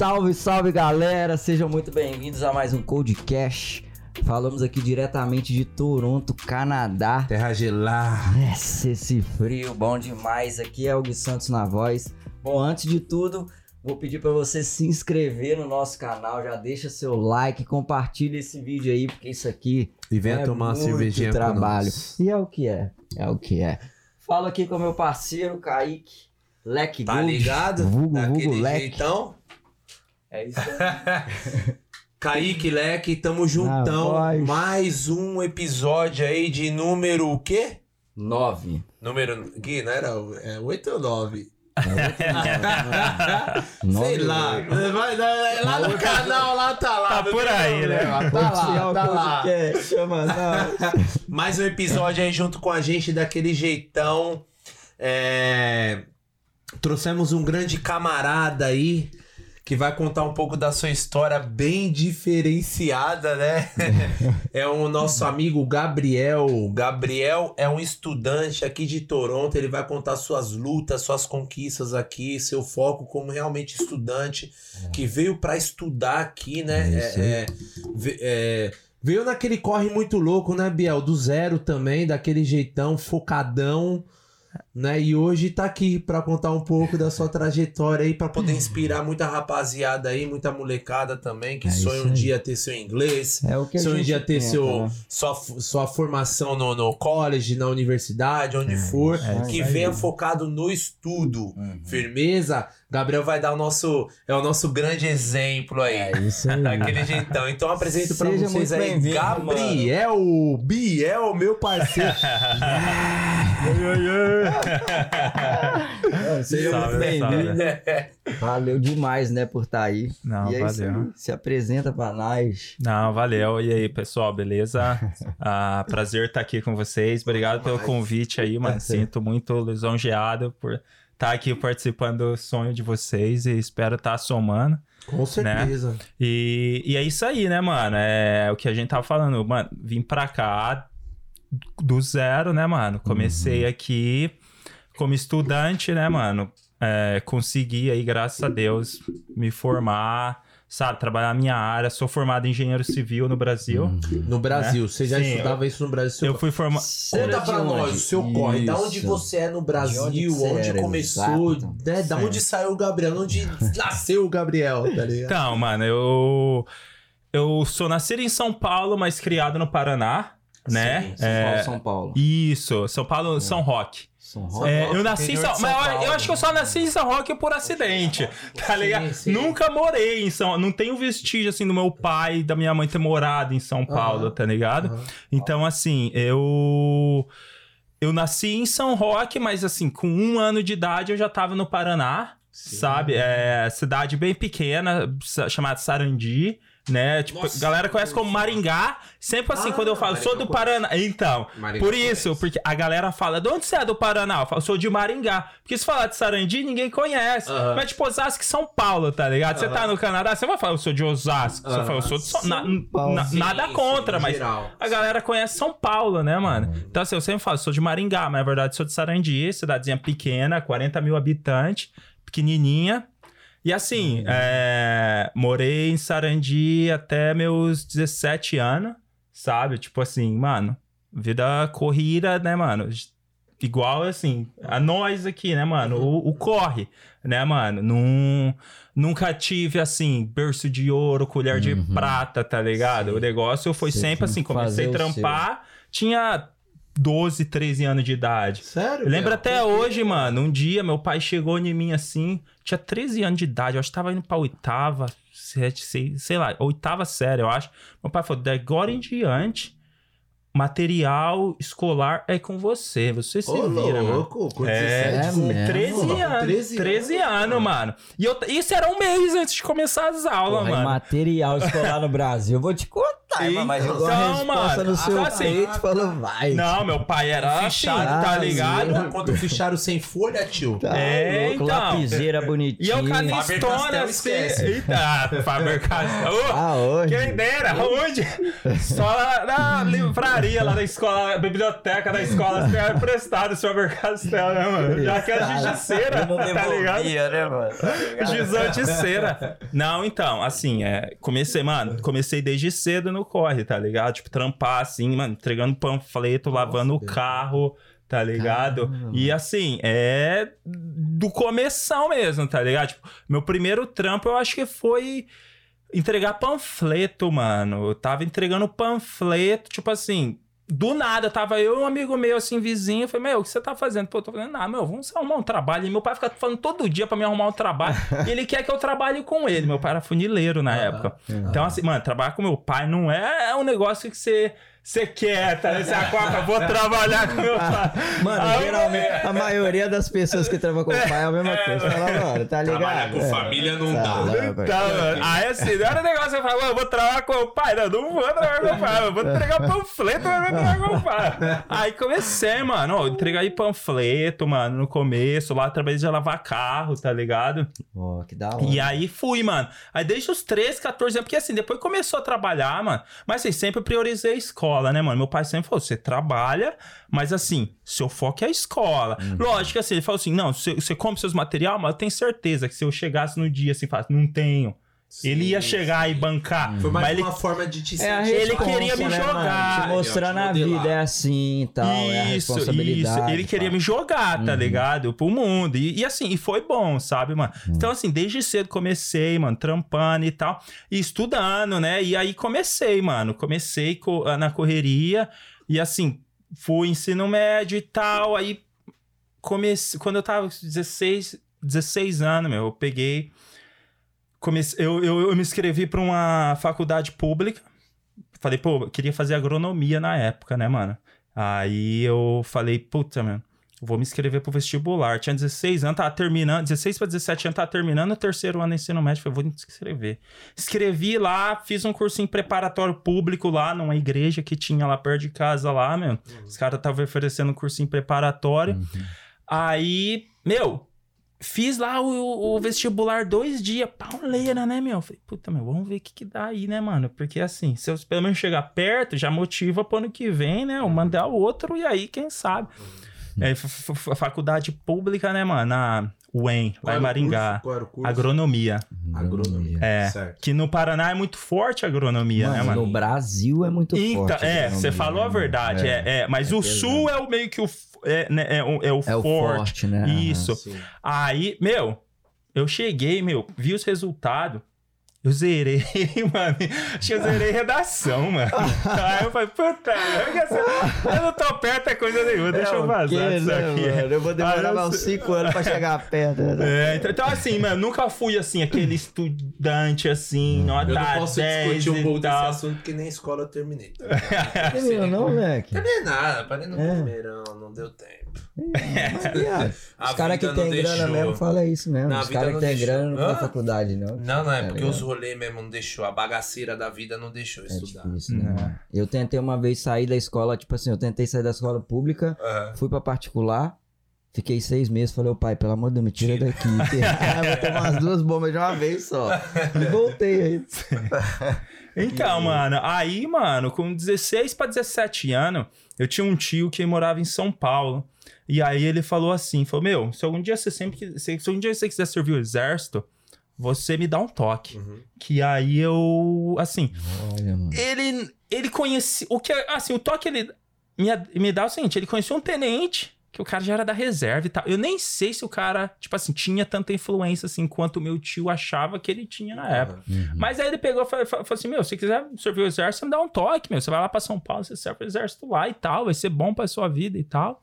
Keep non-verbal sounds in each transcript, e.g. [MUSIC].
Salve, salve galera, sejam muito bem-vindos a mais um Codecast. Falamos aqui diretamente de Toronto, Canadá. Terra gelada. Esse frio, bom demais. Aqui é o Gui Santos na voz. Bom, antes de tudo, vou pedir para você se inscrever no nosso canal, já deixa seu like, compartilha esse vídeo aí, porque isso aqui E venha é tomar uma muito cervejinha trabalho. E é o que é, é o que é. Falo aqui com meu parceiro, Kaique Leque Tá Gold, ligado? Vulgo, Daquele vulgo Leque. jeitão. É isso aí. [LAUGHS] Kaique, Leque, tamo juntão. Mais um episódio aí de número o quê? Nove. Número. Gui, não era? É 8 ou 9? Nove [LAUGHS] Sei lá. oito. Vai, vai, lá no canal, lá tá lá. Tá por aí, né? Tá lá, tá lá. chama. [LAUGHS] Mais um episódio aí junto com a gente daquele jeitão. É, Trouxemos um grande camarada aí que vai contar um pouco da sua história bem diferenciada, né? [LAUGHS] é o nosso amigo Gabriel. Gabriel é um estudante aqui de Toronto. Ele vai contar suas lutas, suas conquistas aqui, seu foco como realmente estudante que veio para estudar aqui, né? É. É, é, é, Veio naquele corre muito louco, né, Biel? Do zero também, daquele jeitão, focadão, né? E hoje tá aqui pra contar um pouco da sua trajetória aí, pra poder inspirar muita rapaziada aí, muita molecada também, que É sonha um dia ter seu inglês, É o que sonha um dia ter tenta, seu, né? sua, sua formação no, no college, na universidade, onde for, é que venha focado no estudo. Uhum. Firmeza? Gabriel vai dar o nosso, é o nosso grande exemplo aí. É isso aí. [LAUGHS] Daquele jeitão. Então apresento pra Seja vocês aí Gabriel, Biel, meu parceiro. [LAUGHS] Seja Salve, muito bem-vindo. Valeu demais, né, por estar aí. Não, isso valeu. aí. Se apresenta pra nós. Não, valeu. E aí, pessoal, beleza? [LAUGHS] Ah, prazer estar aqui com vocês. Obrigado pelo convite aí, mano. [LAUGHS] Sinto muito lisonjeado por estar aqui participando do sonho de vocês e espero estar somando. Com certeza. E, e é isso aí, né, mano? É o que a gente tava falando. Mano, vim pra cá do zero, né, mano? Comecei aqui como estudante, né, mano? É, consegui aí, graças a Deus, me formar, sabe? Trabalhar na minha área. Sou formado em engenheiro civil no Brasil. No Brasil, você já Sim, estudava isso no Brasil? Eu fui formado. Conta De pra onde? nós o seu corre, da onde você é no Brasil, De onde onde, era, começou, exato. né? Da Sim. onde saiu o Gabriel, onde nasceu o Gabriel, tá ligado? Então, mano, eu. Eu sou nascido em São Paulo, mas criado no Paraná, né? Sim, São É, Paulo, São Paulo. Isso, São Paulo, São Roque. São São Roque. É, eu nasci em São, de mas São eu- eu, acho que eu só nasci em São Roque por acidente, tá Sim, ligado? sim. Nunca morei em São, não tenho vestígio assim do meu pai e da minha mãe ter morado em São Paulo, Aham. tá ligado? Aham. Então assim, eu eu nasci em São Roque, mas assim, com um ano de idade eu já tava no Paraná, Sim. sabe? É cidade bem pequena, chamada Sarandi. Né? Tipo, Nossa, a galera conhece como. Maringá. Sempre assim, Ah, quando eu falo, sou do Maringá Paraná. Então, Maringá por isso, conhece. porque a galera fala, de onde você é do Paraná? Eu falo, sou de Maringá. Porque se falar de Sarandi, ninguém conhece. Aham. Mas tipo, Osasco e São Paulo, tá ligado? Você Aham. tá no Canadá, você vai falar, eu sou de Osasco. Você Aham. fala, eu sou de São na- Paulo. na- Sim, Nada sim, contra, em mas geral. a galera conhece São Paulo, né, mano? Então, assim, eu sempre falo, sou de Maringá, mas na verdade sou de Sarandi, cidadezinha pequena, 40 mil habitantes, pequenininha. E assim, é, morei em Sarandi até meus 17 anos, sabe? Tipo assim, mano, vida corrida, né, mano? Igual assim, a nós aqui, né, mano? O, o corre, né, mano? Num, nunca tive, assim, berço de ouro, colher de Uhum. prata, tá ligado? Sim. O negócio foi Você sempre assim, comecei a trampar, tinha 12, 13 anos de idade. Sério? Eu lembro até hoje, mano. Um dia meu pai chegou em mim assim, tinha 13 anos de idade, eu acho que tava indo pra oitava, sete, sei, sei lá, oitava série, eu acho. Meu pai falou: da agora em diante, material escolar é com você. Você se Ô, vira, mano. louco, com É, 17, tipo, 13 Pô, anos. 13, 13 anos, mano. E eu, isso era um mês antes de começar as aulas, Porra, mano. material escolar no Brasil, eu vou te contar. Time, mas Então, jogou a resposta mano, no seu assim, peito falou, vai. Não, meu pai era assim, Fichário, tá ah, ligado? Quando fichário sem folha, tio. Tá É, louco, então. lapiseira bonitinha. E eu Faber canistona Castell assim. Eita, Faber Castell. Ah, hoje. Quem dera, onde? Só na livraria, lá da escola, biblioteca da escola, você era emprestado esse Faber Castell, né, mano? Já que é gigiceira, Eu não tá ligado? né, mano? Tá ligado? Gizão de cera. Não, então, assim, é, comecei, mano, comecei desde cedo no corre, tá ligado? Tipo, trampar assim, mano, entregando panfleto, lavando o carro, tá ligado? Caramba. E assim, é do começão mesmo, tá ligado? Tipo, meu primeiro trampo eu acho que foi entregar panfleto, mano. Eu tava entregando panfleto, tipo assim, do nada, tava eu e um amigo meu, assim, vizinho. Eu falei, meu, o que você tá fazendo? Pô, eu tô fazendo nada, meu, vamos arrumar um trabalho. E meu pai fica falando todo dia pra me arrumar um trabalho. e [LAUGHS] ele quer que eu trabalhe com ele. Meu pai era funileiro na época. Então, assim, mano, trabalhar com meu pai não é um negócio que você. Você quer, tá? Você acorda, vou trabalhar com meu pai. Mano, eu- geralmente, a maioria das pessoas que trabalham com o pai é a mesma coisa. Fala, mano, tá ligado? Trabalhar com É. família não Tá, dá. não, vai. mano, aí assim, não era negócio que eu falava, "Mano, eu vou trabalhar com o pai. Não, não vou trabalhar com o pai. Eu vou entregar panfleto, mas vou trabalhar com o pai. Aí comecei, mano. Ó, entregar aí panfleto, mano, no começo, lá através de lavar carro, tá ligado? Ó, que da hora. E aí fui, mano. Aí desde os 13, 14 anos, porque assim, depois começou a trabalhar, mano. Mas assim, sempre priorizei a escola, né, mano? Meu pai sempre falou: você trabalha, mas assim, seu foco é a escola. Lógico que assim, ele falou assim: não, você, você compra seus material, mas eu tenho certeza que se eu chegasse no dia assim, falasse, não tenho. Ele ia chegar e bancar. Foi mais mas ele uma forma de te É Ele queria me né, jogar. mano? Te mostrando Ele ia a te modelar. vida, é assim e tal. é a Isso, responsabilidade. isso. Ele queria pá. me jogar, tá ligado? Pro mundo. E, e assim, e foi bom, sabe, mano? Então, assim, desde cedo comecei, mano, trampando e tal. E estudando, né? E aí comecei, mano. Comecei co- na correria. E assim, fui ensino médio e tal. Aí comecei. Quando eu tava com 16, 16 anos, meu, eu peguei. Comecei, eu, eu, eu me inscrevi pra uma faculdade pública. Falei, pô, eu queria fazer agronomia na época, né, mano? Aí eu falei, puta, mano, vou me inscrever pro vestibular. Tinha 16 anos, tava terminando, 16 pra 17 anos, tava terminando o terceiro ano do ensino médio. Falei, vou me inscrever. Escrevi lá, fiz um cursinho preparatório público lá, numa igreja que tinha lá perto de casa lá, meu. Os caras estavam oferecendo um cursinho preparatório. Aí, meu, fiz lá o, o vestibular dois dias, pauleira, né, meu? Falei, puta, meu, vamos ver o que, que dá aí, né, mano? Porque assim, se eu pelo menos chegar perto, já motiva pro ano que vem, né? Eu mandar o outro e aí, quem sabe? É, f- f- faculdade pública, né, mano? Na UEM, lá Qual em era o Maringá. curso? Qual era o curso? Agronomia. Agronomia. É. Certo. Que no Paraná é muito forte a agronomia, Mano, né, mano? no Brasil é muito Então, forte. é, você falou a né? verdade, é, é, mas é o pesado. sul é o meio que o, é, né, é o, é o É o forte. forte, né? Isso. Aí, meu, eu cheguei, meu, vi os resultados. Eu zerei, [LAUGHS] mano. Acho que eu zerei redação, mano. [LAUGHS] Aí eu falei, puta, eu, eu não tô perto é coisa nenhuma, deixa eu É, o vazar quê, disso né, aqui. mano? Eu vou demorar Ah, eu mais uns sei. 5 anos pra chegar perto. né? É, então, então, assim, mano, nunca fui assim, aquele estudante assim, nota Eu não posso 10 discutir um pouco desse assunto, porque nem escola eu terminei. [LAUGHS] Não terminou, não, moleque? Terminei nada, parei no É. primeirão, não deu tempo. Viado, [LAUGHS] A Os caras que tem grana deixou. mesmo falam isso mesmo. Não, Os caras não que tem deixou. grana não Hã? faculdade, não. Não, não, é Tá porque ligado? os rolês mesmo não deixou. A bagaceira da vida não deixou É estudar. difícil, né? Não. mano? Eu tentei uma vez sair da escola, tipo assim, eu tentei sair da escola pública, Aham. fui pra particular, fiquei seis meses, falei, ô pai, pelo amor de Deus, me tira daqui. Ah, [LAUGHS] [LAUGHS] Vou tomar umas duas bombas de uma vez só. E voltei aí. Então, mano, aí, mano, com 16 pra 17 anos, eu tinha um tio que morava em São Paulo. E aí ele falou assim, falou, meu, se algum dia você sempre se, se algum dia você quiser servir o exército, você me dá um toque. Uhum. Que aí eu, assim, Olha, mano. ele ele conhecia, o que assim, o toque ele me, me dá o seguinte, ele conhecia um tenente que o cara já era da reserva e tal. Eu nem sei se o cara, tipo assim, tinha tanta influência assim quanto o meu tio achava que ele tinha na época. Uhum. Mas aí ele pegou e falou, falou assim: Meu, se quiser servir o exército, me dá um toque, meu. Você vai lá pra São Paulo, você serve o exército lá e tal, vai ser bom pra sua vida e tal.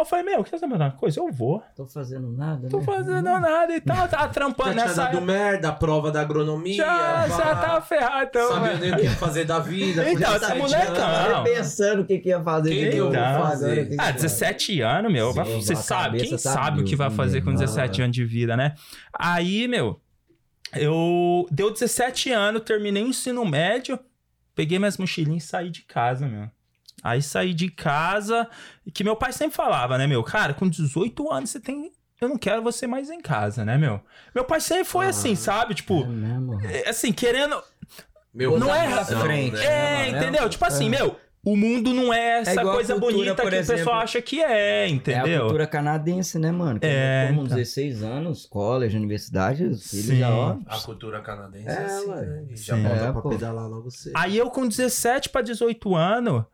Aí eu falei: Meu, quer saber de uma coisa? Eu vou. Tô fazendo nada, Tô né? fazendo nada e tal. [LAUGHS] Tava trampando Já tinha nessa. dado época. merda, a prova da agronomia. Já, já tava ferrado. Então, Sabia nem o que ia fazer da vida. Então, 17 molecão. pensando o que, que ia fazer. Que o que eu vou agora, fazer? que que Ah, eu- 17 anos, meu. Sim, você sabe, quem tá sabe o que vai mil, fazer com né? 17 anos de vida, né? Aí, meu, eu. Deu 17 anos, terminei o ensino médio. peguei minhas mochilinhas e saí de casa, meu. Aí saí de casa, que meu pai sempre falava, né, meu? Cara, com 18 anos você tem. Eu não quero você mais em casa, né, meu? Meu pai sempre foi assim, sabe? Tipo, É mesmo. é, assim, querendo. Meu Não é pra frente. né? É, mano? entendeu? Tipo assim, meu, o mundo não é essa igual a coisa cultura, bonita que o exemplo. pessoal acha que é, É a entendeu? cultura canadense, né, mano? Que É, Como então. 16 anos, college, universidade, os filhos já, ó. A cultura canadense É, é, assim, né? E já volta É, pra pô. pedalar logo cedo. Aí eu com 17 pra 18 anos,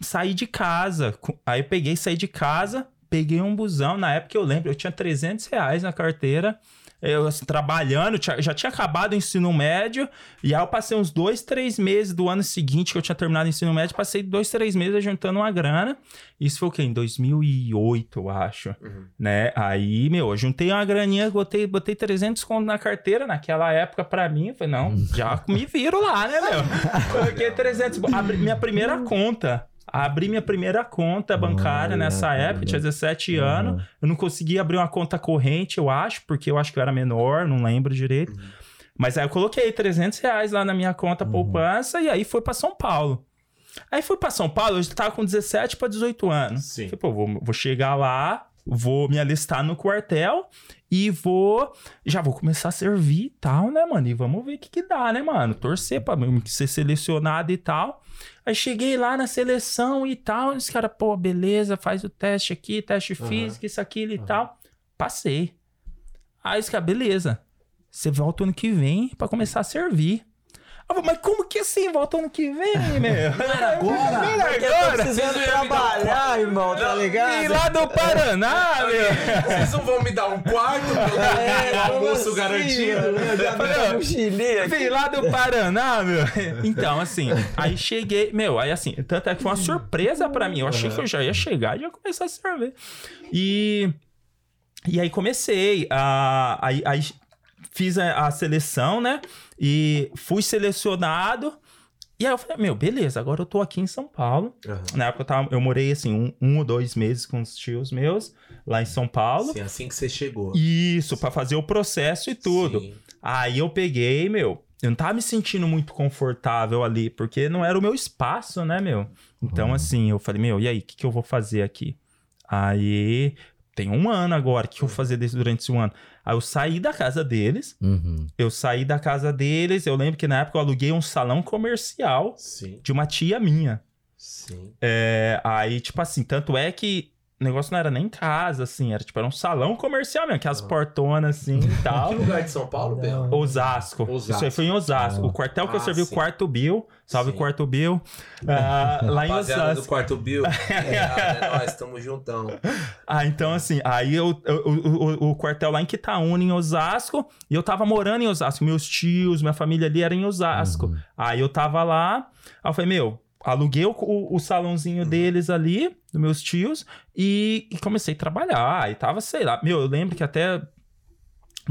saí de casa. Com- Aí eu peguei, saí de casa, peguei um busão. Na época eu lembro, eu tinha 300 reais na carteira. Eu assim, trabalhando, já tinha acabado o ensino médio. E aí eu passei uns dois, três meses do ano seguinte que eu tinha terminado o ensino médio. Passei dois, três meses juntando uma grana. Isso foi o quê? Em 2008, eu acho. Uhum. Né? Aí, meu, eu juntei uma graninha, botei, botei 300 conto na carteira. Naquela época, pra mim, eu falei, não, já me viro lá, né, meu? Coloquei 300. Abri minha primeira conta. Abri minha primeira conta bancária Olha, nessa época, tinha 17 anos. Eu não conseguia abrir uma conta corrente, eu acho, porque eu acho que eu era menor, não lembro direito. Mas aí eu coloquei 300 reais lá na minha conta poupança e aí foi pra São Paulo. Aí fui pra São Paulo, eu já tava com 17 pra 18 anos. Sim. Falei, pô, vou, vou chegar lá, vou me alistar no quartel e vou. Já vou começar a servir e tal, né, mano? E vamos ver o que, que dá, né, mano? Torcer pra ser selecionado e tal. Aí cheguei lá na seleção e tal. E os caras, pô, beleza, faz o teste aqui, teste Aham. físico, isso, aquilo e tal. Passei. Aí os caras, beleza. Você volta ano que vem pra começar a servir. Eu falei, mas como que assim? Volta ano que vem, [LAUGHS] meu? Não era agora? Não era Porque eu tô agora? precisando dar um trabalhar, irmão, tá E ligado? lá do Paraná, [LAUGHS] meu. Vocês não vão me dar um quarto [LAUGHS] É, como almoço assim, garantido? mano? Eu já Falei. Vim lá do Paraná, meu. Então, assim, aí cheguei, meu, aí assim, tanto é que foi uma surpresa pra mim. Eu achei que eu já ia chegar e ia começar a servir. E. E aí comecei. A, aí, aí fiz a, a seleção, né? E fui selecionado. E aí eu falei, meu, beleza, agora eu tô aqui em São Paulo. Aham. Na época eu, tava, eu morei assim, um, um ou dois meses com os tios meus, lá em São Paulo. Sim, assim que você chegou. Isso, pra fazer o processo e tudo. Sim. Aí eu peguei, meu. Eu não tava me sentindo muito confortável ali, porque não era o meu espaço, né, meu? Então, assim, eu falei, meu, e aí, o que, que eu vou fazer aqui? Aí, tem um ano agora, o que eu vou fazer desse, durante esse um ano? Aí eu saí da casa deles, Uhum. eu saí da casa deles, eu lembro que na época eu aluguei um salão comercial Sim, de uma tia minha. sim. É, aí, tipo assim, tanto é que o negócio não era nem casa, assim, era tipo, era um salão comercial mesmo, que as Ah. portonas assim e [LAUGHS] tal. Que lugar de São Paulo, Bel? Osasco. Osasco. Isso aí foi em Osasco. Ah. O quartel que eu Ah, servi, o sim. quarto Bill. Salve, Sim. quarto Bill. [LAUGHS] Ah, lá em Rapaziada do Osasco. quarto Bill. [LAUGHS] é nós, tamo juntão. Ah, então assim, aí eu, eu- o- o, o quartel lá em Quitaúna, em Osasco, e eu tava morando em Osasco. Meus tios, minha família ali era em Osasco. Uhum. Aí eu tava lá, aí eu falei, meu, aluguei o, o, o salãozinho deles ali, dos meus tios, e, e comecei a trabalhar. E tava, sei lá, meu, eu lembro que até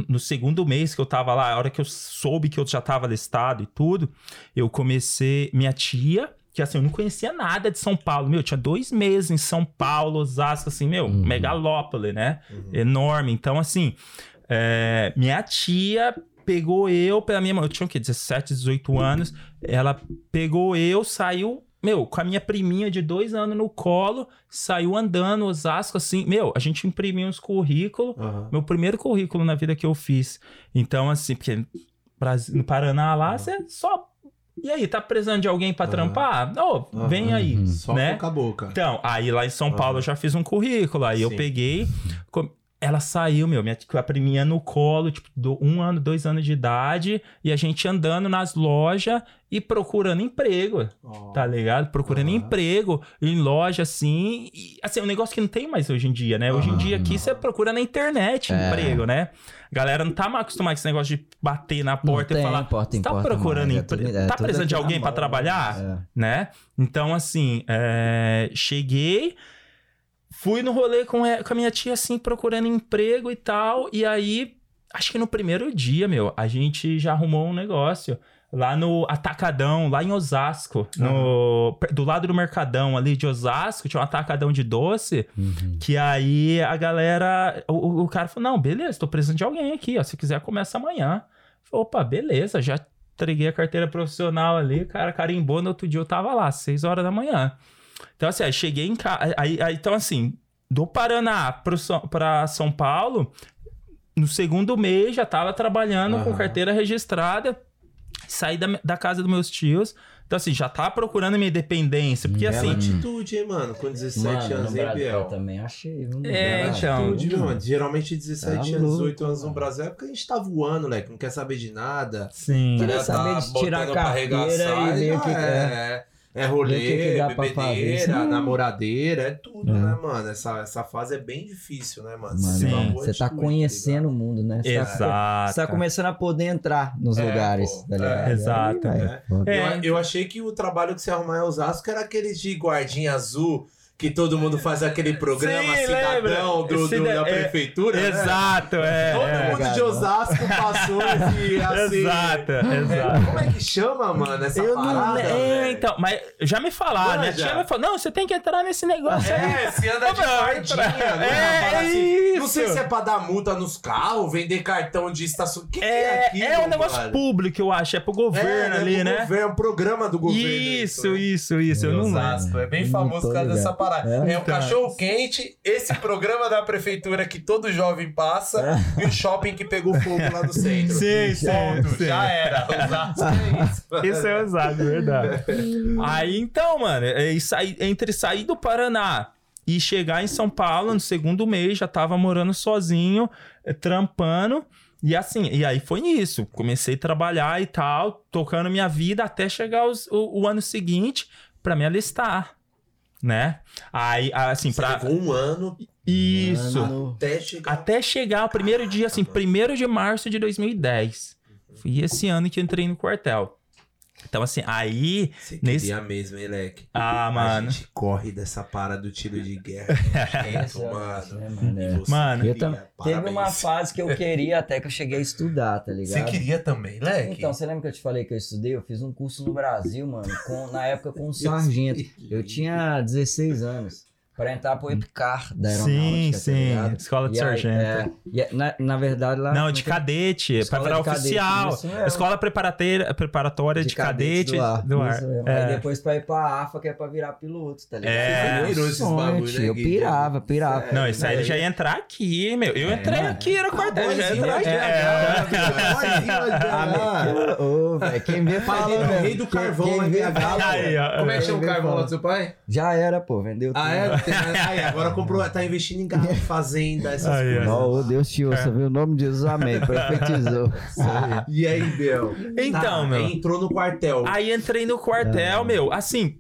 no segundo mês que eu tava lá, a hora que eu soube que eu já tava listado e tudo, eu comecei. Minha tia, que assim, eu não conhecia nada de São Paulo, meu, eu tinha dois meses em São Paulo, Osasco, assim, meu, Uhum. megalópole, né? Uhum. Enorme. Então, assim, é, minha tia pegou eu pela minha mão. Eu tinha o quê? 17, 18 anos. Ela pegou eu, saiu. Meu, com a minha priminha de dois anos no colo, saiu andando, Osasco, assim. Meu, a gente imprimiu uns currículos. Aham. Meu primeiro currículo na vida que eu fiz. Então, assim, porque no Paraná lá, você só. E aí, tá precisando de alguém pra Aham. trampar? Ô, vem Aham. aí. Só né? boca a boca. Então, aí lá em São. Paulo eu já fiz um currículo. Aí eu Sim. peguei. com- Ela saiu, meu, minha, com a priminha no colo, tipo, do um ano, dois anos de idade, e a gente andando nas lojas e procurando emprego, Ó. tá ligado? Procurando Aham. emprego em loja, assim. E, assim, é um negócio que não tem mais hoje em dia, né? Hoje em dia aqui você procura na internet É. emprego, né? A galera não tá mais acostumada com esse negócio de bater na Não porta e tem falar. porta em tá porta procurando mais, é emprego? tudo- é tá precisando de alguém pra mão, trabalhar? é. né? Então, assim, é, cheguei, fui no rolê com, a- com a minha tia, assim, procurando emprego e tal, e aí, acho que no primeiro dia, meu, a gente já arrumou um negócio lá no Atacadão, lá em Osasco, no, do lado do Mercadão ali de Osasco, tinha um Atacadão de doce, Uhum. que aí a galera, o, o- cara falou, não, beleza, tô precisando de alguém aqui, ó, se quiser começa amanhã. Falei, Opa, beleza, já entreguei a carteira profissional ali, o cara carimbou, no outro dia eu tava lá, 6 horas da manhã. Então, assim, aí cheguei em casa. Aí, aí, então, assim, do Paraná São- pra São Paulo, no segundo mês já tava trabalhando com Aham. carteira registrada, saí da, da casa dos meus tios. Então, assim, já tava procurando minha independência. Porque, Bela assim, atitude, hein, mano? Com 17 Mano, no anos, hein, Biel? eu também achei. viu? É, Bela então. Atitude, mano. Geralmente 17 Tá anos, louco, 18 anos no. Brasil é porque a gente tá voando, moleque. Não quer saber de nada. sim. Queria Já saber de tirar a carteira e ver o já que que é. É rolê, bebedeira, Sim. namoradeira, é tudo, É. né, mano? Essa, essa fase é bem difícil, né, mano? Mano, Sim. uma boa você tá atitude, conhecendo o mundo, né? Você tá, Exato. você tá começando a poder entrar nos É, lugares, pô. tá ligado? É, exato, Aí, é. É. Eu, eu achei que o trabalho que você arrumar em Osasco era aqueles de guardinha azul, que todo mundo faz aquele programa Sim, cidadão lembra? do, do- Cida- da é, prefeitura, né? Exato, é. Todo é. mundo de. Osasco passou esse, [LAUGHS] assim... Exato, É, exato. como é que chama, mano, essa Eu não parada, le- é, então, mas já me falaram, minha Manja. tia me falou, não, você tem que entrar nesse negócio aí. É, se anda de fardinha, entra- não É, assim. Não isso. sei se é pra dar multa nos carros, vender cartão de estação... O que, que é É, aquilo, é um negócio mano? público, eu acho, é pro governo é, ali, pro né? Governo, é um programa do governo. Isso, né? isso, isso, eu não. Osasco, é bem Não famoso por causa dessa parada. É? É, um Então. cachorro quente, esse programa da prefeitura que todo jovem passa e o shopping que pegou fogo lá no [LAUGHS] centro. Sim, sim, Ponto, sim. já era. Osasco é isso. [LAUGHS] Isso é exato, verdade. [LAUGHS] Aí então, mano, é, entre sair do Paraná e chegar em São Paulo no segundo mês, já tava morando sozinho, eh, trampando. E assim, e aí foi nisso. Comecei a trabalhar e tal, tocando minha vida até chegar os- o, o ano seguinte pra me alistar, né? Aí, assim, levou um ano Isso. Mano, até chegar. Até chegar o primeiro dia, assim, primeiro de março de 2010. Foi esse ano que eu entrei no quartel. Então, assim, aí. Você Nesse- queria mesmo, hein, Leque? Ah, mano. A gente corre dessa parada do tiro de guerra. [LAUGHS] Gente, é mano. né, mano? É. Mano, Eu tam- Teve uma fase que eu queria até que eu cheguei a estudar, tá ligado? Você queria também, Leque? Então, você lembra que eu te falei que eu estudei? Eu fiz um curso no Brasil, mano, com, na época com um [LAUGHS] sargento. Eu tinha 16 anos. Pra entrar pro EPCAR da aeronáutica, Sim, tá sim. ligado? Escola de E aí, sargento. é, e é- na, na verdade lá... Não, de cadete, Escola pra virar de cadete, oficial. mesmo. Escola preparateira, preparatória de, cadete do ar. do ar. É. Aí depois pra ir pra AFA, que é pra virar piloto, tá ligado? É. Meu Pirou esses bagulho, né, Eu pirava, pirava. Não, isso aí É. ele já ia entrar aqui, meu. Eu entrei mano. aqui no quartel. Já ia entrar de aqui. É. de Ah, meu, ô, velho, quem vê fala Rei- mesmo. rei do carvão. Aí. Como é que chama o carvão lá do seu pai? Já era, pô, vendeu tudo. Ah, é? Tem- Aí, agora [LAUGHS] comprou, tá investindo em carro, fazenda, essas Aí, coisas. Ó, ô Deus te ouça, viu? O nome de Jesus, amém. [LAUGHS] Profetizou. E aí, Bel? Então, Tá, meu. entrou no quartel. Aí entrei no quartel, Ah. meu. Assim,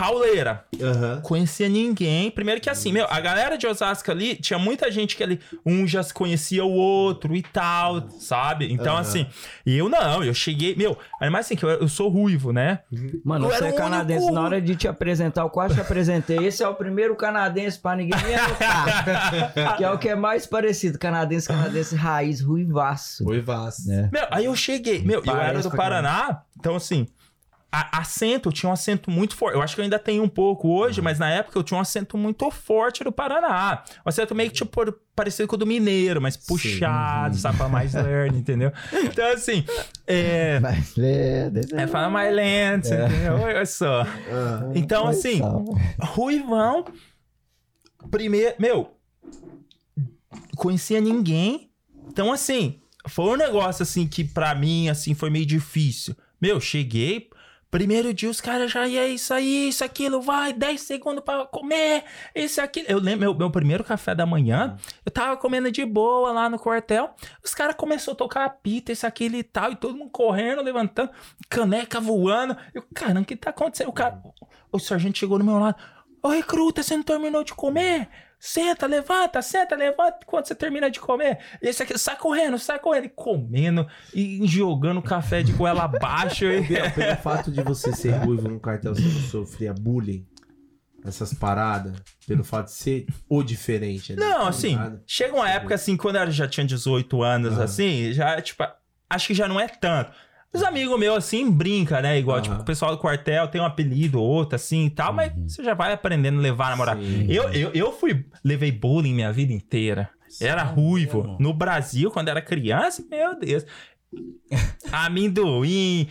pauleira. Aham. Conhecia ninguém. Primeiro que assim, meu, a galera de Osasco ali, tinha muita gente que ali, um já se conhecia o outro e tal, sabe? Então, Aham. assim, eu não, eu cheguei, meu, mas assim, que eu, eu sou ruivo, né? Mano, Eu você era é canadense. único- Na hora de te apresentar, eu quase te apresentei. Esse é o primeiro canadense pra ninguém me anotar. [LAUGHS] que é o que é mais parecido. Canadense, canadense raiz, ruivaço. Foi vasto. É. Meu, aí eu cheguei, meu, eu era do Paraná, então assim, a- acento, eu tinha um acento muito forte. Eu acho que eu ainda tenho um pouco hoje, mas na época eu tinha um acento muito forte do Paraná. Um acento meio que tipo parecido com o do mineiro, mas puxado, sabe, pra mais [LAUGHS] learn, entendeu? Então assim, é... Mas, é, desse- É, fala mais lento, entendeu? Olha só. Ah. Então, assim. Ruivão, primeiro, meu, conhecia ninguém. Então, assim, foi um negócio, assim, que pra mim, assim, foi meio difícil. Meu, cheguei, primeiro dia os caras já, e é isso aí, isso, aquilo, vai, 10 segundos pra comer, isso, aquilo. Eu lembro, meu, meu primeiro café da manhã, eu tava comendo de boa lá no quartel, os caras começaram a tocar apita, isso, aquilo e tal, e todo mundo correndo, levantando, caneca voando. Eu, caramba, o que tá acontecendo? O cara, o sargento chegou do meu lado, ô recruta, você não terminou de comer? Senta, levanta, senta, levanta quando você termina de comer. E esse aqui, sai correndo, sai correndo. E comendo, e jogando café de goela abaixo. e- pelo fato de você ser ruivo no cartel, você não sofria bullying? Essas paradas? Pelo fato de ser o diferente? ali, Não, tá assim, chega uma época assim, quando eu já tinha 18 anos, Aham. assim, já, tipo, acho que já não é tanto. Os amigos meus, assim, brinca, né? Igual, Aham. tipo, o pessoal do quartel tem um apelido ou outro, assim e tal, mas você já vai aprendendo a levar a namorar. Eu, eu, eu fui, levei bullying minha vida inteira. Era ruivo. No Brasil, quando era criança, meu Deus. [LAUGHS] amendoim,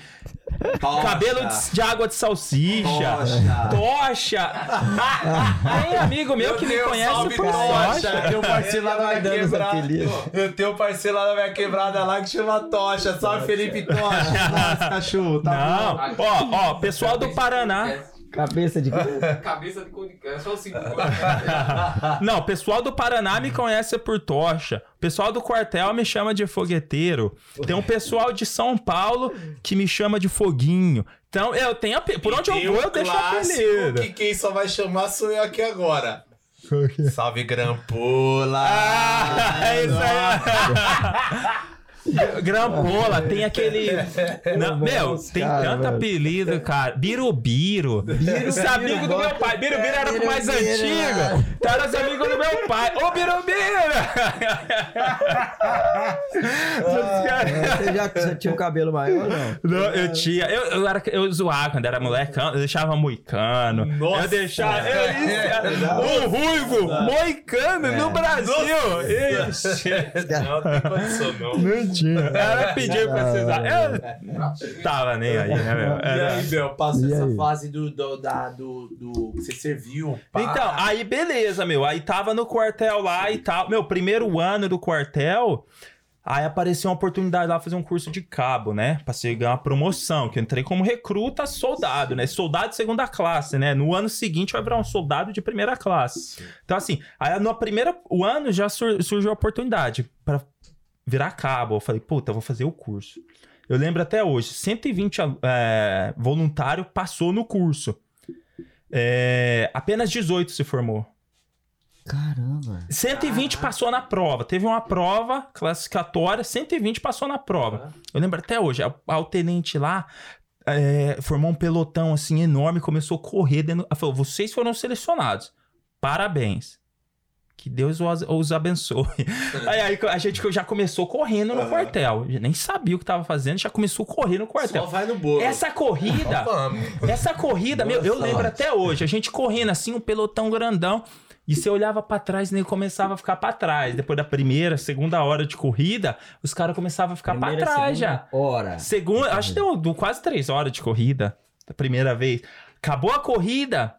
Tocha. cabelo de, de água de salsicha, Tocha. tocha. [LAUGHS] Tem amigo meu que me Deus, conhece salve por Tocha. tocha. Eu tenho um parceiro lá na minha Ele vai dando os quebrada. apelidos. Eu tenho um parceiro lá na minha quebrada lá que chama Tocha. Salve Felipe Tocha. [LAUGHS] Nossa, cachorro. Tá Não, bom. ó, ó, pessoal do Paraná. Cabeça de. [LAUGHS] Cabeça de cone- é só assim. [LAUGHS] Não, o pessoal do Paraná me conhece por tocha. O pessoal do quartel me chama de fogueteiro. Tem um pessoal de São Paulo que me chama de foguinho. Então, eu tenho ape- Por onde eu vou, um eu deixo apelido. que quem só vai chamar sou eu aqui agora. Salve Grampola. Ah, [LAUGHS] é isso aí. Grampola, tem aquele. [LAUGHS] Não, meu, tem cara, tanto velho. apelido, cara. Birubiru. Esse amigo do meu pai. Birubiru era o mais antigo. Então era os amigos do meu pai. Ô, Birubiru! Caras- Você já você tinha um cabelo maior ou não? Não, eu tinha. Eu, eu, era, eu zoava quando era molecão, eu deixava moicano. Nossa. Eu deixava. Eu, isso, um ruivo moicano no Brasil. Ixi. Não tem condição, não. Não Ela pediu pra vocês. Eu tava nem aí, né, meu? E Era- aí, Bel, passa E essa aí? fase do, do, da, do, do que você serviu. pá. Então, aí beleza, meu. Aí tava no quartel lá e tal. Meu, primeiro ano do quartel. Aí apareceu uma oportunidade lá fazer um curso de cabo, né? Pra você ganhar uma promoção, que eu entrei como recruta soldado, né? Soldado de segunda classe, né? No ano seguinte vai virar um soldado de primeira classe. Então, assim, aí no primeiro o ano já sur- surgiu a oportunidade pra virar cabo. Eu falei, puta, eu vou fazer o curso. Eu lembro até hoje, 120 é, voluntário passou no curso. É, apenas 18 se formou. Caramba. 120 passou na prova. Teve uma prova classificatória, 120 passou na prova. Eu lembro até hoje. O tenente lá é, formou um pelotão assim enorme, começou a correr dentro. Falou: vocês foram selecionados. Parabéns. Que Deus os, abençoe. [LAUGHS] aí, aí a gente já começou correndo no Aham. quartel. Nem sabia o que tava fazendo, já começou a correr no quartel. Só vai no bolo. Essa corrida. [LAUGHS] Essa corrida, meu, eu lembro até hoje, a gente correndo assim, um pelotão grandão, e você olhava pra trás e nem começava a ficar pra trás. Depois da primeira, segunda hora de corrida, os caras começavam a ficar pra trás já. segunda Hora. Segunda, acho que deu, deu quase três horas de corrida, da primeira vez. Acabou a corrida,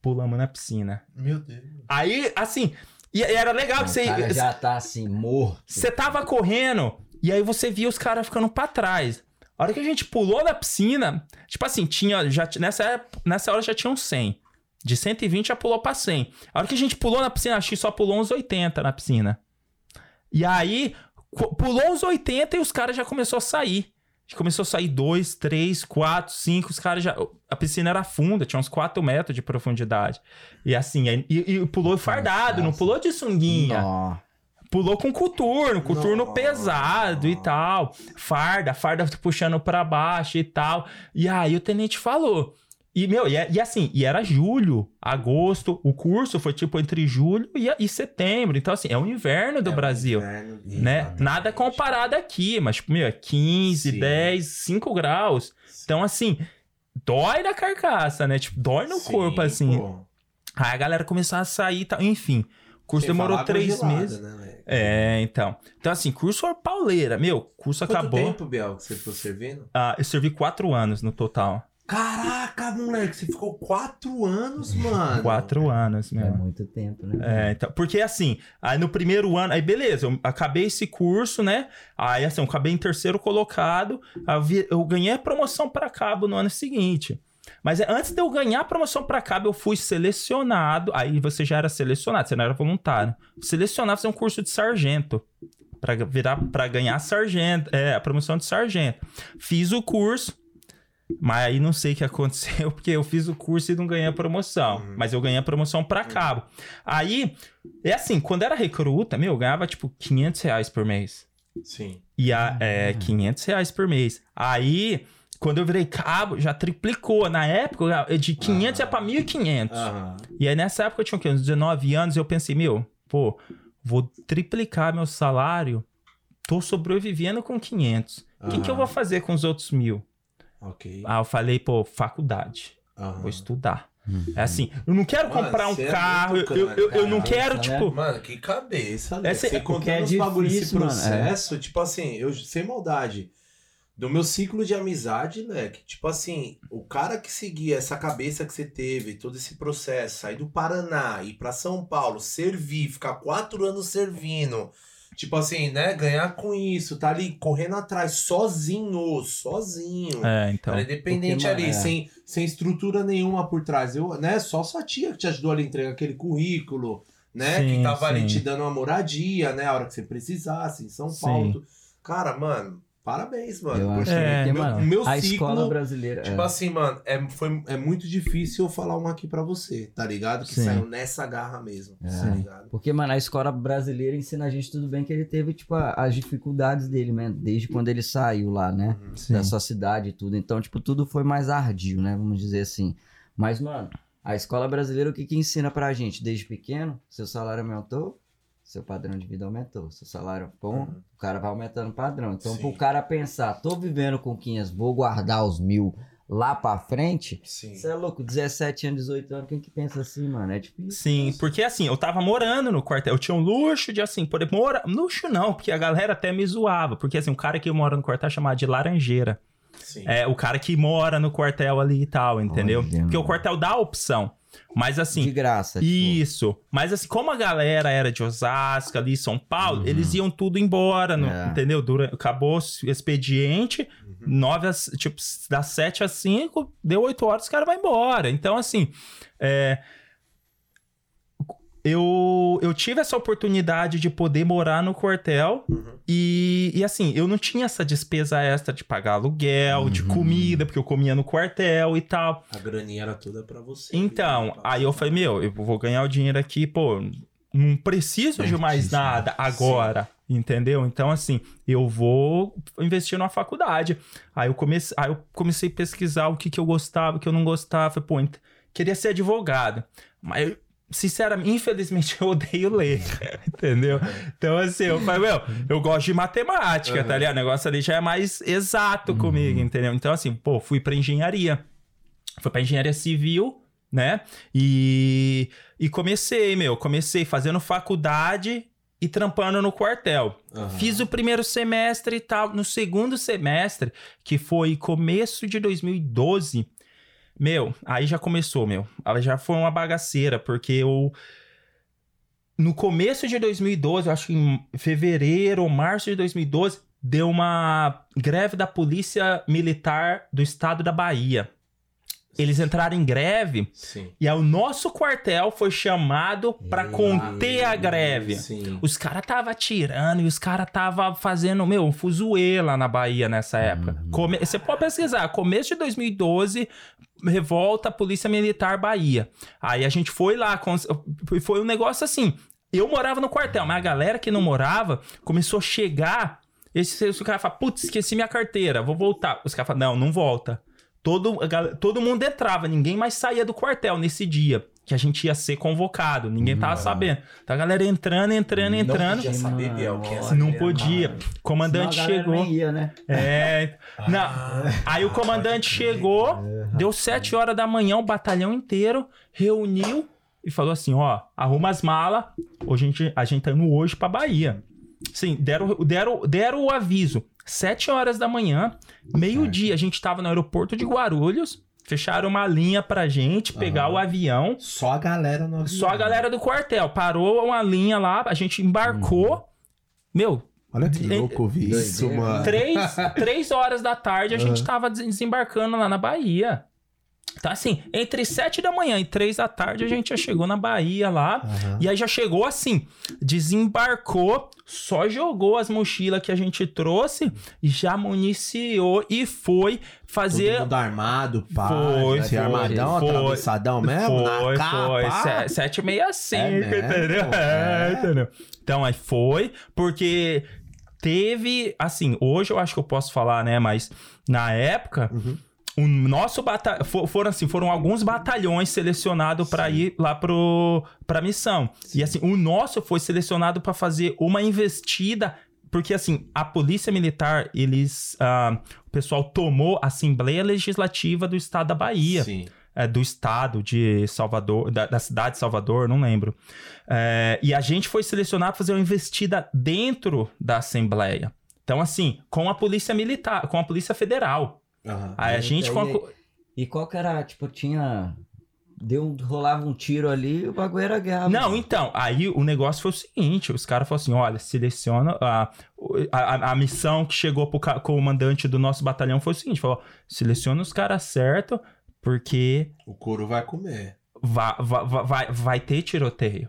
pulamos na piscina. Meu Deus. Aí, assim, e, era legal que você. cara já tá assim, morto. Você tava correndo e aí você via os caras ficando pra trás. A hora que a gente pulou na piscina, tipo assim, tinha já nessa nessa hora já tinha uns 100. De 120 já pulou pra 100. A hora que a gente pulou na piscina, acho que só pulou uns 80 na piscina. E aí pulou uns 80 e os caras já começou a sair. Começou a sair 2, 3, 4, 5, os caras já a piscina era funda, tinha uns 4 metros de profundidade. E assim, aí- e, e pulou fardado, não Nossa. pulou de sunguinha. Nó. Pulou com coturno, coturno Nossa. pesado e tal. Farda, farda puxando pra baixo e tal. E aí o tenente falou. E, meu, e, é- e assim, e era julho, agosto. O curso foi tipo entre julho e, e setembro. Então, assim, é o inverno do Brasil. Né? Nada comparado aqui, mas, tipo, meu, é 15, Sim. 10, 5 graus. Então, assim, dói na carcaça, né? Tipo, dói no corpo, assim. Aí a galera começou a sair e tal. Enfim, o curso demorou três meses. Né, É, então. Então, assim, curso pauleira. Meu, curso Quanto acabou. tempo, Biel, que você ficou servindo? Ah, eu servi quatro anos no total. Caraca, moleque, você ficou quatro anos, mano. Quatro anos, É meu. muito tempo, né? É, então, porque assim, aí no primeiro ano, aí beleza, eu acabei esse curso, né? Aí assim, eu acabei em terceiro colocado, eu, ganhei a promoção para cabo no ano seguinte. Mas é, antes de eu ganhar a promoção para cabo, eu fui selecionado. Aí você já era selecionado, você não era voluntário. Selecionado pra fazer um curso de sargento. Pra virar, para ganhar sargento, é, a promoção de sargento. Fiz o curso, mas aí não sei o que aconteceu, [LAUGHS] porque eu fiz o curso e não ganhei a promoção. Mas eu ganhei a promoção pra cabo. Aí, é assim, quando era recruta, meu, eu ganhava tipo 500 reais por mês. Sim. E a, é, 500 reais por mês. Aí, quando eu virei cabo, já triplicou. Na época, de 500 ia pra 1.500. Aham. E aí, nessa época, eu tinha o quê? Uns 19 anos, eu pensei, meu, pô, vou triplicar meu salário. Tô sobrevivendo com 500. O que, que eu vou fazer com os outros mil? Ok. Ah, eu falei, pô, faculdade. Aham. Vou estudar. É assim, eu não quero Mano, comprar um você é carro, muito eu, eu, eu não cara, quero, né? tipo. Mano, que cabeça, né? Essa- Você contando é os bagulhos desse difícil, mano, é. processo, tipo assim, eu sem maldade. Do meu ciclo de amizade, leque, tipo assim, o cara que seguia essa cabeça que você teve, todo esse processo, sair do Paraná, ir pra São Paulo, servir, ficar quatro anos servindo, tipo assim, né, ganhar com isso, tá ali correndo atrás, sozinho, sozinho. É, então. Cara, independente Porque, ali, é. sem, sem estrutura nenhuma por trás. Eu, né, só sua tia que te ajudou ali a entregar aquele currículo, né? Sim, que tava ali sim. te dando uma moradia, né? A hora que você precisasse, em São Sim. Paulo. Cara, mano, parabéns, mano. Eu acho porque É, que, meu- mano, o meu a ciclo, escola brasileira. Tipo é. assim, mano, é, foi, é muito difícil eu falar uma aqui pra você, tá ligado? Que Sim. saiu nessa garra mesmo, É. tá ligado? Porque, mano, a escola brasileira ensina a gente tudo bem que ele teve, tipo, a- as dificuldades dele, né? Desde quando ele saiu lá, né? Uhum. Sim. Da sua cidade e tudo. Então, tipo, tudo foi mais ardio, né? Vamos dizer assim. Mas, mano, a escola brasileira, o que que ensina pra gente? Desde pequeno, seu salário aumentou, seu padrão de vida aumentou. Seu salário, pô, Uhum. o cara vai aumentando o padrão. Então, Sim. pro cara pensar, tô vivendo com 500, vou guardar os mil lá pra frente... Você é louco, 17 anos, 18 anos, quem que pensa assim, mano? É difícil. Sim, porque assim, eu tava morando no quartel. Eu tinha um luxo de assim, poder morar. Luxo não, porque a galera até me zoava. Porque assim, o cara que mora no quartel é chamado de laranjeira. Sim. É o cara que mora no quartel ali e tal, entendeu? Olha, porque o mano. quartel dá a opção. Mas De assim. graça. tipo. Isso. Mas assim, como a galera era de Osasco ali, São Paulo, eles iam tudo embora, no- É. entendeu? Dura, acabou o expediente, Uhum. nove às, tipo, das 7 às 5, deu 8 horas, os caras vão embora. Então, assim, é, eu, eu tive essa oportunidade de poder morar no quartel Uhum. e, e, assim, eu não tinha essa despesa extra de pagar aluguel, de Uhum. comida, porque eu comia no quartel e tal. A graninha era toda pra você. Então, aí eu falei, meu, eu vou ganhar o dinheiro aqui, pô, não preciso de mais Certíssimo. nada agora, entendeu? Então, assim, eu vou investir numa faculdade. Aí eu comecei, aí eu comecei a pesquisar o que, que eu gostava, o que eu não gostava. Falei, pô, queria ser advogado. Mas, sinceramente, infelizmente, eu odeio ler, [LAUGHS] entendeu? Então, assim, eu falei, meu, eu gosto de matemática, tá ligado? O negócio ali já é mais exato comigo, entendeu? Então, assim, pô, fui pra engenharia. Fui pra engenharia civil, né? E, e comecei, meu, comecei fazendo faculdade e trampando no quartel. Aham. Fiz o primeiro semestre e tal. No segundo semestre, que foi começo de 2012, meu, aí já começou, meu. Aí já foi uma bagaceira, porque eu. No começo de 2012, eu acho que em fevereiro ou março de 2012, deu uma greve da Polícia Militar do Estado da Bahia. Eles entraram em greve Sim. e aí o nosso quartel foi chamado pra conter a greve. Sim. Os caras tava atirando e os caras tava fazendo, meu, um fuzuê lá na Bahia nessa época. Come- Você pode pesquisar, começo de 2012, revolta Polícia Militar Bahia. Aí a gente foi lá, foi um negócio assim, eu morava no quartel, mas a galera que não morava começou a chegar, esse, esse cara fala, putz, esqueci minha carteira, vou voltar. Os caras falam, não, não volta. Todo, todo mundo entrava, ninguém mais saía do quartel nesse dia. Que a gente ia ser convocado, ninguém tava sabendo. Então a galera entrando, entrando, entrando. Não podia saber, Biel, quem é essa Não podia. cara. O comandante Senão a chegou. nem ia, né? É. Não. Ah, Aí o comandante chegou, deu sete horas da manhã, o batalhão inteiro reuniu e falou assim: ó, arruma as malas. Hoje a gente, a gente tá indo hoje pra Bahia. Sim, deram, deram, deram o aviso. Sete horas da manhã, meio-dia, a gente tava no aeroporto de Guarulhos. Fecharam uma linha pra gente pegar Aham. o avião. Só a galera no Só a galera do quartel. Parou uma linha lá, a gente embarcou. Meu, Olha que louco ouvir isso, mano. três, [LAUGHS] três horas da tarde a gente tava des- desembarcando lá na Bahia. Então, assim, entre sete da manhã e três da tarde a gente já chegou na Bahia lá. Aham. E aí já chegou assim, desembarcou, só jogou as mochilas que a gente trouxe, já municiou e foi fazer. Todo mundo armado, pá. Foi, assim, foi, armadão, foi. atravessadão mesmo, Foi, na capa. foi. Se- 765, É mesmo? entendeu? É. É, entendeu? Então, aí foi, porque teve, assim, hoje eu acho que eu posso falar, né, mas na época, Uhum. O nosso batalhão, foram assim, foram alguns batalhões selecionados para ir lá pro, pra missão. E assim, o nosso foi selecionado para fazer uma investida porque, assim, a Polícia Militar, eles. ah, o pessoal tomou a Assembleia Legislativa do Estado da Bahia. Sim. é, do estado de Salvador, da, da cidade de Salvador, não lembro. É, e a gente foi selecionado para fazer uma investida dentro da Assembleia. Então, assim, com a polícia militar, com a polícia federal. Aham. Aí a E- gente. e- com a- E qual que era, tipo, tinha. Deu, um- rolava um tiro ali e o bagulho era guerra. Não, mano. então, aí o negócio foi o seguinte: os caras falaram assim: olha, seleciona. A, a, a missão que chegou pro comandante do nosso batalhão foi o seguinte: falou, seleciona os caras certo, porque O couro vai comer. vai, vai, vai, vai ter tiroteio.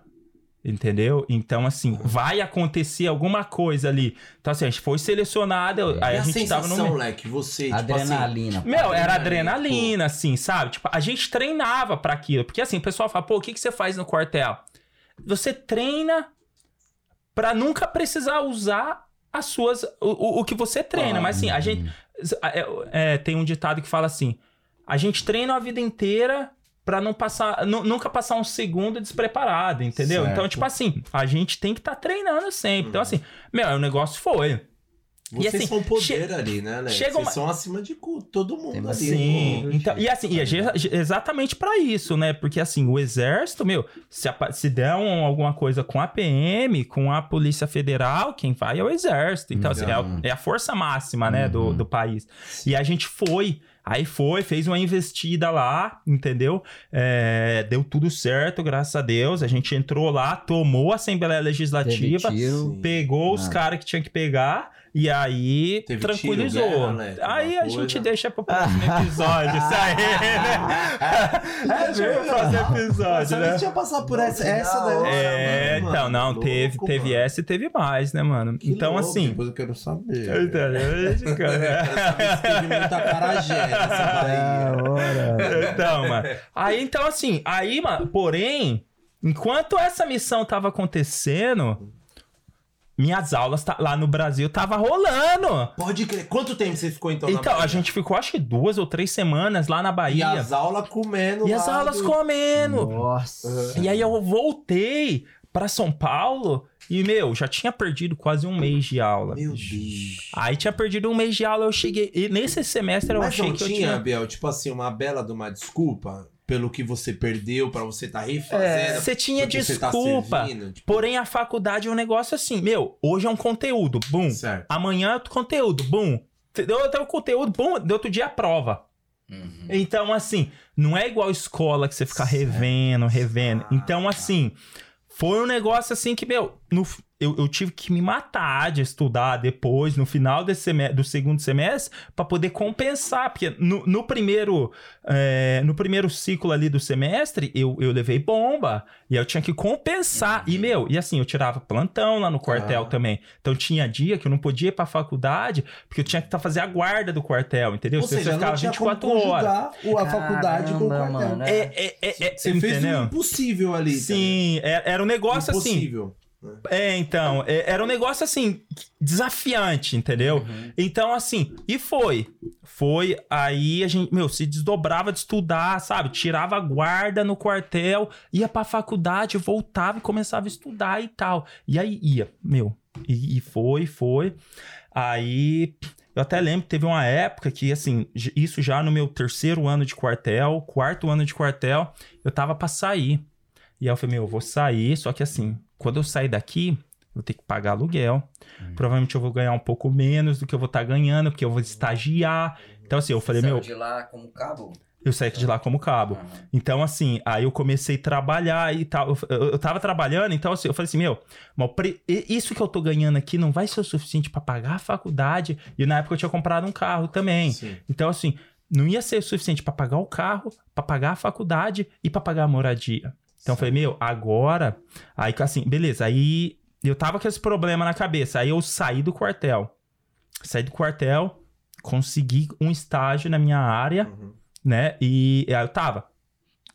Entendeu? Então, assim, Uhum. vai acontecer alguma coisa ali. Então, assim, a gente foi selecionado, aí e a, a, gente tava sensação, no. Leque, você, tipo assim... Adrenalina. Meu, era Adrenalina, adrenalina, assim, sabe? Tipo, a gente treinava pra aquilo. Porque, assim, o pessoal fala, pô, o que, que você faz no quartel? Você treina pra nunca precisar usar as suas... O, o, o que você treina. Ah, Mas, assim, a gente... é, é, tem um ditado que fala assim, a gente treina a vida inteira pra não passar... nu- nunca passar um segundo despreparado, entendeu? Certo. Então, tipo assim, a gente tem que estar treinando sempre. Então, assim, meu, o negócio foi... Vocês assim, são poder ali, né, Leque? chega Vocês uma- são acima de todo mundo ali. uma- Sim, então, e assim, e é exatamente pra isso, né? Porque assim, o exército, meu, se, apa- se der um- alguma coisa com a PM, com a Polícia Federal, quem vai é o exército. Então, assim, é, o- é a força máxima, né, do, do país. E a gente foi. Aí foi, fez uma investida lá, entendeu? É, deu tudo certo, graças a Deus. A gente entrou lá, tomou a Assembleia Legislativa, tiro. Sim. pegou os Ah. caras que tinha que pegar e aí Teve tranquilizou. tiro, guerra, né? aí Alguma a gente deixa pro próximo [LAUGHS] episódio, isso aí, né? é, deixa pro próximo episódio, Sabe né? que tinha passar por essa, essa da daí. É, mano, então, não, louco, teve, teve essa e teve mais, né, mano? Que então, louco, assim. Depois eu quero saber. Entendeu? Quero saber se teve muita carajé nessa [LAUGHS] Bahia. hora. então, mano. Aí, então, assim, aí, mano, porém, enquanto essa missão tava acontecendo, minhas aulas tá- lá no Brasil tava rolando. Pode crer. Quanto tempo você ficou então na Então, a gente ficou acho que duas ou três semanas lá na E Bahia. as aulas comendo E as aulas do- comendo. Nossa. E aí eu voltei pra São Paulo e, meu, já tinha perdido quase um mês de aula. Meu bicho. Deus. Aí tinha perdido um mês de aula, eu cheguei. E nesse semestre eu Mas achei não que eu tinha, tinha. Biel, tipo assim, uma bela de uma desculpa pelo que você perdeu, pra você tá refazendo. É, Você tinha porque você tá desculpa. servindo, tipo, Porém, a faculdade é um negócio assim, meu, hoje é um conteúdo, bum. Certo. Amanhã é outro conteúdo, bum. Deu outro conteúdo, bum. Do outro dia é a prova. Uhum. Então, assim, não é igual escola que você fica Certo. revendo, revendo. Ah, então, tá. assim, foi um negócio assim que, meu, no- eu, eu tive que me matar de estudar depois, no final desse semestre, do segundo semestre, pra poder compensar. Porque no, no primeiro é, no primeiro ciclo ali do semestre, eu, eu levei bomba. E eu tinha que compensar. E, meu, e assim, eu tirava plantão lá no quartel Ah. também. Então tinha dia que eu não podia ir pra faculdade, porque eu tinha que tá, fazer a guarda do quartel, entendeu? Ou Se você seja, não ficava tinha como 24 horas. a faculdade com o Caramba, quartel. mano, É, é, é, é, Você fez o entendeu? impossível ali. tá Sim, é- era um negócio assim. É, então, é- era um negócio assim, desafiante, entendeu? Uhum. Então, assim, e foi. Foi, aí a gente, meu, se desdobrava de estudar, sabe? Tirava a guarda no quartel, ia pra faculdade, voltava e começava a estudar e tal. E aí ia, meu, e, e foi, foi. Aí, eu até lembro que teve uma época que, assim, isso já no meu terceiro ano de quartel, quarto ano de quartel, eu tava pra sair. E aí eu falei, meu, eu vou sair, só que assim, quando eu sair daqui, vou ter que pagar aluguel. Provavelmente eu vou ganhar um pouco menos do que eu vou estar ganhando, porque eu vou estagiar. Então, assim, eu falei, Saiu meu, de lá como cabo? eu saí de lá como cabo. Aham. Então, assim, aí eu comecei a trabalhar e tal. Eu, eu, eu tava trabalhando, então, assim, eu falei assim, meu, isso que eu tô ganhando aqui não vai ser o suficiente pra pagar a faculdade. E na época eu tinha comprado um carro também. Sim. Então, assim, não ia ser o suficiente pra pagar o carro, pra pagar a faculdade e pra pagar a moradia. Então eu falei, meu, agora. Aí, assim, beleza. Aí eu tava com esse problema na cabeça. Aí eu saí do quartel. Saí do quartel, consegui um estágio na minha área, Uhum. né? E aí eu tava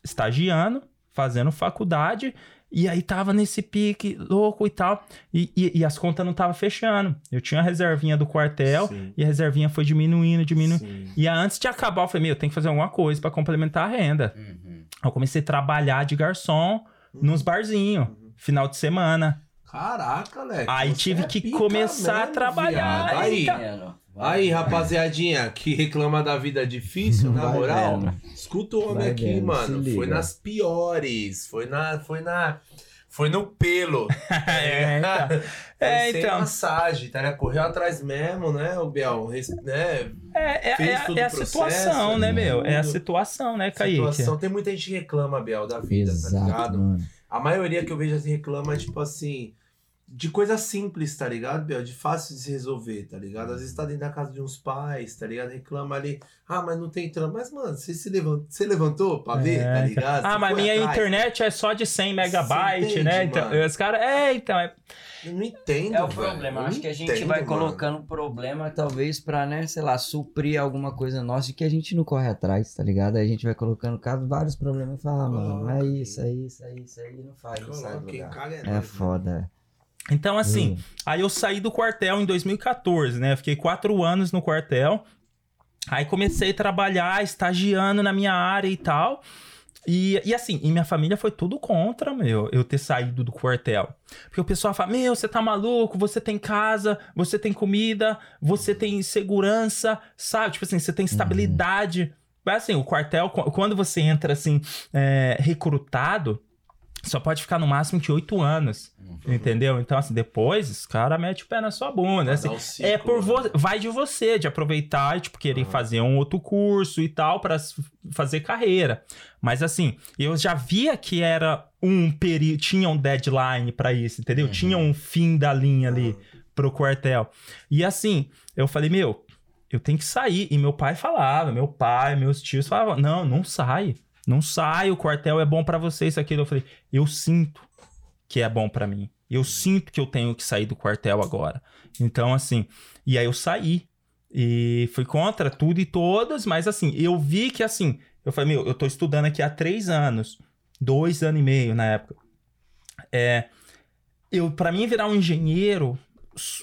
estagiando, fazendo faculdade. E aí tava nesse pique louco e tal. E, e, e as contas não tava fechando. Eu tinha a reservinha do quartel Sim. e a reservinha foi diminuindo, diminuindo. Sim. E antes de acabar, eu falei, meu, tem que fazer alguma coisa pra complementar a renda. Uhum. Eu comecei a trabalhar de garçom nos barzinhos, final de semana. Caraca, Leque. Aí tive é que começar a mesmo, trabalhar. viado. Aí, Aí, rapaziadinha, que reclama da vida difícil, na Vai moral, vendo. escuta o homem Vai aqui, vendo, mano. Foi nas piores. Foi na. Foi na. Foi no pelo. [LAUGHS] É, então. Foi É, sem então. massagem, tá? né? Correu atrás mesmo, né, o Biel? Res- Né? É, é, Fez é, todo é a processo, situação, né, meu? É a situação, né, Kaique? Situação. Tem muita gente que reclama, Biel, da vida, tá Exato, ligado? mano. A maioria que eu vejo assim reclama, tipo assim, de coisa simples, tá ligado, Biel? De fácil de se resolver, tá ligado? Às vezes tá dentro da casa de uns pais, tá ligado? Reclama ali, ah, mas não tem trampo. Mas, mano, você se levantou, você levantou pra ver, É, tá ligado? Ah, Você mas minha atrás. internet é só de 100 megabytes, entende, né? Então, os caras. É, então. é- Eu não entendo, É o velho. problema. Eu Acho que a gente entendo, vai mano. colocando problema, talvez, pra, né, sei lá, suprir alguma coisa nossa e que a gente não corre atrás, tá ligado? Aí a gente vai colocando caso, vários problemas e fala, ah, mano, é isso, é isso, é isso, aí não faz, não sai do lugar. é É foda. Então, assim, Hum. aí eu saí do quartel em 2014, né? Fiquei quatro anos no quartel. Aí comecei a trabalhar, estagiando na minha área e tal. E, e assim, e minha família foi tudo contra, meu, eu ter saído do quartel. Porque o pessoal fala: Meu, você tá maluco, você tem casa, você tem comida, você tem segurança, sabe? Tipo assim, você tem estabilidade. Mas assim, o quartel, qu- quando você entra assim, é, recrutado, só pode ficar no máximo de oito anos. Entendeu? Então, assim, depois os caras metem o pé na sua bunda. Assim, ciclo, é por né? vo... vai de você, de aproveitar e, tipo, querer Ah. fazer um outro curso e tal pra s- fazer carreira. Mas assim, eu já via que era um período, tinha um deadline pra isso, entendeu? Uhum. Tinha um fim da linha ali pro quartel. E assim, eu falei, meu, eu tenho que sair. E meu pai falava, meu pai, meus tios falavam, não, não sai. Não sai, o quartel é bom pra você, isso aqui. Eu falei, eu sinto que é bom pra mim. Eu sinto que eu tenho que sair do quartel agora. Então, assim, e aí eu saí. E fui contra tudo e todas, mas assim, eu vi que assim, eu falei, meu, eu tô estudando aqui há três anos, dois anos e meio na época. É, eu, para mim virar um engenheiro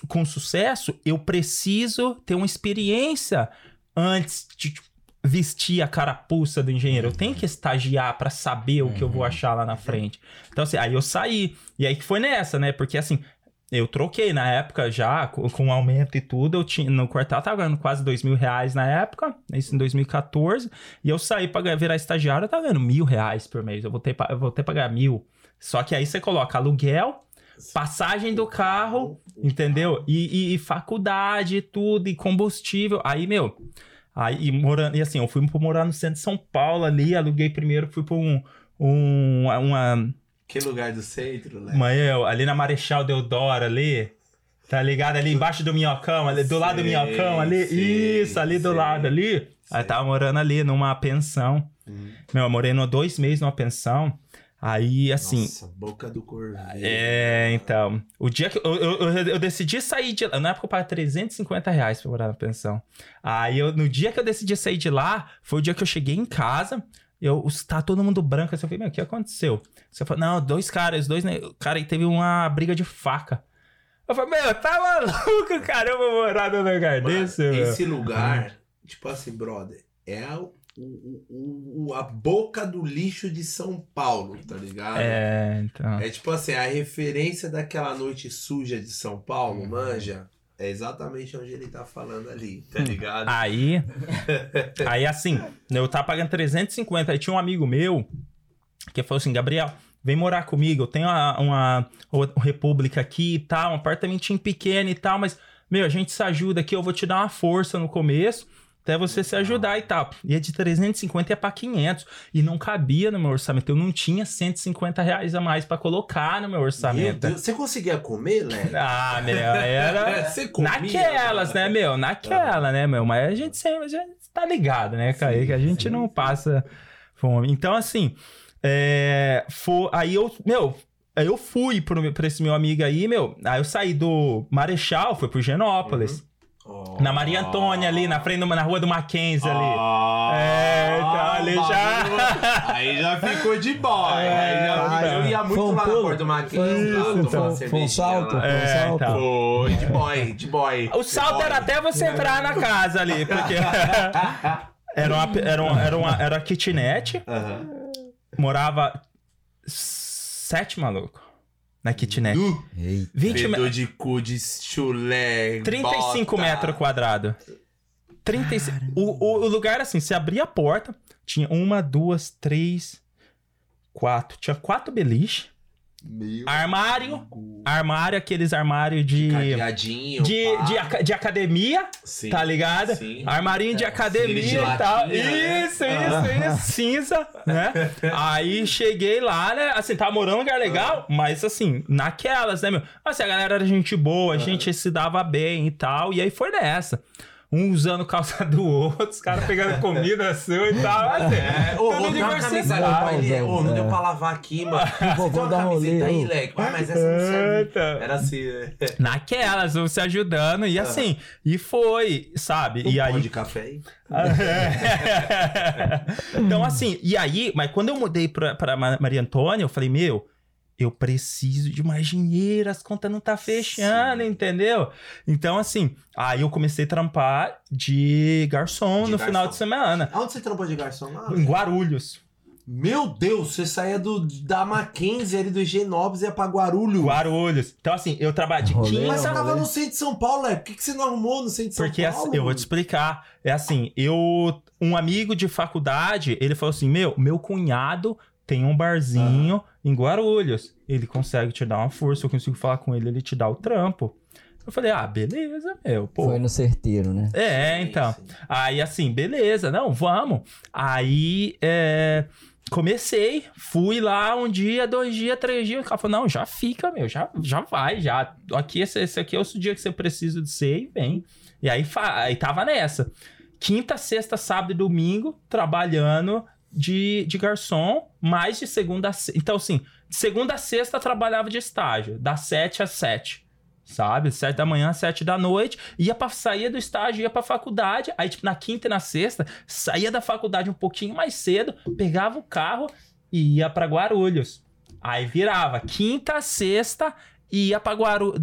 com sucesso, eu preciso ter uma experiência antes de tipo, vestir a carapuça do engenheiro. Eu tenho que estagiar pra saber o que eu vou achar lá na frente. Então, assim, aí eu saí. E aí que foi nessa, né? Porque assim, eu troquei na época já, com, com aumento e tudo. Eu tinha, no quartel eu tava ganhando quase dois mil reais na época, isso em 2014. E eu saí pra ganhar- virar estagiário, eu tava ganhando mil reais por mês. Eu voltei pra, eu voltei pra ganhar mil. Só que aí você coloca aluguel, passagem do carro, entendeu? E, e- e faculdade e tudo, e combustível. Aí, meu. Aí, morando, e assim, eu fui morar no centro de São Paulo ali, aluguei primeiro, fui pra um. um uma, Que lugar do centro, né? eu, ali na Marechal Deodoro ali. Tá ligado? Ali embaixo do minhocão, ali, do lado do minhocão ali. sei, Isso, ali do lado ali. Aí sei. tava morando ali numa pensão. Hum. Meu, eu morei no dois meses numa pensão. Aí, assim, Nossa, boca do corveiro. é, então. O dia que eu, eu, eu- decidi sair de lá. Na época eu pagava 350 reais pra morar na pensão. Aí eu, no dia que eu decidi sair de lá, foi o dia que eu cheguei em casa. Eu, tá todo mundo branco. Assim, eu falei, meu, o que aconteceu? Você falou, não, dois caras, dois. né, Cara, e teve uma briga de faca. Eu falei, meu, tá maluco, cara? Eu vou morar num lugar Mano, desse, meu. esse lugar, tipo assim, brother, é a, o- o- o- a boca do lixo de São Paulo, tá ligado? É, então. É tipo assim, a referência daquela noite suja de São Uhum. Paulo, manja, é exatamente onde ele tá falando ali, tá ligado? Aí, [LAUGHS] aí assim, eu tava pagando 350. Aí tinha um amigo meu que falou assim: Gabriel, vem morar comigo. Eu tenho uma, uma, uma república aqui e tal, um apartamentinho pequeno e tal, mas, meu, a gente se ajuda aqui. Eu vou te dar uma força no começo. Até você se ajudar e tal. E é de 350 ia pra 500. E não cabia no meu orçamento. Eu não tinha 150 reais a mais pra colocar no meu Meu orçamento. Deus, você conseguia comer, Léo? [LAUGHS] Ah, meu, era. [LAUGHS] Você comia, Naquelas, né, meu? Naquela, né, meu? Mas a gente sempre a gente tá ligado, né, Kaique? Que a gente sim, não sim. passa fome. Então, assim, é, foi, aí eu, meu, eu fui pro, pra esse meu amigo aí, meu. Aí eu saí do Marechal, fui pro Genópolis. Oh. Na Maria Antônia ali, na frente, do- na rua do Mackenzie ali. Ah, É, então ali já- Aí já ficou de boy. É, aí já, então. eu ia muito um lá na pulo? porta do Mackenzie. Foi- um salto? lá. Foi um É, salto? então. Foi, de boy, de boy. [LAUGHS] O salto De era boy. até você entrar na casa ali, porque [LAUGHS] era uma, era uma, era uma, era uma kitnet. Morava sete maluco. Na kitnet. Nu. Eita. 20 me- de cu de chulé. 35 bota. metros quadrados. 35. O, o, o lugar assim, você abria a porta, tinha uma, duas, três, quatro. Tinha quatro beliche, Meu armário, amigo. armário, aqueles armários de. Cadeadinho. De, de, de academia, Sim, tá ligado? sim. Armarinho de É, academia aquele de e tal. né? Isso, isso, isso. Cinza, né? [LAUGHS] Aí cheguei lá, né? Assim, tava morando num lugar legal, mas assim, naquelas, né, meu? Assim, a galera era gente boa, a gente se dava bem e tal. E aí foi nessa. Um usando calça [LAUGHS] do outro, os caras pegando comida [LAUGHS] sua e tal. Assim, É, ô, tudo uma. Ô, não É. deu pra lavar aqui, mano. vou uma dar um camiseta rolê, aí. Leque? Ah, mas essa não serve. Era assim, né? [LAUGHS] Naquelas, um se ajudando, e assim, e foi, sabe? Um e aí. de café aí. então, assim, e aí, mas quando eu mudei pra, pra Ma- Maria Antônia, eu falei, meu, eu preciso de mais dinheiro, as contas não tá fechando, Sim. entendeu? Então, assim, aí eu comecei a trampar de garçom De no garçom. final de semana. Aonde você trampou de garçom lá? Em Guarulhos. Meu Deus, você saía do, da Mackenzie ali do Higienópolis e ia pra Guarulhos. Guarulhos. Então, assim, eu trabalho de quinta. Mas você tava no centro de São Paulo, é? Por que, que você não arrumou no centro de São Porque Paulo? assim, eu vou te explicar. É assim, eu. Um amigo de faculdade, ele falou assim: Meu, meu cunhado tem um barzinho em Guarulhos. Ele consegue te dar uma força, eu consigo falar com ele, ele te dá o trampo. Eu falei, ah, beleza, meu, pô. Foi no certeiro, né? É, Sim, então. sim. Aí, assim, beleza, não, vamos. Aí, é, comecei, fui lá um dia, dois dias, três dias. O cara falou, não, já fica, meu, já, já vai, já. Aqui, esse, esse aqui é o dia que você precisa de ser e vem. E aí, aí tava nessa. Quinta, sexta, sábado e domingo, trabalhando de, de garçom, mais de segunda a se- Então, assim, segunda a sexta trabalhava de estágio, das sete às sete. Sabe? Sete da manhã, sete da noite. Ia pra, saía do estágio, ia pra faculdade. Aí, tipo, na quinta e na sexta, saía da faculdade um pouquinho mais cedo, pegava o carro e ia pra Guarulhos. Aí virava quinta, sexta, e ia pra Guarulhos.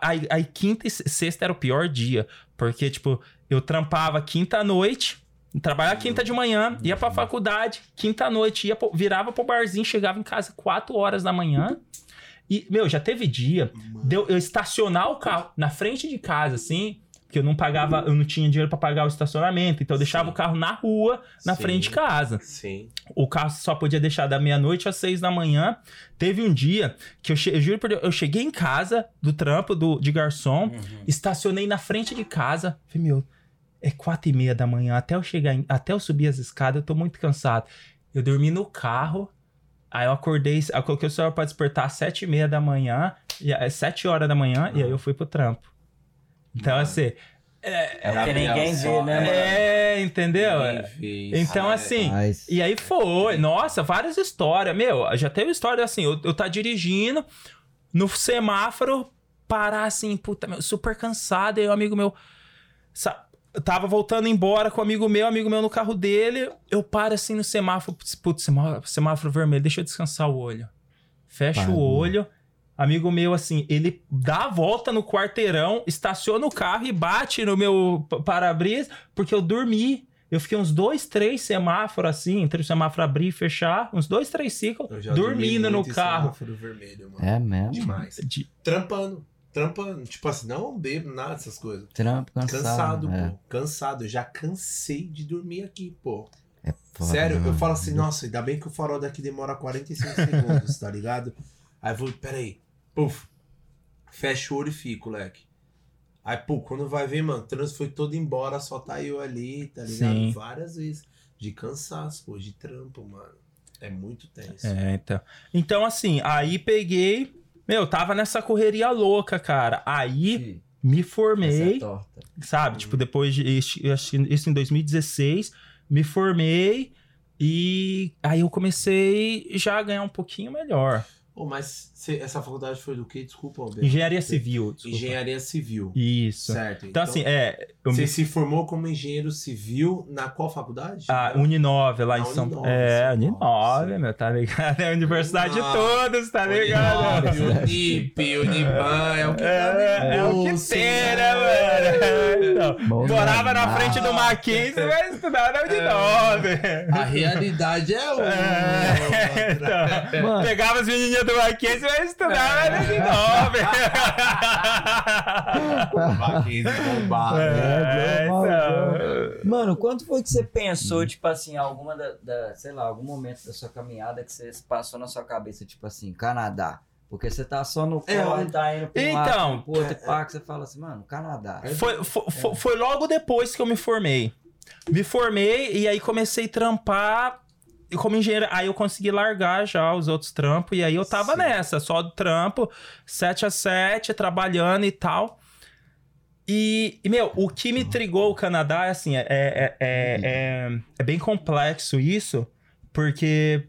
Aí, aí quinta e se- sexta era o pior dia. Porque, tipo, eu trampava quinta à noite, trabalhava quinta de manhã, ia pra faculdade, quinta à noite, ia pro- virava pro barzinho, chegava em casa quatro horas da manhã. E, meu, já teve dia de eu, estacionar o carro na frente de casa, assim, porque eu não pagava, eu não tinha dinheiro pra pagar o estacionamento, então eu deixava Sim. o carro na rua, na Sim. frente de casa. Sim. O carro só podia deixar da meia-noite às seis da manhã. Teve um dia que eu, che- eu juro por Deus, eu cheguei em casa do trampo do, de garçom, estacionei na frente de casa. Falei, meu, é quatro e meia da manhã, até eu chegar, em- até eu subir as escadas, eu tô muito cansado. Eu dormi no carro, aí eu acordei, eu coloquei o celular pra despertar às sete e meia da manhã, e, é sete horas da manhã, e aí eu fui pro trampo. Então, Mano. assim, É porque ninguém vê, né, mano? é, entendeu? Ninguém vê. Então, Ah, é. assim, Mas... e aí foi, nossa, várias histórias. Meu, já teve história assim, eu, eu tá dirigindo no semáforo, parar assim, puta, meu, super cansado, e aí o amigo meu. sa- eu tava voltando embora com um amigo meu, amigo meu no carro dele. Eu paro assim no semáforo, putz, putz, semá- semáforo vermelho, deixa eu descansar o olho. Fecha o olho. Amigo meu, assim, ele dá a volta no quarteirão, estaciona o carro e bate no meu pa- para-brisa, porque eu dormi. Eu fiquei uns dois, três semáforos assim, entre o semáforo abrir e fechar, uns dois, três ciclos, dormindo no carro. semáforo vermelho, mano. É mesmo? Demais. De- Trampando. Trampando. Tipo assim, não bebo nada dessas coisas. Trampo, cansado. Cansado, é. pô. Cansado. Eu já cansei de dormir aqui, pô. É foda, Sério, eu mano. falo assim, nossa, ainda bem que o farol daqui demora 45 segundos, tá ligado? Aí eu vou, peraí, puf, fecha o olho e fico, leque. Aí, pô, quando vai ver, mano, o trânsito foi todo embora, só tá eu ali, tá ligado? Sim. Várias vezes. De cansaço, pô, de trampo, mano. É muito tenso. É, então. Então, assim, aí peguei. Meu, tava nessa correria louca, cara. Aí Ih, me essa é formei, torta. sabe? Tipo, depois de. Isso em 2016. Me formei. E aí eu comecei já a ganhar um pouquinho melhor. Pô, mas cê- essa faculdade foi do quê? Desculpa, Alberto. Engenharia civil. desculpa. Engenharia civil. Isso. Certo. Então, assim, é. Eu Você me... se formou como engenheiro civil na qual faculdade? A Uninove lá Na em São Uninove, Paulo. É, Uninove, meu, tá ligado? É a universidade de todos, tá ligado? Unip, Unip, Uniban, é o que É, é o que tem, né, mano? Então, Bom morava na frente do Mackenzie, mas estudava na Uninove. A realidade é outra. É, então, pegava as menininhas do Mackenzie vai estudar é. de novo. Mackenzie bombado. É, É. Mano, quando foi que você pensou, tipo assim, alguma da, da- sei lá, algum momento da sua caminhada que você passou na sua cabeça, tipo assim, Canadá? Porque você tá só no É, corre, um- tá indo pra um Então, lado, pro outro, pá, que você fala assim, mano, Canadá. Foi, foi, foi- foi logo depois que eu me formei. Me formei e aí comecei a trampar e como engenheiro. Aí eu consegui largar já os outros trampos. E aí eu tava Sim. nessa, só do trampo, 7 a 7, trabalhando e tal. E, e, meu, o que me trigou o Canadá é assim, é, é, é, é, é bem complexo isso, porque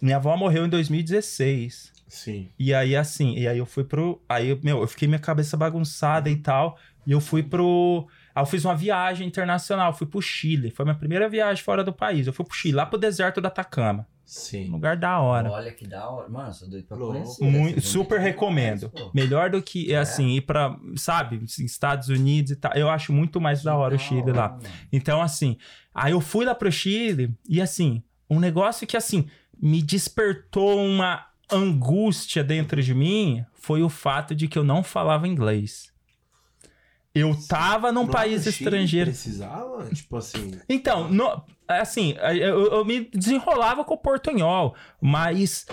minha avó morreu em 2016. Sim. E aí, assim, e aí eu fui pro. Aí, meu, eu fiquei minha cabeça bagunçada e tal. E eu fui pro. Aí eu fiz uma viagem internacional, fui pro Chile. Foi minha primeira viagem fora do país. Eu fui pro Chile, lá pro deserto do Atacama. Um Sim. lugar da hora. Olha que da hora. Mano, sou doido pra conhecer. Muito, Você super recomendo. Melhor do que, é. assim, ir pra, sabe, Estados Unidos e tal. Eu acho muito mais da hora o Da Chile hora, lá. mano. Então, assim, aí eu fui lá pro Chile e, assim, um negócio que, assim, me despertou uma angústia dentro de mim foi o fato de que eu não falava inglês. Eu tava num Lá país Chile estrangeiro. Precisava? Tipo assim. Então, no- assim, eu, eu me desenrolava com o portunhol, mas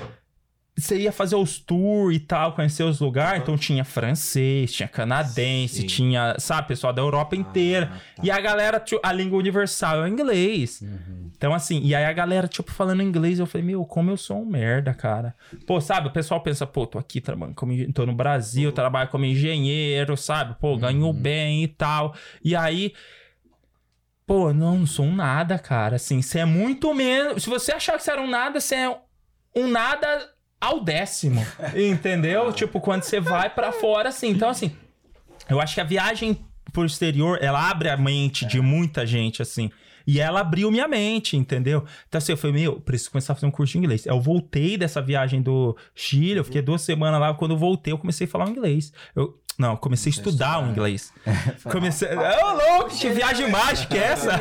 você ia fazer os tours e tal, conhecer os lugares, então tinha francês, tinha canadense, Sim. tinha, sabe, pessoal da Europa inteira. Ah, tá. E a galera, tipo, a língua universal é o inglês. Uhum. Então, assim, e aí a galera, tipo, falando inglês, eu falei, meu, como eu sou um merda, cara. Pô, sabe, o pessoal pensa, pô, tô aqui trabalhando como, engen- tô no Brasil, trabalho como engenheiro, sabe? Pô, ganho Uhum. bem e tal. E aí, pô, não, não sou um nada, cara. Assim, você é muito menos. Se você achar que você era um nada, você é um nada ao décimo. entendeu? [LAUGHS] tipo, quando você vai pra fora, assim. Então, assim, eu acho que a viagem pro exterior, ela abre a mente de muita gente, assim. E ela abriu minha mente, entendeu? Então, assim, eu falei, meu, preciso começar a fazer um curso de inglês. Eu voltei dessa viagem do Chile, eu fiquei duas semanas lá. Quando eu voltei, eu comecei a falar o inglês. Eu, não, eu comecei a estudar o inglês. [LAUGHS] Comecei. Ô, louco, que viagem mágica é essa? [LAUGHS]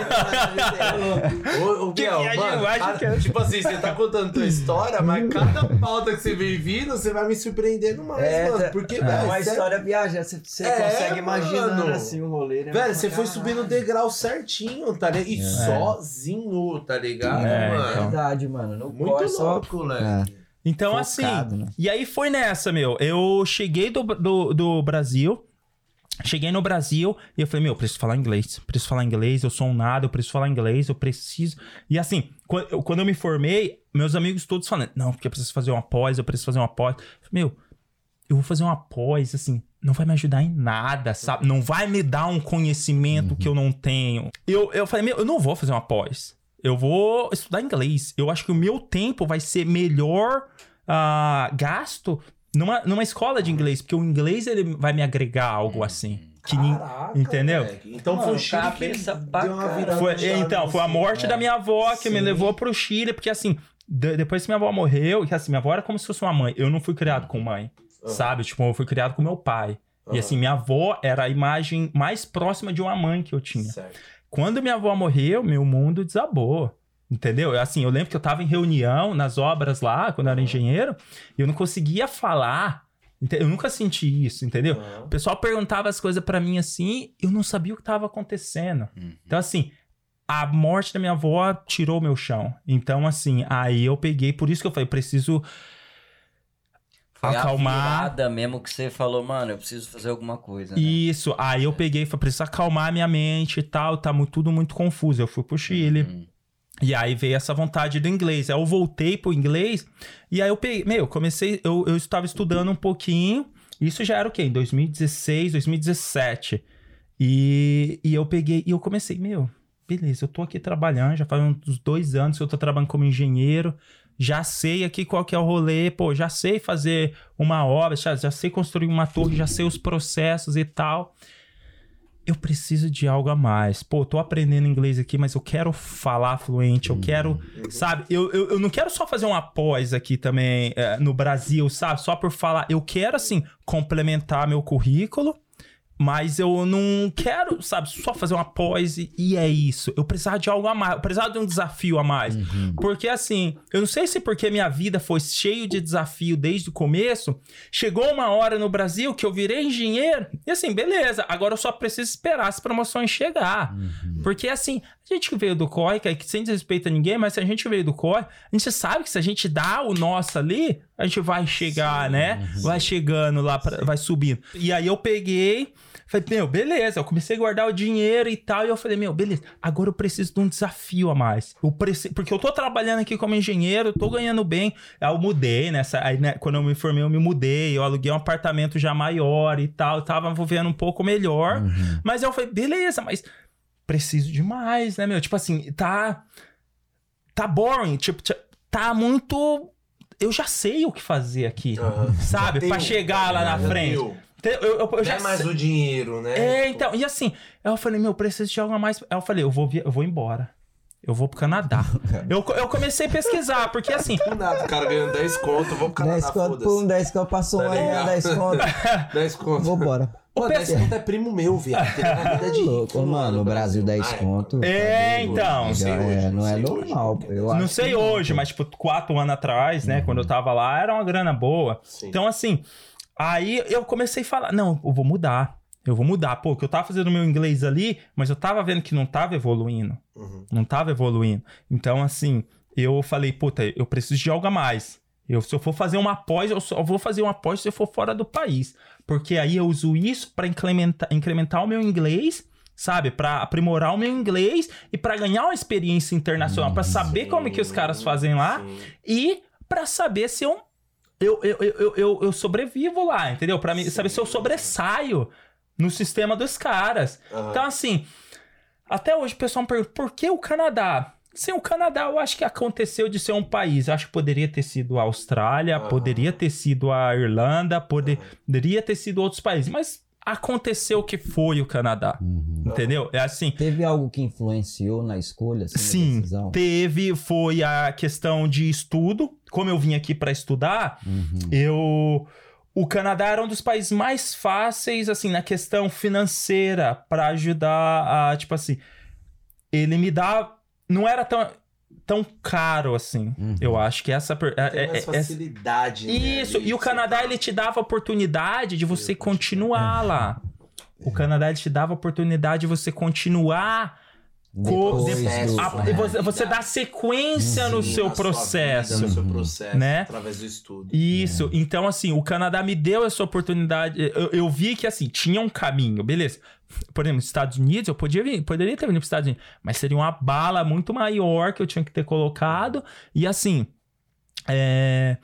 Ô, Biel, viagem mano, mágica. cada- tipo assim, você tá contando tua história, mas cada pauta que você vem vindo, você vai me surpreendendo mais, É, mano. tá- Porque, É velho, uma você- história viagem, você, você É, consegue imaginar assim o rolê, né? Velho, você foi subindo o degrau certinho, tá ligado? E sozinho, tá ligado, É, mano? então. Verdade, mano. No Muito corre só... louco, moleque. Então, Focado, assim. né? E aí foi nessa, meu. Eu cheguei do, do, do Brasil. Cheguei no Brasil e eu falei, meu, eu preciso falar inglês. Preciso falar inglês, eu sou um nada, eu preciso falar inglês, eu preciso. E assim, quando eu, quando eu me formei, meus amigos todos falando, não, porque eu preciso fazer uma pós, eu preciso fazer uma pós. Eu falei, meu, eu vou fazer uma pós, assim, não vai me ajudar em nada, sabe? Não vai me dar um conhecimento que eu não tenho. Eu, eu falei, meu, eu não vou fazer uma pós. Eu vou estudar inglês. Eu acho que o meu tempo vai ser melhor ah, gasto numa, numa escola de inglês, porque o inglês ele vai me agregar algo assim. Que Caraca, entendeu? moleque. Então Mano, foi o Chile que deu uma virada Foi- então, foi a morte É. da minha avó que me Sim. levou pro Chile, porque assim, de- depois que minha avó morreu, que assim, minha avó era como se fosse uma mãe. Eu não fui criado com mãe, Ah. sabe? Tipo, eu fui criado com meu pai. E Ah. assim, minha avó era a imagem mais próxima de uma mãe que eu tinha. Certo. Quando minha avó morreu, meu mundo desabou. Entendeu? Eu, Assim, eu lembro que eu tava em reunião nas obras lá, quando eu era engenheiro, e eu não conseguia falar. Eu nunca senti isso, entendeu? Ah. O pessoal perguntava as coisas pra mim assim, eu não sabia o que tava acontecendo. Então, assim, a morte da minha avó tirou meu chão. Então, assim, aí eu peguei, por isso que eu falei, preciso Foi a acalmar. virada mesmo que você falou, mano, eu preciso fazer alguma coisa. né? Isso, aí eu peguei e falei, preciso acalmar minha mente e tal, tá tudo muito confuso. Eu fui pro Chile. Uhum. E aí veio essa vontade do inglês. Aí eu voltei pro inglês e aí eu peguei, meu, comecei, eu, eu estava estudando um pouquinho. Isso já era o quê? Em 2016, 2017. E, e eu peguei e eu comecei, meu, beleza, eu tô aqui trabalhando, já faz uns dois anos que eu tô trabalhando como engenheiro. Já sei aqui qual que é o rolê, pô, já sei fazer uma obra, já, já sei construir uma torre, já sei os processos e tal eu preciso de algo a mais. Pô, tô aprendendo inglês aqui, mas eu quero falar fluente, eu quero, sabe? Eu, eu, eu não quero só fazer uma pós aqui também é, no Brasil, sabe? Só por falar. Eu quero, assim, complementar meu currículo Mas eu não quero, sabe, só fazer uma pós e, e é isso. Eu precisava de algo a mais, eu precisava de um desafio a mais. Porque assim, eu não sei se porque minha vida foi cheio de desafio desde o começo, chegou uma hora no Brasil que eu virei engenheiro e assim, beleza, agora eu só preciso esperar as promoções chegar. Porque assim, a gente que veio do COI, que sem desrespeito a ninguém, mas se a gente veio do COI, a gente sabe que se a gente dá o nosso ali, a gente vai chegar, né? Vai chegando lá, pra- vai subindo. E aí eu peguei, falei, meu, beleza. Eu comecei a guardar o dinheiro e tal. E eu falei, meu, beleza. Agora eu preciso de um desafio a mais. Eu preciso, porque eu tô trabalhando aqui como engenheiro, tô ganhando bem. Aí eu mudei nessa. Aí, né, quando eu me formei, eu me mudei. Eu aluguei um apartamento já maior e tal. Eu tava vivendo um pouco melhor. Mas eu falei, beleza, mas preciso de mais, né, meu? Tipo assim, tá. Tá boring. Tipo, tá muito. Eu já sei o que fazer aqui. Sabe? Tem- chegar lá na frente. deu. Te- Eu, eu, eu já é mais sei- o dinheiro, né? É, então. E assim, aí eu falei, meu, preciso de algo a mais. Aí eu falei, eu vou, via- eu vou embora. Eu vou pro Canadá. [LAUGHS] eu, eu comecei a pesquisar, porque assim. Do nada, o cara ganhando 10 conto, vou pro 10 Canadá, conto, pum, foda-se. 10 conto, passou um Tá ano, ligado? 10 conto. [LAUGHS] 10 conto. Vambora. Pô, 10 conto é primo meu, viado. Tem uma vida [LAUGHS] de Louco, rico, mano, no Brasil 10 Ah, é, conto. É, então. Não É, é normal. não sei hoje, mas tipo, quatro anos atrás, né? Quando eu tava lá, era uma grana boa. Sim. Então, assim, aí eu comecei a falar, não, eu vou mudar. Eu vou mudar. Pô, que eu tava fazendo meu inglês ali, mas eu tava vendo que não tava evoluindo. Uhum. Não tava evoluindo. Então, assim, eu falei, puta, eu preciso de algo a mais. Eu, se eu for fazer uma pós, eu só vou fazer uma pós se eu for fora do país. Porque aí eu uso isso pra incrementar, incrementar o meu inglês, sabe? Pra aprimorar o meu inglês e pra ganhar uma experiência internacional, pra saber como que os caras fazem lá e pra saber se eu eu, eu, eu, eu, sobrevivo lá, entendeu? Mim, saber se eu sobressaio no sistema dos caras. Então, assim, até hoje o pessoal me pergunta, por que o Canadá? Sim, o Canadá eu acho que aconteceu de ser um país. Eu acho que poderia ter sido a Austrália, Aham. poderia ter sido a Irlanda, poder- poderia ter sido outros países. Mas aconteceu que foi o Canadá. Uhum. Entendeu? É assim. Teve algo que influenciou na escolha, assim, na Sim, decisão? teve, foi a questão de estudo. Como eu vim aqui para estudar, Uhum. eu o Canadá era um dos países mais fáceis assim na questão financeira para ajudar a, tipo assim, ele me dá não era tão tão caro assim. Uhum. Eu acho que essa per- é- Tem mais é- é- facilidade, né? isso, e o Canadá ele te dava a oportunidade de você Eu continuar lá. O Canadá ele te dava a oportunidade de você continuar Depois Depois do- a- né? você, você dá sequência no Sim, seu na sua processo. no seu processo, Né? através do estudo. Isso. Então, assim, o Canadá me deu essa oportunidade. Eu, eu vi que, assim, tinha um caminho, beleza. Por exemplo, nos Estados Unidos, eu podia vir, poderia ter vindo para os Estados Unidos, mas seria uma bala muito maior que eu tinha que ter colocado. E, assim, é,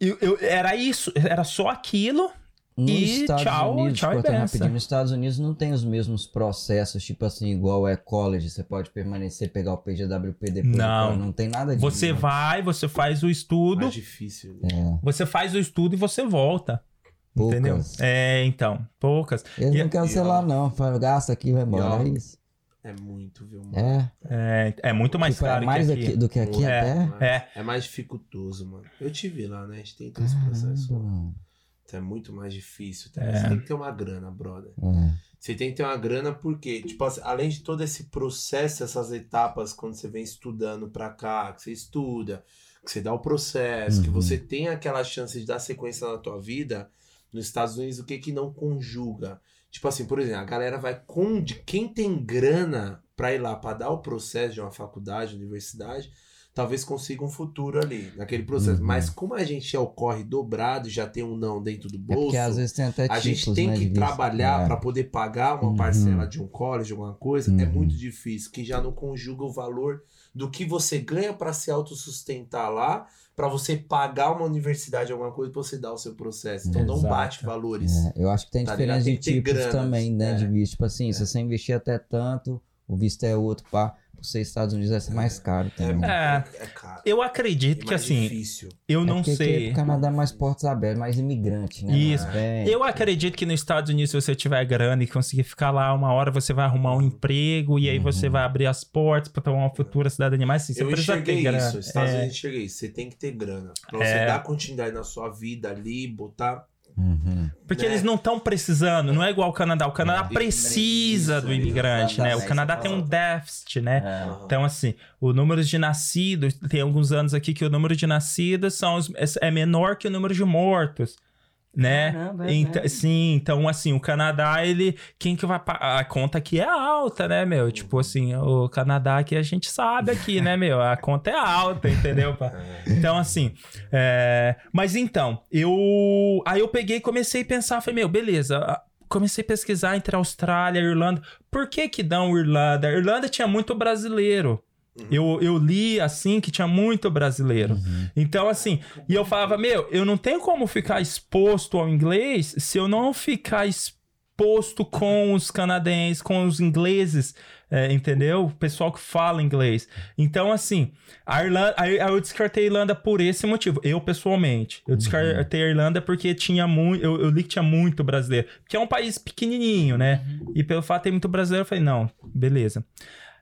eu- eu- era isso, era só aquilo. Nos E Estados tchau, Unidos, tchau e cortando rapidinho, nos Estados Unidos não tem os mesmos processos, tipo assim, igual é college, você pode permanecer, pegar o PGWP depois. Não. não tem nada disso. Você né? vai, você faz o estudo, Mais difícil. né? É, você faz o estudo e você volta. poucas. Entendeu? É, então, poucas. Eles E- não querem celular, ó, não. Fala, gasta aqui, vai embora. É isso. É muito, viu, mano? É. É, é muito mais Tipo, é caro mais que aqui. aqui do que aqui É. até. É, É mais dificultoso, mano. Eu tive lá, né? A gente tem todo esse processo. Caramba, lá. mano. Então é muito mais difícil. Tá? É. Você tem que ter uma grana, brother. É. Você tem que ter uma grana porque, tipo, além de todo esse processo, essas etapas, quando você vem estudando pra cá, que você estuda, que você dá o processo, que Uhum. você tem aquela chance de dar sequência na tua vida, nos Estados Unidos, o que que não conjuga? Tipo assim, por exemplo, a galera vai com de quem tem grana pra ir lá pra dar o processo de uma faculdade, universidade, talvez consiga um futuro ali, naquele processo. Uhum. Mas como a gente é o corre dobrado, já tem um não dentro do É bolso, porque às vezes tem até a tipos, gente tem né, que trabalhar É. para poder pagar uma Uhum. parcela de um college, alguma coisa, é Uhum. muito difícil, que já não conjuga o valor do que você ganha para se autossustentar lá, para você pagar uma universidade, alguma coisa, para você dar o seu processo. Então não Exato. bate valores. É, eu acho que tem Tá diferença? Tem de ter tipos granas, também, né? é. De visto. Tipo assim, se você investir até tanto, o visto é outro, pá. Por ser Estados Unidos vai ser mais caro também. É. é caro. eu acredito É que assim, difícil. eu É não porque aqui sei. O Canadá é mais portas abertas, mais imigrante, né? Isso. Eu acredito que nos Estados Unidos, se você tiver grana e conseguir ficar lá uma hora, você vai arrumar um emprego e aí você vai abrir as portas para ter uma futura cidadania. Mas sim, você eu precisa ter grana. isso, Estados É, Unidos enxerguei isso. Você tem que ter grana. Pra você É. dar continuidade na sua vida ali, botar. Uhum. Porque Né? eles não estão precisando, não é igual o Canadá. O Canadá É. precisa do imigrante, né? O. Canadá tem um déficit, né? É. Então, assim, o número de nascidos, tem alguns anos aqui que o número de nascidos são é menor que o número de mortos. Né? Caramba, é Então- sim, então assim, o Canadá, ele. Quem que vai pagar? A conta aqui é alta, né, meu? Tipo assim, o Canadá aqui a gente sabe aqui, né, meu? A conta é alta, entendeu? pá? Então, assim. é, Mas então, eu. Aí eu peguei e comecei a pensar, falei, meu, beleza. Comecei a pesquisar entre Austrália e Irlanda. Por que que dão Irlanda? A Irlanda tinha muito brasileiro. Eu, eu li assim que tinha muito brasileiro. Então, assim, e eu falava, meu, eu não tenho como ficar exposto ao inglês se eu não ficar exposto com os canadenses, com os ingleses, é, entendeu? O pessoal que fala inglês. Então, assim, a Irlanda, aí eu descartei a Irlanda por esse motivo. Eu, pessoalmente. Eu descartei a Irlanda porque tinha muito. Eu, eu li que tinha muito brasileiro. Que é um país pequenininho, né? E pelo fato de ter muito brasileiro, eu falei, não, beleza.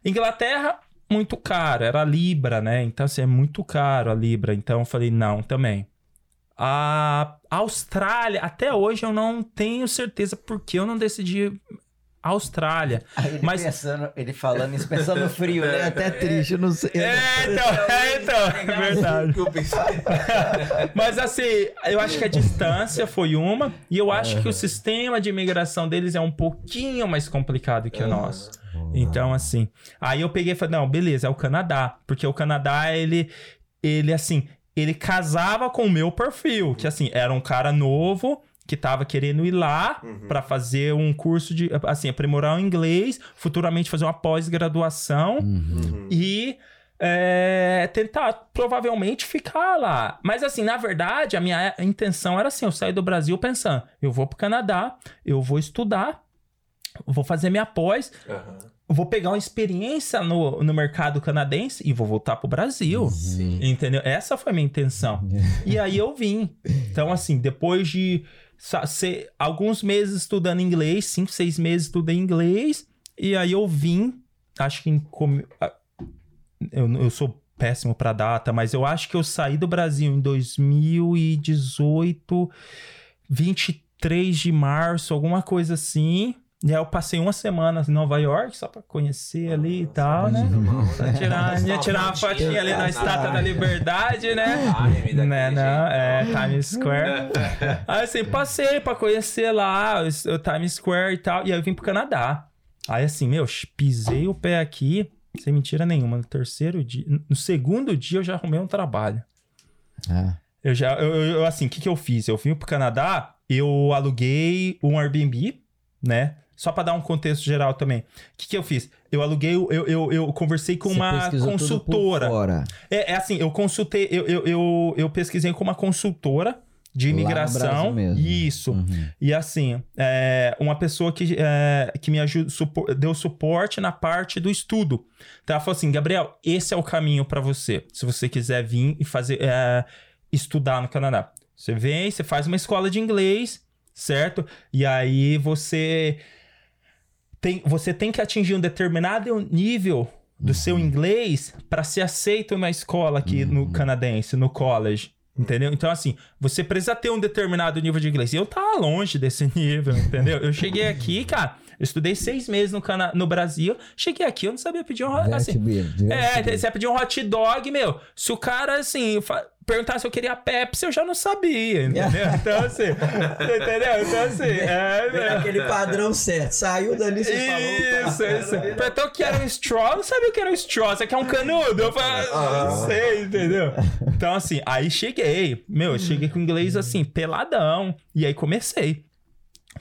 Inglaterra, muito caro, era Libra, né? Então, assim, é muito caro a Libra. Então, eu falei, não, também. A Austrália, até hoje eu não tenho certeza porque eu não decidi Austrália. Aí ele Mas- pensando, ele falando isso, pensando no frio, né? Até triste, eu não sei. É, então, é, então, é verdade. Eu pensei. [LAUGHS] Mas assim, eu acho que a distância foi uma, e eu acho que o sistema de imigração deles é um pouquinho mais complicado que o nosso. Então, assim, aí eu peguei e falei, não, beleza, é o Canadá. Porque o Canadá, ele, ele assim, ele casava com o meu perfil, que assim, era um cara novo que tava querendo ir lá pra fazer um curso de, assim, aprimorar o inglês, futuramente fazer uma pós-graduação Uhum. e é, tentar provavelmente ficar lá. Mas assim, na verdade, a minha intenção era assim, eu saí do Brasil pensando, eu vou pro Canadá, eu vou estudar, vou fazer minha pós, Aham. vou pegar uma experiência no, no mercado canadense e vou voltar pro Brasil. Sim. Entendeu? Essa foi a minha intenção. [LAUGHS] E aí eu vim. Então, assim, depois de ser alguns meses estudando inglês, cinco, seis meses estudando inglês, e aí eu vim, acho que em. Eu, eu sou péssimo pra data, mas eu acho que eu saí do Brasil em 2018, 23 de março, alguma coisa assim. E aí eu passei uma semana em Nova York só pra conhecer ali e tal, né? Pra tirar, ia tirar uma fotinha ali na Estátua da Liberdade, né? Né, não, é, Times Square. [LAUGHS] Aí assim, passei pra conhecer lá o, Times Square e tal, e aí eu vim pro Canadá. Aí assim, meu, pisei o pé aqui, sem mentira nenhuma, no terceiro dia, no segundo dia eu já arrumei um trabalho. Ah, Eu já, eu, eu- eu, assim, o que que eu fiz? Eu vim pro Canadá, eu aluguei um Airbnb, né? Só pra dar um contexto geral também. O que que eu fiz? Eu aluguei, eu, eu, eu conversei com você uma pesquisou tudo por consultora. fora. É, é assim, eu consultei, eu, eu, eu, eu pesquisei com uma consultora de imigração. Isso. Uhum. E assim, é, uma pessoa que, é, que me supo- deu suporte na parte do estudo. Então ela falou assim: Gabriel, esse é o caminho pra você. Se você quiser vir e fazer é, estudar no Canadá. Você vem, você faz uma escola de inglês, certo? E aí você tem, você tem que atingir um determinado nível do seu inglês para ser aceito na escola aqui no canadense, no college. Entendeu? Então, assim, você precisa ter um determinado nível de inglês. E eu tava longe desse [LAUGHS] nível, entendeu? Eu cheguei aqui, cara, eu estudei seis meses no, Cana no Brasil. Cheguei aqui, eu não sabia pedir um. Assim, Beer, Diverte é, Beer. você ia pedir um hot dog, meu. Se o cara, assim, fa- perguntar se eu queria Pepsi, eu já não sabia, entendeu? [LAUGHS] Então, assim, entendeu? Então, assim, é, meu. Aquele padrão certo. Saiu dali, você Isso, falou. isso. Perguntou que era um straw, eu não sabia o que era um straw. Você quer um canudo? Eu falei, ah, não sei, entendeu? Então, assim, aí cheguei. Meu, eu cheguei com inglês, assim, peladão. E aí comecei.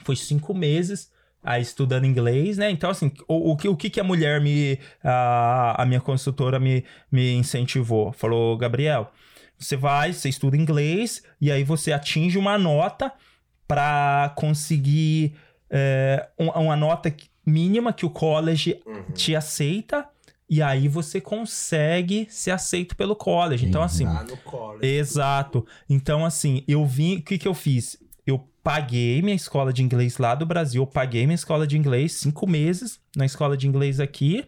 Foi cinco meses aí estudando inglês, né? Então, assim, o, o, que, o que que a mulher me... A, a minha consultora me, me incentivou? Falou, Gabriel, você vai, você estuda inglês e aí você atinge uma nota para conseguir é, um- uma nota mínima que o college te aceita e aí você consegue ser aceito pelo college. Então, assim, Tá no colo. Exato. Então, assim, eu vim. O que, que eu fiz? Eu paguei minha escola de inglês lá do Brasil. Eu paguei minha escola de inglês cinco meses na escola de inglês aqui.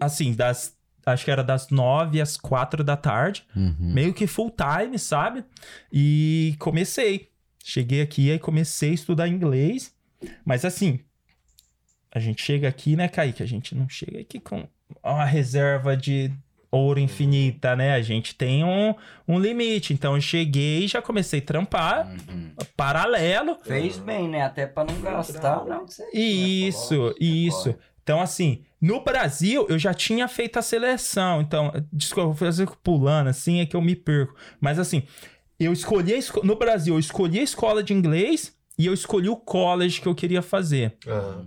Assim, das. Acho que era das nove às quatro da tarde. Uhum. Meio que full time, sabe? E comecei. Cheguei aqui e comecei a estudar inglês. Mas assim, a gente chega aqui, né, Kaique? A gente não chega aqui com uma reserva de ouro infinita, né? A gente tem um, um limite. Então eu cheguei e já comecei a trampar Uhum. paralelo. Fez bem, né? Até pra não gastar. Não, tinha, Isso, falou, isso. Então, assim, no Brasil eu já tinha feito a seleção. Então, desculpa, vou fazer pulando assim, é que eu me perco. Mas assim, eu escolhi esco- no Brasil, eu escolhi a escola de inglês e eu escolhi o college que eu queria fazer. Ah,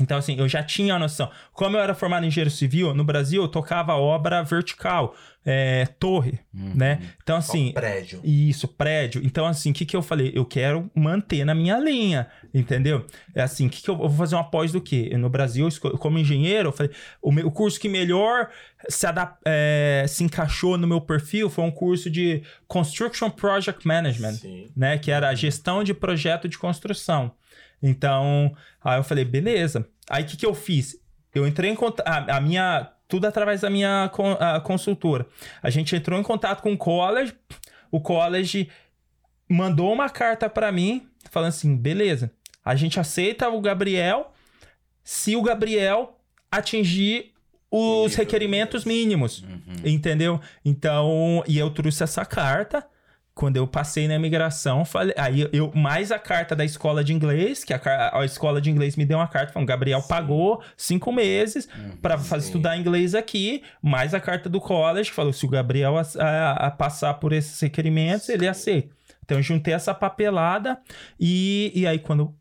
Então, assim, eu já tinha a noção. Como eu era formado em engenheiro civil, no Brasil eu tocava obra vertical, é, torre, Uhum. né? Então, só assim, prédio. isso, prédio. Então, assim, o que, que eu falei? Eu quero manter na minha linha, entendeu? É assim, o que, que eu, eu vou fazer uma pós do quê? No Brasil, eu como engenheiro, eu falei, o, meu- o curso que melhor se, adap- é, se encaixou no meu perfil foi um curso de Construction Project Management Sim. né? Que era a gestão de projeto de construção. Então, aí eu falei, beleza. Aí o que, que eu fiz? Eu entrei em contato. A, a minha. Tudo através da minha con- a consultora. A gente entrou em contato com o college. O college mandou uma carta para mim, falando assim: beleza, a gente aceita o Gabriel se o Gabriel atingir os requerimentos mínimos. Uhum. Entendeu? Então, e eu trouxe essa carta. Quando eu passei na imigração, falei, aí eu mais a carta da escola de inglês, que a, a escola de inglês me deu uma carta, falando, Gabriel pagou cinco meses para sim. estudar inglês aqui, mais a carta do college, que falou, se o Gabriel a, a- a passar por esses requerimentos, ele aceita. Então eu juntei essa papelada e, e aí quando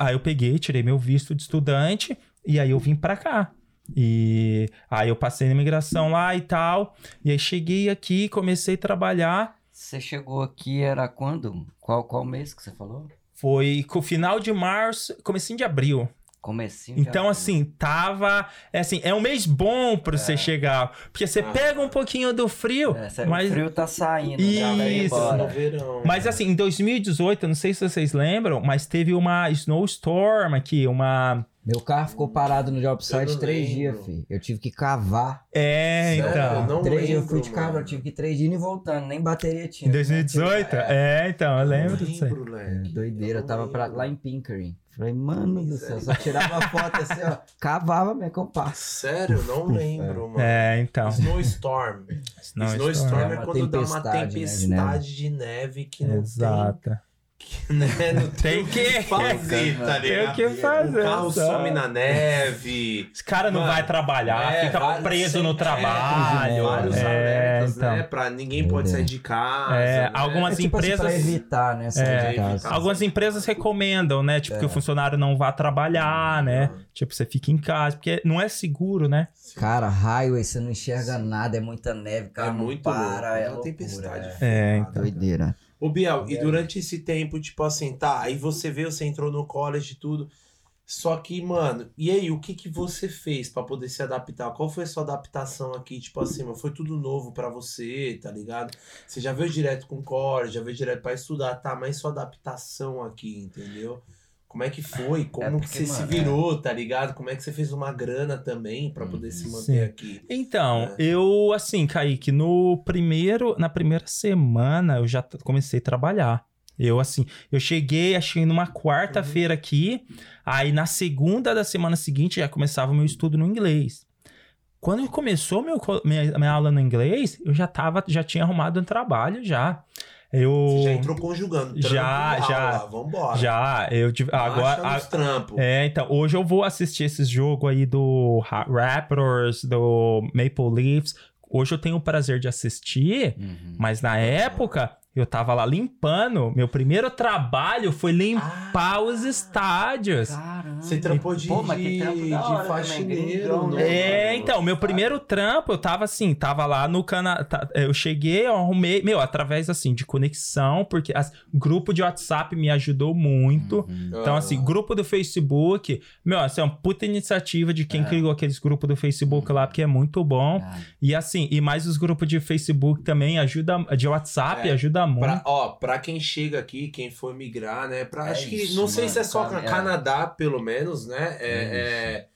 aí eu peguei, tirei meu visto de estudante e aí eu vim pra cá. E aí eu passei na imigração lá e tal. E aí cheguei aqui, comecei a trabalhar. Você chegou aqui, era quando? Qual, qual mês que você falou? Foi com o final de março, comecinho de abril. Comecinho de Então, abril. assim, tava. É assim, é um mês bom pra você chegar. Porque você Ah. pega um pouquinho do frio, É, mas. O frio tá saindo, Isso. No embora. verão. Mas assim, em 2018, eu não sei se vocês lembram, mas teve uma snowstorm aqui, uma. Meu carro ficou parado no job Eu site três lembro. dias, filho. Eu tive que cavar. É, Sério? então. Não três dias eu fui lembro, de carro, eu tive que ir três dias e voltando, nem bateria tinha. Em 2018? É, então, eu lembro Não disso aí. lembro, É, doideira, eu tava pra- lembro. lá em Pinkering. Falei, mano do céu, só tirava foto assim, ó. [LAUGHS] Cavava mesmo, compasso. Sério, não lembro, mano. É, então. Snowstorm. Snowstorm. Snowstorm É é quando dá uma tempestade, né, de tempestade de neve que não Exato. tem. [LAUGHS] Né? Não Tem o que- fazer, tá Tem ligado? o que fazer. O carro só. some na neve. Esse cara não Mano, vai trabalhar, é, fica vários- preso no é, trabalho. Vários É, alertas, então. né? Pra ninguém pode sair de casa. É, né? algumas É tipo assim, pra empresas- evitar, né, sair É, de casa. evitar. Algumas empresas recomendam, né? Tipo, que o funcionário não vá trabalhar, né? Tipo, você fica em casa, porque não é seguro, né? Cara, highway, você não enxerga nada, é muita neve, cara, É não muito para, louco, é é uma loucura, tempestade. é. É, então. Doideira. Ô, Biel, e durante esse tempo, tipo assim, tá, aí você veio, você entrou no college e tudo. Só que, mano, e aí, o que que você fez pra poder se adaptar? Qual foi a sua adaptação aqui? Tipo assim, mano, foi tudo novo pra você, tá ligado? Você já veio direto com college, já veio direto pra estudar, tá? Mas sua adaptação aqui, entendeu? Como é que foi? Como porque, que você se mano, virou, tá ligado? Como é que você fez uma grana também pra poder se manter Sim. aqui? Então, É. eu, assim, Kaique, no primeiro, na primeira semana eu já comecei a trabalhar. Eu, assim, eu cheguei, achei numa quarta-feira aqui, aí na segunda da semana seguinte já começava o meu estudo no inglês. Quando começou meu, minha, minha aula no inglês, eu já tava, já tinha arrumado um trabalho já. Eu Você já entrou conjugando. trampo Já, e já. aula, Vambora. já, eu tive- agora trampos. é, então, hoje eu vou assistir esses jogos aí do Ra- Raptors, do Maple Leafs. Hoje eu tenho o prazer de assistir, Uhum. mas na época eu tava lá limpando. Meu primeiro trabalho foi limpar os estádios. Caramba. Você trampou de, Pô, mas que de, trampo da de hora também, faxineiro, né? né? É, então, meu primeiro trampo, eu tava assim, tava lá no canal. Eu cheguei, eu arrumei, meu, através assim, de conexão, porque as, grupo de WhatsApp me ajudou muito. Uhum. Então, assim, grupo do Facebook, meu, assim, é uma puta iniciativa de quem É. criou aqueles grupos do Facebook lá, porque é muito bom. Ah, E assim, e mais os grupos de Facebook também ajuda, de WhatsApp É, ajuda muito. Pra, ó, pra quem chega aqui, quem for migrar, né? Pra, É acho que isso, não sei mano, se é só cara, é. Canadá, pelo menos, né? É,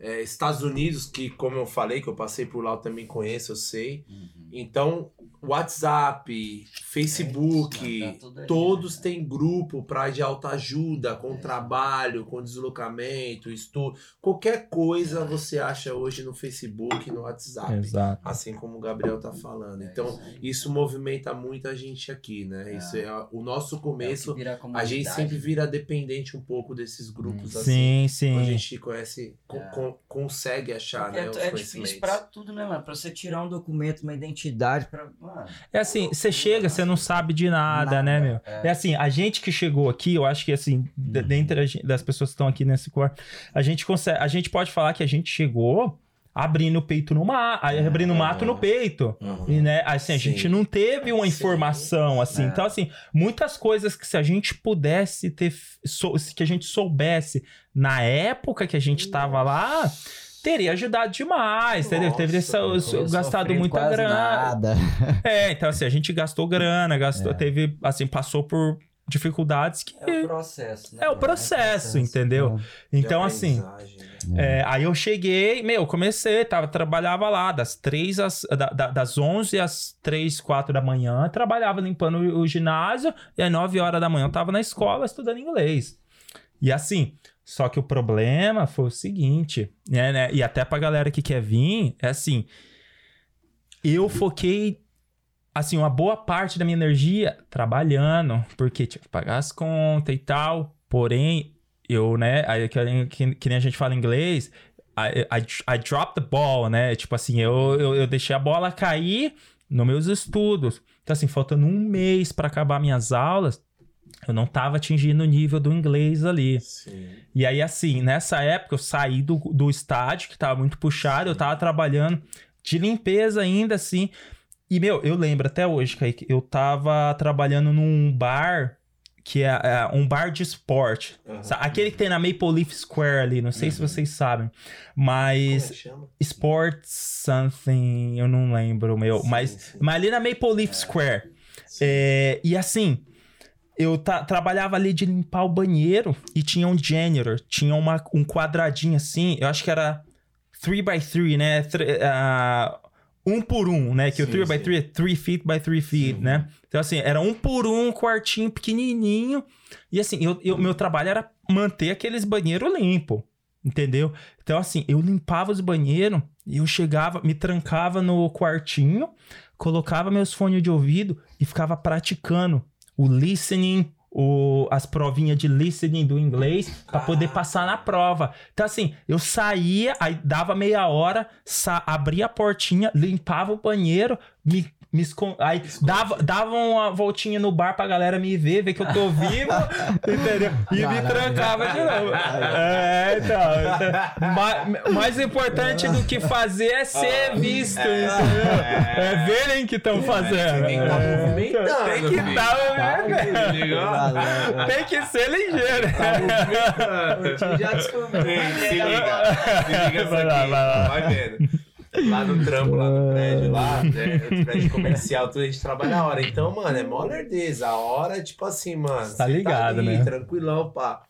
é, é, Estados Unidos, que como eu falei, que eu passei por lá, eu também conheço, eu sei. Então, WhatsApp, Facebook, É, tá todos né? têm grupo para de autoajuda, com trabalho, com deslocamento, estudo. Qualquer coisa você acha hoje no Facebook, no WhatsApp. Exato. Assim como o Gabriel tá falando. É Então, isso movimenta muita gente aqui, né? É. Isso é o nosso É o começo. A gente sempre vira dependente um pouco desses grupos assim. Sim, sim. a gente conhece, co- É. con- consegue achar, Porque né, os é, é difícil pra tudo, né, mano? Pra você tirar um documento, uma identidade, pra. Mano, É assim, você chega, você não sabe de nada, Nada, né, meu? é. É. assim, a gente que chegou aqui, eu acho que assim, de- dentre das pessoas que estão aqui nesse quarto, a gente consegue, a gente pode falar que a gente chegou abrindo o peito no mato, abrindo o mato no peito. Uhum. E, né, assim, a Sim. gente não teve uma Sim. informação, assim. É. Então, assim, muitas coisas que se a gente pudesse ter, que a gente soubesse na época que a gente tava lá, teria ajudado demais, entendeu? Nossa, Teria essa- eu eu gastado muita quase grana. Nada. [LAUGHS] É, então assim, a gente gastou grana, gastou, É. teve, assim, passou por dificuldades que... É o processo, né? É o processo, entendeu? De Então, assim, né? é, aí eu cheguei, meu, comecei, tava, trabalhava lá das três às, da- da- das 11 às 3, 4 da manhã, trabalhava limpando o, o ginásio, e às 9 horas da manhã eu tava na escola estudando inglês. E assim, só que o problema foi o seguinte, né, né, e até pra galera que quer vir, é assim, eu foquei, assim, uma boa parte da minha energia trabalhando, porque tinha que pagar as contas e tal, porém, eu, né, aí que, que, que nem a gente fala em inglês, I, I, I dropped the ball, né, tipo assim, eu, eu, eu deixei a bola cair nos meus estudos. Então, assim, faltando um mês para acabar minhas aulas, eu não tava atingindo o nível do inglês ali. Sim. E aí, assim, nessa época eu saí do, do estádio, que tava muito puxado, eu tava trabalhando de limpeza ainda, assim. E, meu, eu lembro até hoje, Kaique, eu tava trabalhando num bar que é, é um bar de esporte. Sa- Aquele que tem na Maple Leaf Square ali, não sei se vocês sabem. Como é Mas que chama? Sports Something, eu não lembro, meu. Sim, mas, sim. mas ali na Maple Leaf Square. Sim. É, e assim, eu ta- trabalhava ali de limpar o banheiro e tinha um janitor, tinha uma, um quadradinho assim, eu acho que era 3x3, né? Tr- ah, um por um, né? Que o Sim, 3x3 sim. é 3 feet by 3 feet, Sim. né? Então, assim, era um por um, um quartinho pequenininho. E assim, eu, eu- meu trabalho era manter aqueles banheiros limpos, entendeu? Então, assim, eu limpava os banheiros e eu chegava, me trancava no quartinho, colocava meus fones de ouvido e ficava praticando o listening, o, as provinhas de listening do inglês pra poder passar na prova. Então, assim, eu saía, aí dava meia hora, sa abria a portinha, limpava o banheiro, me. Me escon- aí dava, dava uma voltinha no bar pra galera me ver, ver que eu tô vivo, [LAUGHS] entendeu? E me trancava de novo. É, então. então [LAUGHS] ma- mais importante do que fazer é ser visto, entendeu? É verem que estão fazendo. Tem que estar É. movimentando. Tem que estar movimentando. Ligou? Tem que ser ligeiro. O tio já descobriu. Sim, Se liga, se liga Vai lá, vai lá. vai vendo. Lá no trampo, lá no prédio, lá, né? no prédio comercial, tudo a gente trabalha a hora. Então, mano, é mó lerdeza. A hora é tipo assim, mano. Tá você ligado, ali, né? Tranquilão, pá.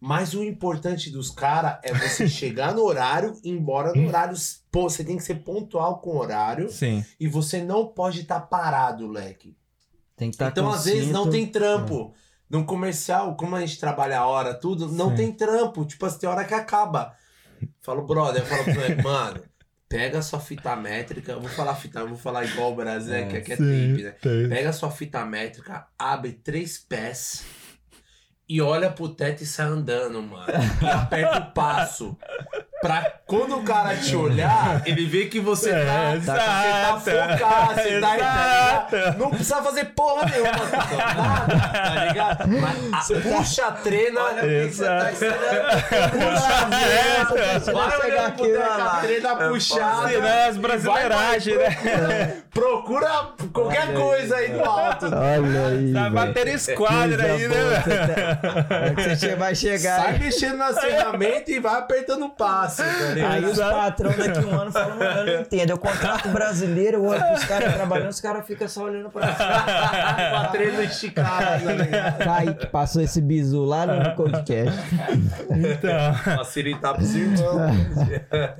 Mas o importante dos caras é você chegar no horário, ir embora no horário. Pô, você tem que ser pontual com o horário Sim. e você não pode estar parado, leque. Tem que estar Então, com às vezes, não tem trampo. No comercial, como a gente trabalha a hora, tudo, não Sim. tem trampo. Tipo, assim, tem hora que acaba. Falo, brother, eu falo pro moleque, [LAUGHS] mano, pega a sua fita métrica. Vou falar fita, vou falar igual o Brasil, É, que aqui é tape, né? tem. Pega sua fita métrica, abre três pés e olha pro teto e sai andando, mano. E aperta o passo. Pra quando o cara te olhar, ele vê que você É, tá, exato. você tá focado, você tá, tá? Não precisa fazer porra nenhuma, nada, tá ligado? Mas a, puxa a trena, Exato. puxa a trena, Você vai vai chegar olhando aqui, pro teto, vai lá. a trena puxada. Sim, né? As brasileiragens, né? Procura qualquer coisa aí do alto. Olha aí. Tá batendo esquadra aí, né? Você tá- Você vai chegar Sai mexendo no acionamento e vai apertando o passo. Fácil, tá? Aí os patrão daqui um ano falam, mano, eu não entendo. Eu contrato brasileiro, eu olho pros caras trabalhando, os caras ficam só olhando pra cima. Com a trena esticada, tá? Kaique passou esse bizu lá no [LAUGHS] podcast. Então, Facilitar pros irmãos.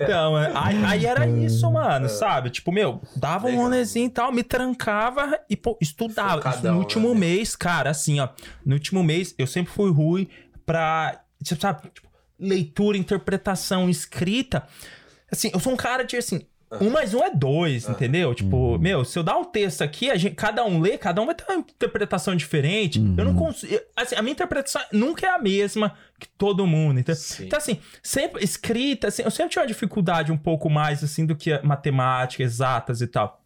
então é, aí, aí era isso, mano, sabe? Tipo, meu, dava um rolezinho e tal, me trancava e, pô, estudava. Focadão, no último né? mês, cara, assim, ó. No último mês, eu sempre fui ruim pra, tipo, sabe? Tipo, leitura, interpretação, escrita. Assim, eu sou um cara de, assim... Um mais um é dois, entendeu? Tipo, meu, se eu dar um texto aqui, a gente, cada um lê, cada um vai ter uma interpretação diferente. Eu não consigo. Assim, a minha interpretação nunca é a mesma que todo mundo. Então, Sim. então assim, sempre escrita, assim, eu sempre tive uma dificuldade um pouco mais, assim, do que a matemática, exatas e tal.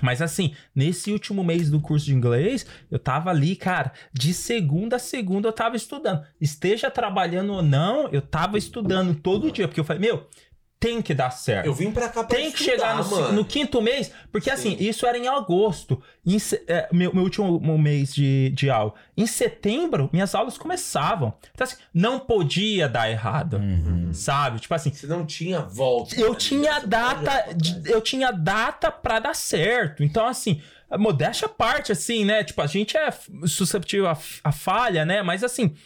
Mas assim, nesse último mês do curso de inglês, eu tava ali, cara, de segunda a segunda eu tava estudando. Esteja trabalhando ou não, eu tava estudando todo dia, porque eu falei, meu, tem que dar certo. Eu vim pra cá pra Tem que chegar no, mano. no quinto mês, porque Sim. assim, isso era em agosto. Em é, meu, meu último mês de, de aula. Em setembro, minhas aulas começavam. Então, assim, não podia dar errado. Sabe? Tipo assim, Você não tinha volta. eu tá tinha? Você data, eu tinha data pra dar certo. Então, assim, a modéstia à parte, assim, né? Tipo, a gente é susceptível à, à falha, né? Mas, assim,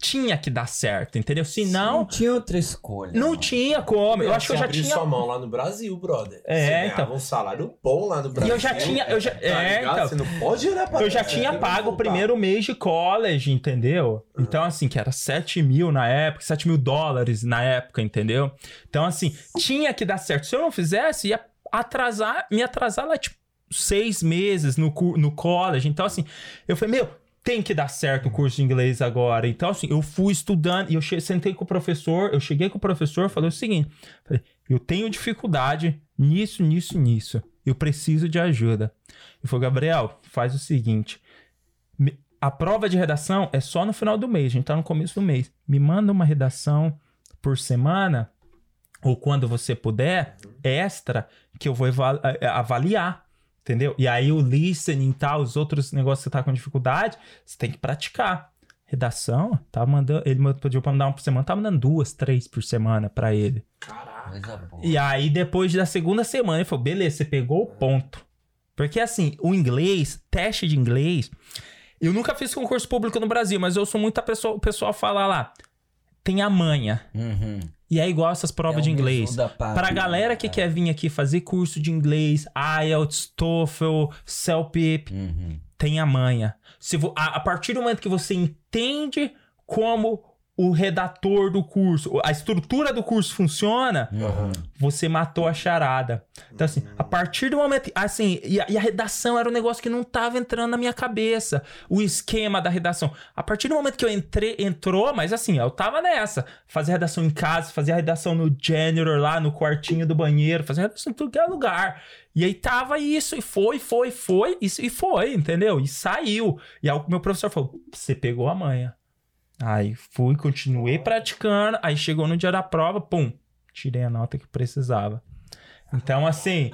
tinha que dar certo, entendeu? Não Senão, tinha outra escolha. não mano. tinha como. Eu acho que eu já tinha. sua mão lá no Brasil, brother. É, Você então. um salário bom lá no E Brasil. eu já tinha. Eu já, Tá é, então. Você não pode olhar pra Eu já tinha pago o primeiro mês de college, entendeu? Então, assim, que era 7 mil na época, 7 mil dólares na época, entendeu? Então, assim, tinha que dar certo. Se eu não fizesse, ia atrasar, me atrasar lá, tipo, seis meses no, no college. Então, assim, eu falei, meu, tem que dar certo o curso de inglês agora. Então, assim, eu fui estudando e eu sentei com o professor, eu cheguei com o professor falei o seguinte: falei, eu tenho dificuldade nisso, nisso, nisso. Eu preciso de ajuda. Ele falou, Gabriel, faz o seguinte. A prova de redação é só no final do mês, a gente tá no começo do mês. Me manda uma redação por semana, ou quando você puder, extra, que eu vou a- avaliar. Entendeu? E aí o listening e tal, os outros negócios que você tá com dificuldade, você tem que praticar. Redação, tá mandando. Ele mandou- pediu pra mandar uma por semana, tá mandando duas, três por semana pra ele. Caraca. Coisa boa. E aí, depois da segunda semana, ele falou: beleza, você pegou o ponto. Porque assim, o inglês, teste de inglês. Eu nunca fiz concurso público no Brasil, mas eu sou muita pessoa, o pessoal fala lá. Tem a manha. Uhum. E é igual essas provas É de inglês. Pra galera que cara. quer vir aqui fazer curso de inglês, IELTS, TOEFL, CELPIP, Uhum. tem a manha. Se vo- a, a partir do momento que você entende como o redator do curso, a estrutura do curso funciona, Uhum. você matou a charada. Então, assim, a partir do momento. Assim, e a, e a redação era um negócio que não tava entrando na minha cabeça. O esquema da redação. A partir do momento que eu entrei, entrou, mas assim, eu tava nessa. Fazia redação em casa, fazia redação no janitor lá, no quartinho do banheiro, fazia redação em tudo que é lugar. E aí tava isso, e foi, foi, foi, isso, e foi, entendeu? E saiu. E aí o meu professor falou: você pegou a manha. Aí fui, continuei praticando. Aí chegou no dia da prova, pum, tirei a nota que precisava. Então, assim,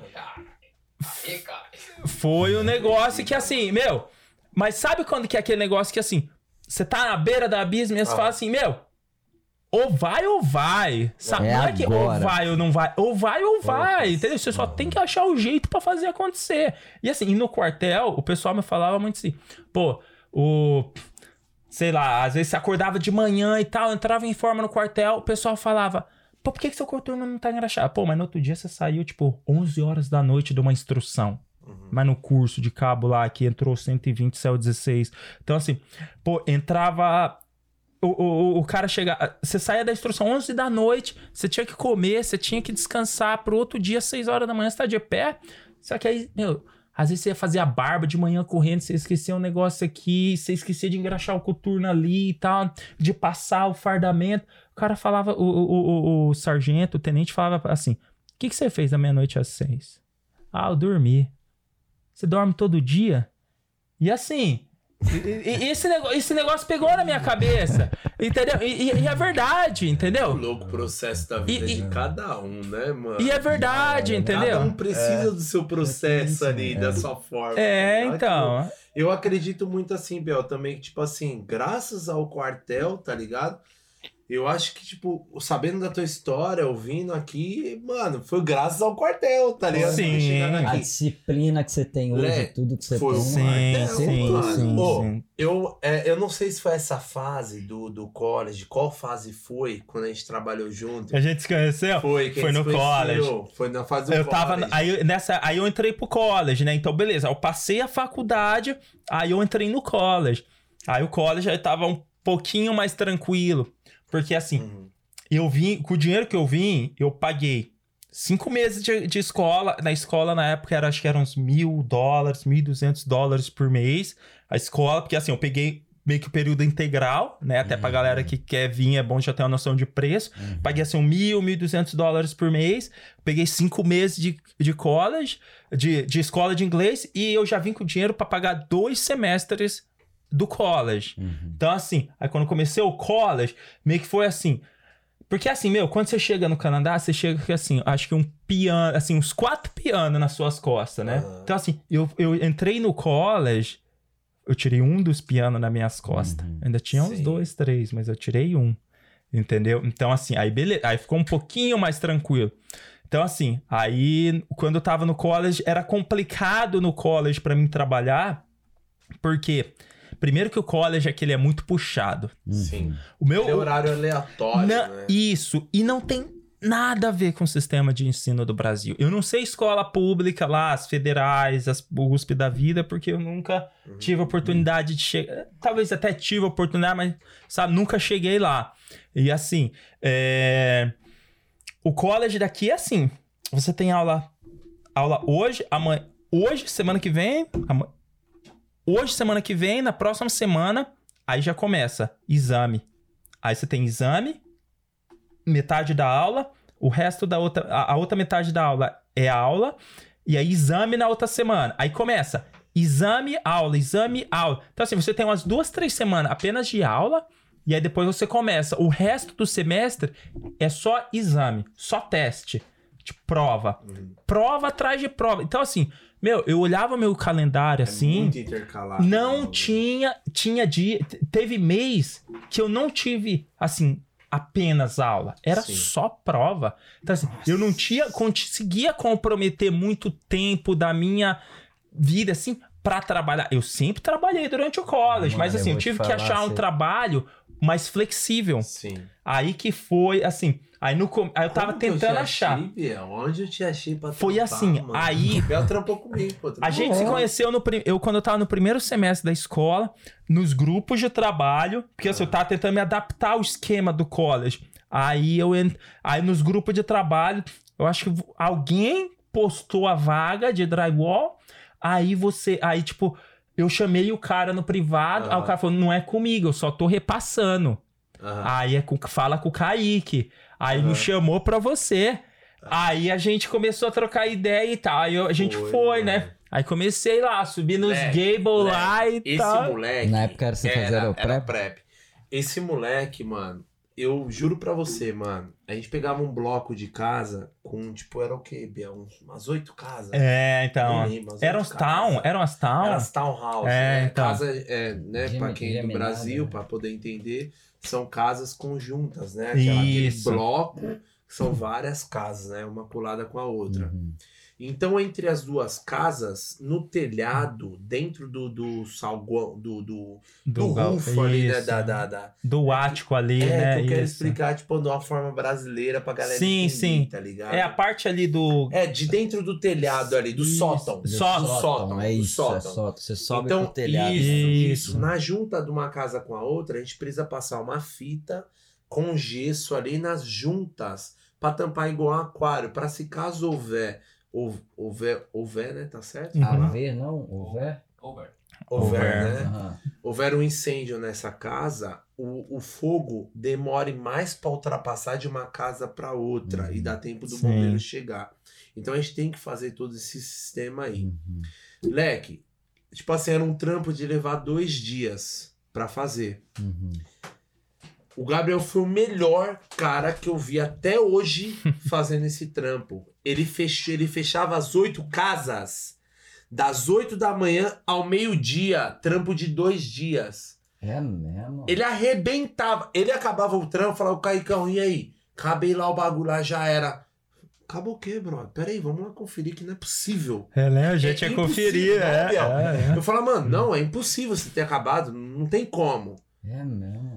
foi um negócio que, assim, meu. Mas sabe quando que é aquele negócio que, assim, você tá na beira da abismo e você Ah. fala assim, meu. Ou vai ou vai. Sabe? É não é que ou vai ou não vai. Ou vai ou vai. Entendeu? Você só tem que achar o jeito pra fazer acontecer. E assim, e no quartel, o pessoal me falava muito assim, pô, o. Sei lá, às vezes você acordava de manhã e tal, entrava em forma no quartel, o pessoal falava. Pô, por que, que seu coturno não tá engraxado? Pô, mas no outro dia você saiu, tipo, 11 horas da noite de uma instrução. Mas no curso de cabo lá, que entrou 120, saiu 16. Então, assim, pô, entrava. O, o, o cara chega. Você saía da instrução 11 da noite, você tinha que comer, você tinha que descansar pro outro dia, 6 horas da manhã, você tá de pé. Só que aí, meu, às vezes você ia fazer a barba de manhã correndo, você esquecia um negócio aqui, você esquecia de engraxar o coturno ali e tal, de passar o fardamento. O cara falava, o, o, o, o sargento, o tenente falava assim: o que, que você fez da meia-noite às seis? Ah, eu dormi. Você dorme todo dia? E assim. E- e- e esse, nego- esse negócio pegou na minha cabeça. Entendeu? E, e- e é verdade, O entendeu? louco processo da vida E- e- de cada um, né, mano? E é verdade, entendeu? Cada um precisa do seu processo ali, da sua forma. É, tá ligado? então. Eu acredito muito assim, Bel, também, que, tipo assim, graças ao quartel, tá ligado? Eu acho que, tipo, sabendo da tua história, ouvindo aqui, mano, foi graças ao quartel, tá ligado? Sim. A disciplina que você tem hoje, Lé, tudo que você foi tem. Sim, quartel, sim, mano. sim, sim. Eu, é, eu não sei se foi essa fase do, do college, qual fase foi quando a gente trabalhou junto. A gente se conheceu? Foi, que a Foi gente no conheceu. Foi na fase do Eu college. tava. Aí, nessa, aí eu entrei pro college, né? Então, beleza. Eu passei a faculdade, aí eu entrei no college. Aí o college aí tava um pouquinho mais tranquilo. Porque assim, Uhum. eu vim, com o dinheiro que eu vim, eu paguei cinco meses de, de escola. Na escola, na época, era, acho que eram uns mil dólares, mil e duzentos dólares por mês. A escola, porque assim, eu peguei meio que o período integral, né? Até pra Uhum. galera que quer vir, é bom já ter uma noção de preço. Uhum. Paguei assim, um mil, mil duzentos dólares por mês. Peguei cinco meses de, de college, de, de escola de inglês, e eu já vim com dinheiro pra pagar dois semestres do college. Uhum. Então, assim, aí quando comecei o college, meio que foi assim. Porque assim, meu, quando você chega no Canadá, você chega com assim, acho que um piano, assim, uns quatro pianos nas suas costas, né? Aham. Então, assim, eu, eu entrei no college, eu tirei um dos pianos nas minhas costas. Uhum. Ainda tinha uns Sim. dois, três, mas eu tirei um. Entendeu? Então, assim, aí beleza. Aí ficou um pouquinho mais tranquilo. Então, assim, aí quando eu tava no college, era complicado no college pra mim trabalhar, porque primeiro que o college é que ele é muito puxado. Sim. O meu Ele é horário aleatório, Na- né? Isso, e não tem nada a ver com o sistema de ensino do Brasil. Eu não sei escola pública lá, as federais, as USP da vida, porque eu nunca Uhum. tive oportunidade de chegar. Talvez até tive oportunidade, mas, sabe, nunca cheguei lá. E assim, é, o college daqui é assim: você tem aula, aula hoje, amanhã, hoje, semana que vem, ama- hoje, semana que vem, na próxima semana, aí já começa exame. Aí você tem exame, metade da aula, o resto da outra, a, a outra metade da aula é aula, e aí exame na outra semana. Aí começa exame, aula, exame, aula. Então assim, você tem umas duas, três semanas apenas de aula, e aí depois você começa. O resto do semestre é só exame, só teste, tipo prova. Uhum. Prova atrás de prova. Então assim, meu, eu olhava meu calendário É assim, muito intercalado. não né? tinha, tinha dia, te- teve mês que eu não tive, assim, apenas aula, era Sim. só prova. Então, assim, eu não tinha, conseguia comprometer muito tempo da minha vida, assim, pra trabalhar. Eu sempre trabalhei durante o college, Mano, mas eu assim, eu te tive que achar um trabalho mais flexível. Sim. Aí que foi, assim, aí, no, aí eu tava Como tentando te achar. Achei? Onde eu te achei pra Foi trampar, assim, mano? aí- O Biel trampou comigo, pô. A trampou gente se conheceu no eu quando eu tava no primeiro semestre da escola, nos grupos de trabalho, porque assim, eu tava tentando me adaptar ao esquema do college. Aí eu aí nos grupos de trabalho, eu acho que alguém postou a vaga de drywall, aí você, aí tipo, eu chamei o cara no privado, aí o cara falou: "Não é comigo, eu só tô repassando". Aham. Aí é com, fala com o Kaique. Aí me Aham. chamou pra você. Aí a gente começou a trocar ideia e tal. Aí eu- a gente Foi, foi, mano. né? Aí comecei lá, subi nos Moleque, Gable lá e Esse tal. moleque. Na época era você fazia era, o era prep? prep. Esse moleque, mano, eu juro pra você, mano. A gente pegava um bloco de casa com, tipo, era o quê, Biel? Uns- Umas oito casas. É, então. lembro, umas Eram os town, casas. eram as town. Era as townhouse, É, né? então. Casa, é, né, Gemi- pra quem é do geminada, Brasil, né? pra poder entender, são casas conjuntas, né? Aquela, aquele Isso. bloco, que são várias casas, né? Uma colada com a outra. Uhum. Então, entre as duas casas, no telhado, dentro do, do salguão, do, do, do gal- roof ali, né? Da, da, da- Do ático ali, É, né? que eu quero Isso. explicar, tipo, de uma forma brasileira pra galera Sim, entender, sim. tá ligado? É a parte ali do. É, de dentro do telhado ali, do Isso. sótão. Do Só- do sótão, é do isso, é sótão. sótão. Você sobe então, pro telhado. Isso, Isso. isso. Na junta de uma casa com a outra, a gente precisa passar uma fita com gesso ali nas juntas pra tampar igual um aquário, pra se caso houver, houver, houver, houver né, tá certo? Uhum. Não? Houver? Houver, Houver. né? Aham. Houver um incêndio nessa casa, o, o fogo demore mais pra ultrapassar de uma casa pra outra Uhum. e dá tempo do Sim. bombeiro chegar. Então a gente tem que fazer todo esse sistema aí. Uhum. Leque, tipo assim, era um trampo de levar dois dias pra fazer. Uhum. O Gabriel foi o melhor cara que eu vi até hoje [LAUGHS] fazendo esse trampo. Ele, fechou, ele fechava as oito casas, das oito da manhã ao meio-dia, trampo de dois dias. É mesmo? Ele arrebentava. Ele acabava o trampo, falava, Caicão, e aí? Acabei lá o bagulho lá, já era. Acabou o quê, brother? Pera aí, vamos lá conferir que não é possível. É, né? A gente É ia impossível, conferir, né, é, é, é. Eu falava, mano, não, é impossível você ter acabado, não tem como. É mesmo?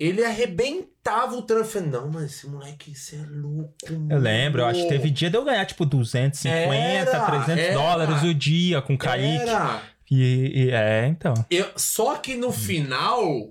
Ele arrebentava o falei, não, mas esse moleque, você é louco. Eu lembro, eu acho que teve dia de eu ganhar tipo 250, Era, 300 era. dólares o dia com o Kaique. Era. E, e- é, então. Eu, só que no final,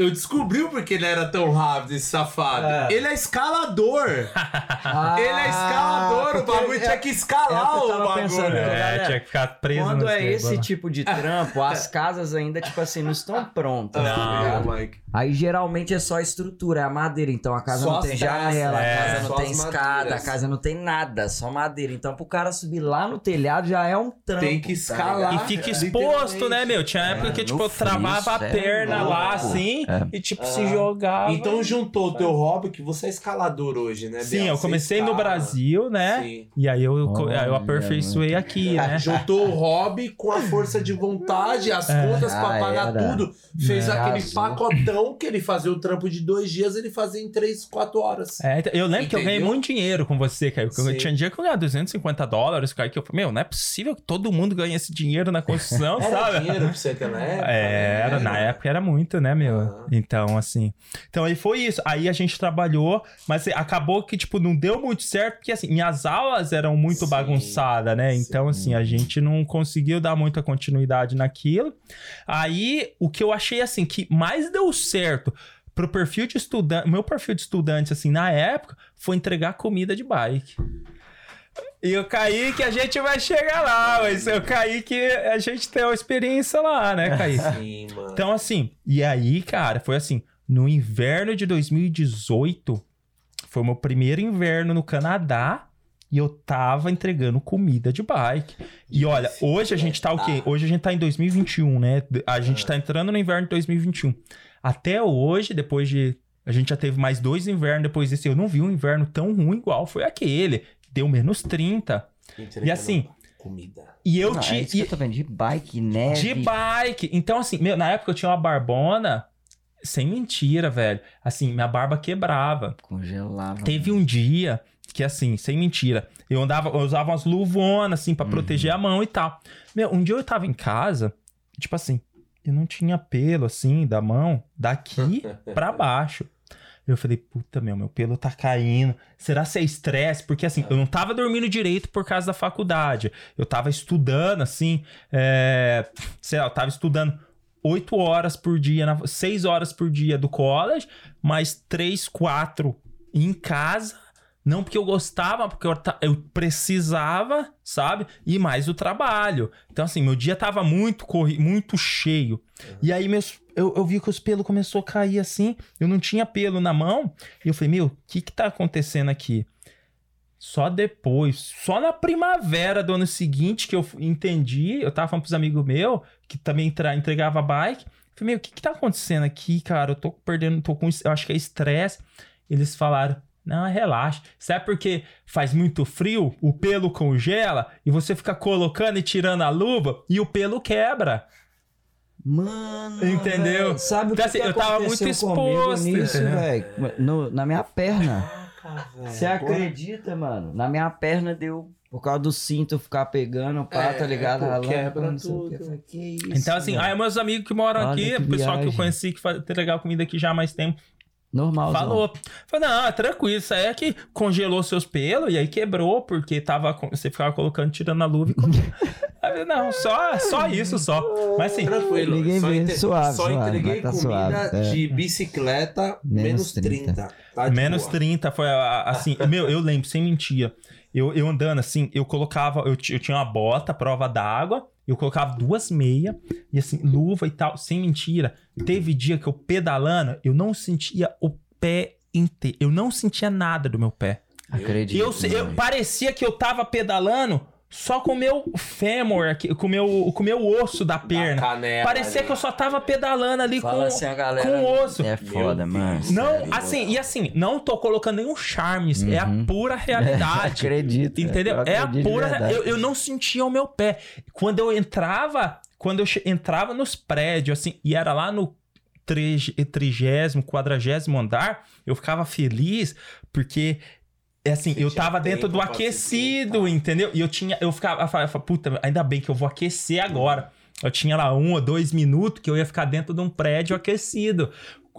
eu descobri o porquê ele era tão rápido, esse safado. É. Ele é escalador. Ah, [LAUGHS] ele é escalador, o porque bagulho é- tinha que é escalar o que o bagulho. pensando, É, galera, tinha que ficar preso Quando é esse tipo de trampo, as casas ainda, tipo assim, não estão prontas. tá Não. ligado? Mike. Aí geralmente é só estrutura, é a madeira. Então a casa Só não tem janela, é, a casa só não tem escada, madeiras. a casa não tem nada, só madeira. Então pro cara subir lá no telhado já é um trampo. Tem que tá escalar. E ligado? fica É, exposto, né, meu? Tinha época É, que, tipo, eu travava a é perna lá, assim, É. e, tipo, Ah. se jogava. Então juntou o teu hobby, que você é escalador hoje, né, Sim, Biel? eu comecei no. Brasil, né? Sim. E aí eu, aí eu Olha, aperfeiçoei aqui, né? Juntou o hobby com a força de vontade, as É. contas pra Ah, pagar era. tudo. Fez É. aquele Casou. pacotão que ele fazia o trampo de dois dias, ele fazia em três, quatro horas. É, então, eu lembro que eu ganhei Entendeu? muito dinheiro com você, Caio. Eu tinha dia que eu ganhava 250 dólares, Caio, que eu falei, meu, não é possível que todo mundo ganhe esse dinheiro na construção, [LAUGHS] Era sabe? dinheiro pra você naquela época? É, Era, na época era muito, né, meu? Então, assim. Então aí foi isso. Aí a gente trabalhou, mas acabou que, tipo, não deu muito certo, porque assim, minhas aulas eram muito Sim, bagunçadas, né? sim. Então, assim, a gente não conseguiu dar muita continuidade naquilo. Aí, o que eu achei, assim, que mais deu certo pro perfil de estudante, meu perfil de estudante, assim, na época, foi entregar comida de bike. E eu caí que a gente vai chegar lá, mas eu caí que a gente tem uma experiência lá, né, Kaique? [LAUGHS] Sim, mano. Então, assim, e aí, cara, foi assim: no inverno de 2018, foi o meu primeiro inverno no Canadá. E eu tava entregando comida de bike. E olha, hoje a gente tá o quê? Hoje a gente tá em 2021, né? A gente tá entrando no inverno de 2021. Até hoje, depois de. A gente já teve mais dois invernos depois desse. Eu não vi um inverno tão ruim igual foi aquele. Deu menos 30. E assim, Comida. E eu Não, é tinha. isso que eu tô vendo, de bike, neve. De bike. Então, assim, meu, na época eu tinha uma barbona. Sem mentira, velho. Assim, minha barba quebrava. Congelava. Teve um dia que, assim, sem mentira, eu andava, eu usava umas luvonas, assim, pra Uhum. proteger a mão e tal. Meu, um dia eu tava em casa, tipo assim, eu não tinha pelo, assim, da mão, daqui [LAUGHS] pra baixo. Eu falei, puta, meu, meu pelo tá caindo. Será que é estresse? Porque, assim, eu não tava dormindo direito por causa da faculdade. Eu tava estudando, assim, é... sei lá, eu tava estudando oito horas por dia, seis horas por dia do college, mais três, quatro em casa. Não porque eu gostava, porque eu, eu precisava, sabe? E mais o trabalho. Então, assim, meu dia tava muito corri muito cheio. E aí, meus, eu, eu vi que os pelos começou a cair assim. Eu não tinha pelo na mão. E eu falei, meu, o que que tá acontecendo aqui? Só depois, só na primavera do ano seguinte que eu entendi. Eu tava falando pros amigos meus, que também entregava bike. Falei, meu, o que que tá acontecendo aqui, cara? Eu tô perdendo, tô com, eu acho que é estresse. Eles falaram, não, relaxa. Sabe porque faz muito frio, o pelo congela e você fica colocando e tirando a luva e o pelo quebra. Mano. Entendeu? velho, Sabe o Então, que, assim, que eu tava aconteceu muito comigo exposto, nisso, velho? Na minha perna. Caraca. Você acredita, mano? Na minha perna deu. Por causa do cinto ficar pegando, pá, É, tá ligado? pô, quebra tudo. Que isso, Então, assim, mano? aí meus amigos que moram Olha aqui, que o pessoal que eu viagem. conheci que faz legal comida aqui já há mais tempo, Normal. Falou. Falou, não, é tranquilo, isso aí é que congelou seus pelos e aí quebrou, porque tava, com- você ficava colocando, tirando a luva e [LAUGHS] Não, só, só isso, só. Mas assim, Tranquilo. Ninguém só entre- suave, Só suave, entreguei tá comida suave, é. de bicicleta menos Menos 30. Tá menos boa. 30 foi assim. [LAUGHS] meu, eu lembro, sem mentira. Eu, eu andando assim, eu colocava, eu, eu tinha uma bota, prova d'água, eu colocava duas meias, e assim, luva e tal, sem mentira. Teve dia que eu pedalando, eu não sentia o pé inteiro. Eu não sentia nada do meu pé. Acredito. E eu, eu- parecia que eu tava pedalando só com o meu fêmur aqui, com o meu, com o meu osso da perna. canela parecia ali. que eu só tava pedalando ali Fala com, assim a galera. com o osso. É foda, mano. Não, assim, e assim, não tô colocando nenhum charme, isso é a Uhum. pura realidade. [LAUGHS] Acredito. Entendeu? eu É a pura. Eu, eu não sentia o meu pé. Quando eu entrava, quando eu entrava nos prédios, assim, e era lá no trigésimo, quadragésimo andar, eu ficava feliz porque é assim, Você eu tava dentro do aquecido, entendeu? E eu tinha, eu ficava, eu falava, puta, ainda bem que eu vou aquecer agora. Eu tinha lá um ou dois minutos que eu ia ficar dentro de um prédio aquecido.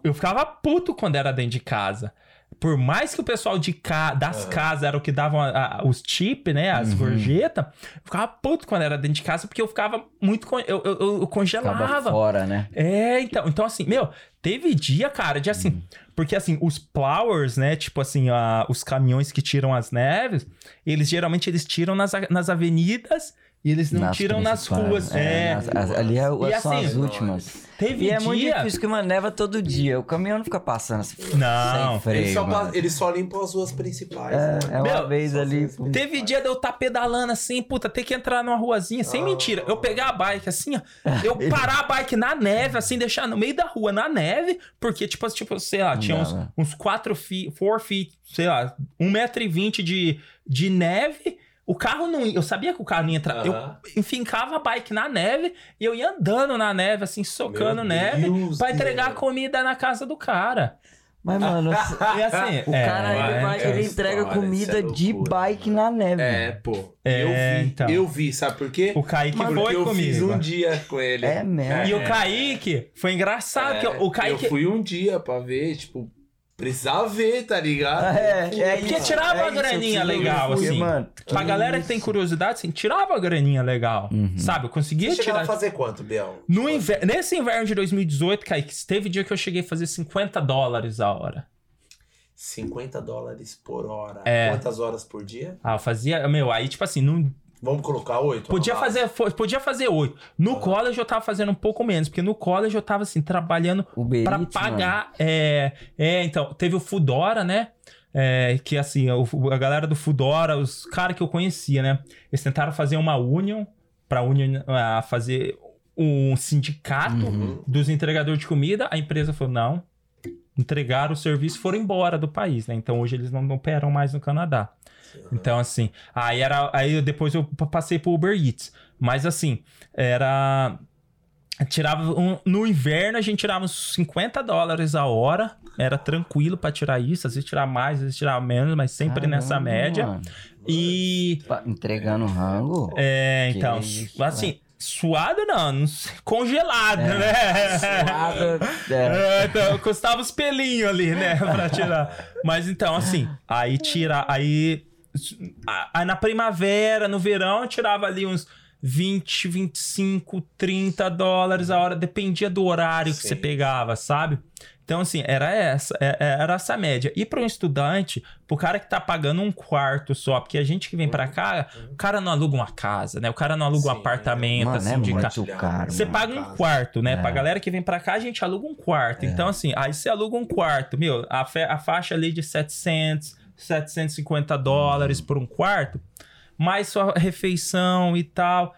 Eu ficava puto quando era dentro de casa. Por mais que o pessoal de ca... das Aham. casas era o que davam a- a- os chips, né? As Uhum. gorjetas. Eu ficava puto quando era dentro de casa porque eu ficava muito. con- Eu, eu, eu congelava. fora, né? É, então, então assim, meu, teve dia, cara, de assim, porque assim, os plowers, né, tipo assim, a- os caminhões que tiram as neves, eles geralmente eles tiram nas, nas avenidas e eles não Nas tiram nas ruas. É, nas- as- ali é, E são assim, as últimas. teve E é dia... muito difícil que uma neva todo dia. O caminhão não fica passando assim, Não. sem freio. Eles só, mano. pa- eles só limpam as ruas principais. É, né? é uma Meu, vez ali. Teve dia de eu estar pedalando assim, puta, ter que entrar numa ruazinha, sem Ah. mentira. Eu pegar a bike assim, ó, eu [LAUGHS] parar a bike na neve, assim, deixar no meio da rua, na neve, porque, tipo, tipo sei lá, tinha uns, né? uns 4 feet, 4 feet, sei lá, 1,20m de, de neve. O carro não ia, eu sabia que o carro não ia entrar. Aham. Eu enfincava a bike na neve e eu ia andando na neve, assim, socando Meu neve, Deus, pra entregar a comida na casa do cara. Mas, mano, [LAUGHS] E assim, o é, cara ele, é, vai- é ele entrega história, comida é de bike na neve. É, pô. É, eu vi, então. eu vi, sabe por quê? O Kaique Porque foi eu comigo. fiz um dia com ele. É mesmo. E o Kaique foi engraçado, É, que o Kaique. Eu fui um dia pra ver, tipo, precisava ver, tá ligado? É, é Porque isso, tirava é uma isso, graninha legal, ver, assim. Mano, Pra galera que tem curiosidade, assim, tirava a graninha legal. Uhum. Sabe? Eu conseguia Você chegava tirar. a fazer quanto, Biel? No inver... Nesse inverno de 2018, Kaique, teve dia que eu cheguei a fazer 50 dólares a hora. 50 dólares por hora. É. Quantas horas por dia? Ah, eu fazia. Meu, aí, tipo assim, não. Vamos colocar 8? Podia fazer, podia fazer oito. No college eu tava fazendo um pouco menos, porque no college eu tava assim, trabalhando Eats, pagar. É, é, então, teve o Fudora, né? É, que assim, a galera do Fudora, os caras que eu conhecia, né? Eles tentaram fazer uma union pra union ah, fazer um sindicato Uhum. dos entregadores de comida. A empresa falou: não. Entregaram o serviço e foram embora do país, né? Então hoje eles não operam mais no Canadá. Então, assim, aí era. Aí depois eu pa- passei pro Uber Eats. Mas assim, era. Tirava. um- no inverno a gente tirava uns 50 dólares a hora. Era tranquilo pra tirar isso. Às vezes tirar mais, às vezes tirar menos, mas sempre nessa Caramba, média. mano. E. Entregando rango. É, Que então. isso, assim, suado não, congelado, É, né? Suado, [LAUGHS] é. É, então, custava os pelinhos ali, né? Pra tirar. Mas então, assim, aí tira. Aí. Aí na primavera, no verão, eu tirava ali uns 20, 25, 30 dólares a hora, dependia do horário que Sim. você pegava, sabe? Então, assim, era essa, é- é- era essa média. E para um estudante, pro cara que tá pagando um quarto só, porque a gente que vem pra cá, o cara não aluga uma casa, né? O cara não aluga um Sim, apartamento, Mano, assim, é de muito casa. caro. Você mano. paga um casa. quarto, né? É. Pra galera que vem pra cá, a gente aluga um quarto. Então, assim, aí você aluga um quarto. Meu, a, fe- a faixa ali de 700, 750 dólares Uhum. por um quarto, mais sua refeição e tal.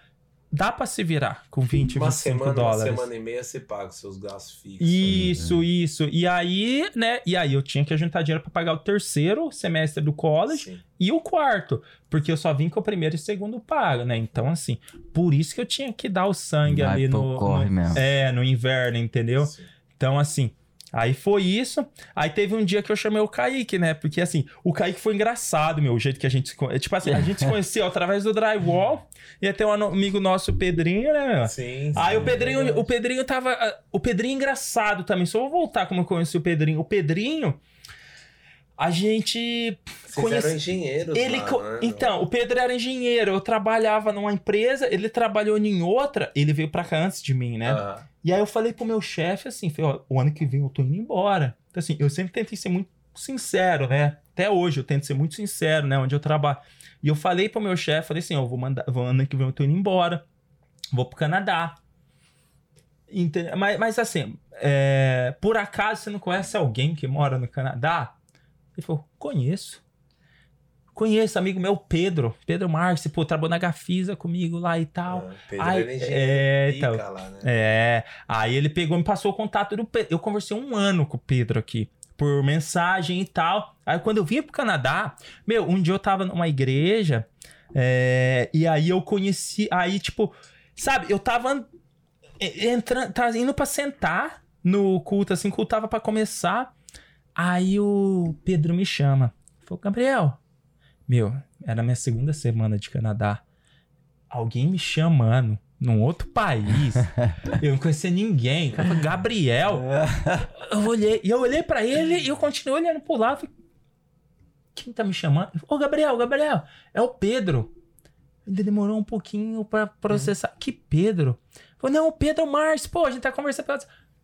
Dá pra se virar com 20, Uma 25 semana, dólares. uma semana e meia você paga os seus gastos fixos. Isso, isso. E aí, né? E aí eu tinha que juntar dinheiro pra pagar o terceiro semestre do college Sim. e o quarto, porque eu só vim com o primeiro e segundo pago, né? Então, assim, por isso que eu tinha que dar o sangue Vai ali no, corre no- mesmo. é, no inverno, entendeu? Sim. Então, assim, aí foi isso. Aí teve um dia que eu chamei o Kaique, né? Porque, assim, o Kaique foi engraçado, meu, o jeito que a gente se conhece. Tipo assim, a gente se [LAUGHS] conheceu através do drywall. E até um amigo nosso, o Pedrinho, né, meu? Sim, sim, Aí o é Pedrinho, verdade. o Pedrinho tava. ah, O Pedrinho é engraçado também. Só vou voltar como eu conheci o Pedrinho. O Pedrinho, a gente conhece. eram engenheiros Ele co- né? Então, o Pedro era engenheiro. Eu trabalhava numa empresa, ele trabalhou em outra. Ele veio pra cá antes de mim, né? Ah, E aí eu falei pro meu chefe assim, falei, o ano que vem eu tô indo embora. Então assim, eu sempre tentei ser muito sincero, né? Até hoje eu tento ser muito sincero, né? Onde eu trabalho. E eu falei pro meu chefe, falei assim, eu vou mandar, vou, ano que vem eu tô indo embora. Vou pro Canadá. Ente- Mas, mas assim, é, por acaso você não conhece alguém que mora no Canadá? Ele falou, conheço. Conheço, amigo meu, Pedro. Pedro Marques, pô, trabalhou na Gafisa comigo lá e tal. ah, Pedro era engenheiro é, então. lá, né? É, aí ele pegou e me passou o contato do Pedro. Eu conversei um ano com o Pedro aqui, por mensagem e tal. Aí quando eu vim pro Canadá, meu, um dia eu tava numa igreja, é, e aí eu conheci, aí tipo, sabe, eu tava entrando, tava indo pra sentar, no culto, assim, culto tava pra começar. Aí o Pedro me chama. Falou, Gabriel, meu, era minha segunda semana de Canadá. Alguém me chamando num outro país. [LAUGHS] eu não conhecia ninguém. Cara Gabriel. [LAUGHS] Eu olhei, e eu olhei pra ele e eu continuei olhando pro lado. Falei, Quem tá me chamando? Ele Ô, Gabriel, Gabriel, é o Pedro. Ainda demorou um pouquinho pra processar. Que Pedro? Falei, não, o Pedro Márcio, pô, a gente tá conversando.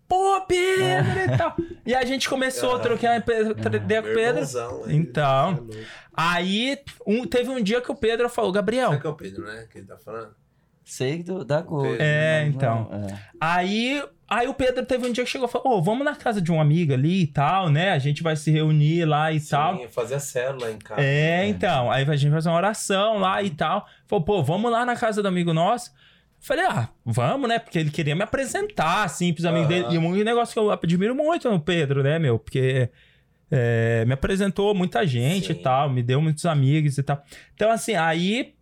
Pô, Pedro e tal. E a gente começou a trocar ideia com o Pedro. Então. Tá. Aí, um- teve um dia que o Pedro falou, Gabriel, Será que é o Pedro, né? Que ele tá falando? Sei do, da cor. É, né? então. É. Aí, aí o Pedro teve um dia que chegou e falou: Ô, vamos na casa de um amigo ali e tal, né? A gente vai se reunir lá e tal. Sim, fazia célula em casa. É, então. Aí a gente vai fazer uma oração lá e tal. Falou, pô, vamos lá na casa do amigo nosso. Falei, ah, vamos, né? Porque ele queria me apresentar, assim, pros amigos Aham. dele. E um negócio que eu admiro muito no Pedro, né, meu? Porque é, me apresentou muita gente Sim. e tal, me deu muitos amigos e tal. Então, assim, aí.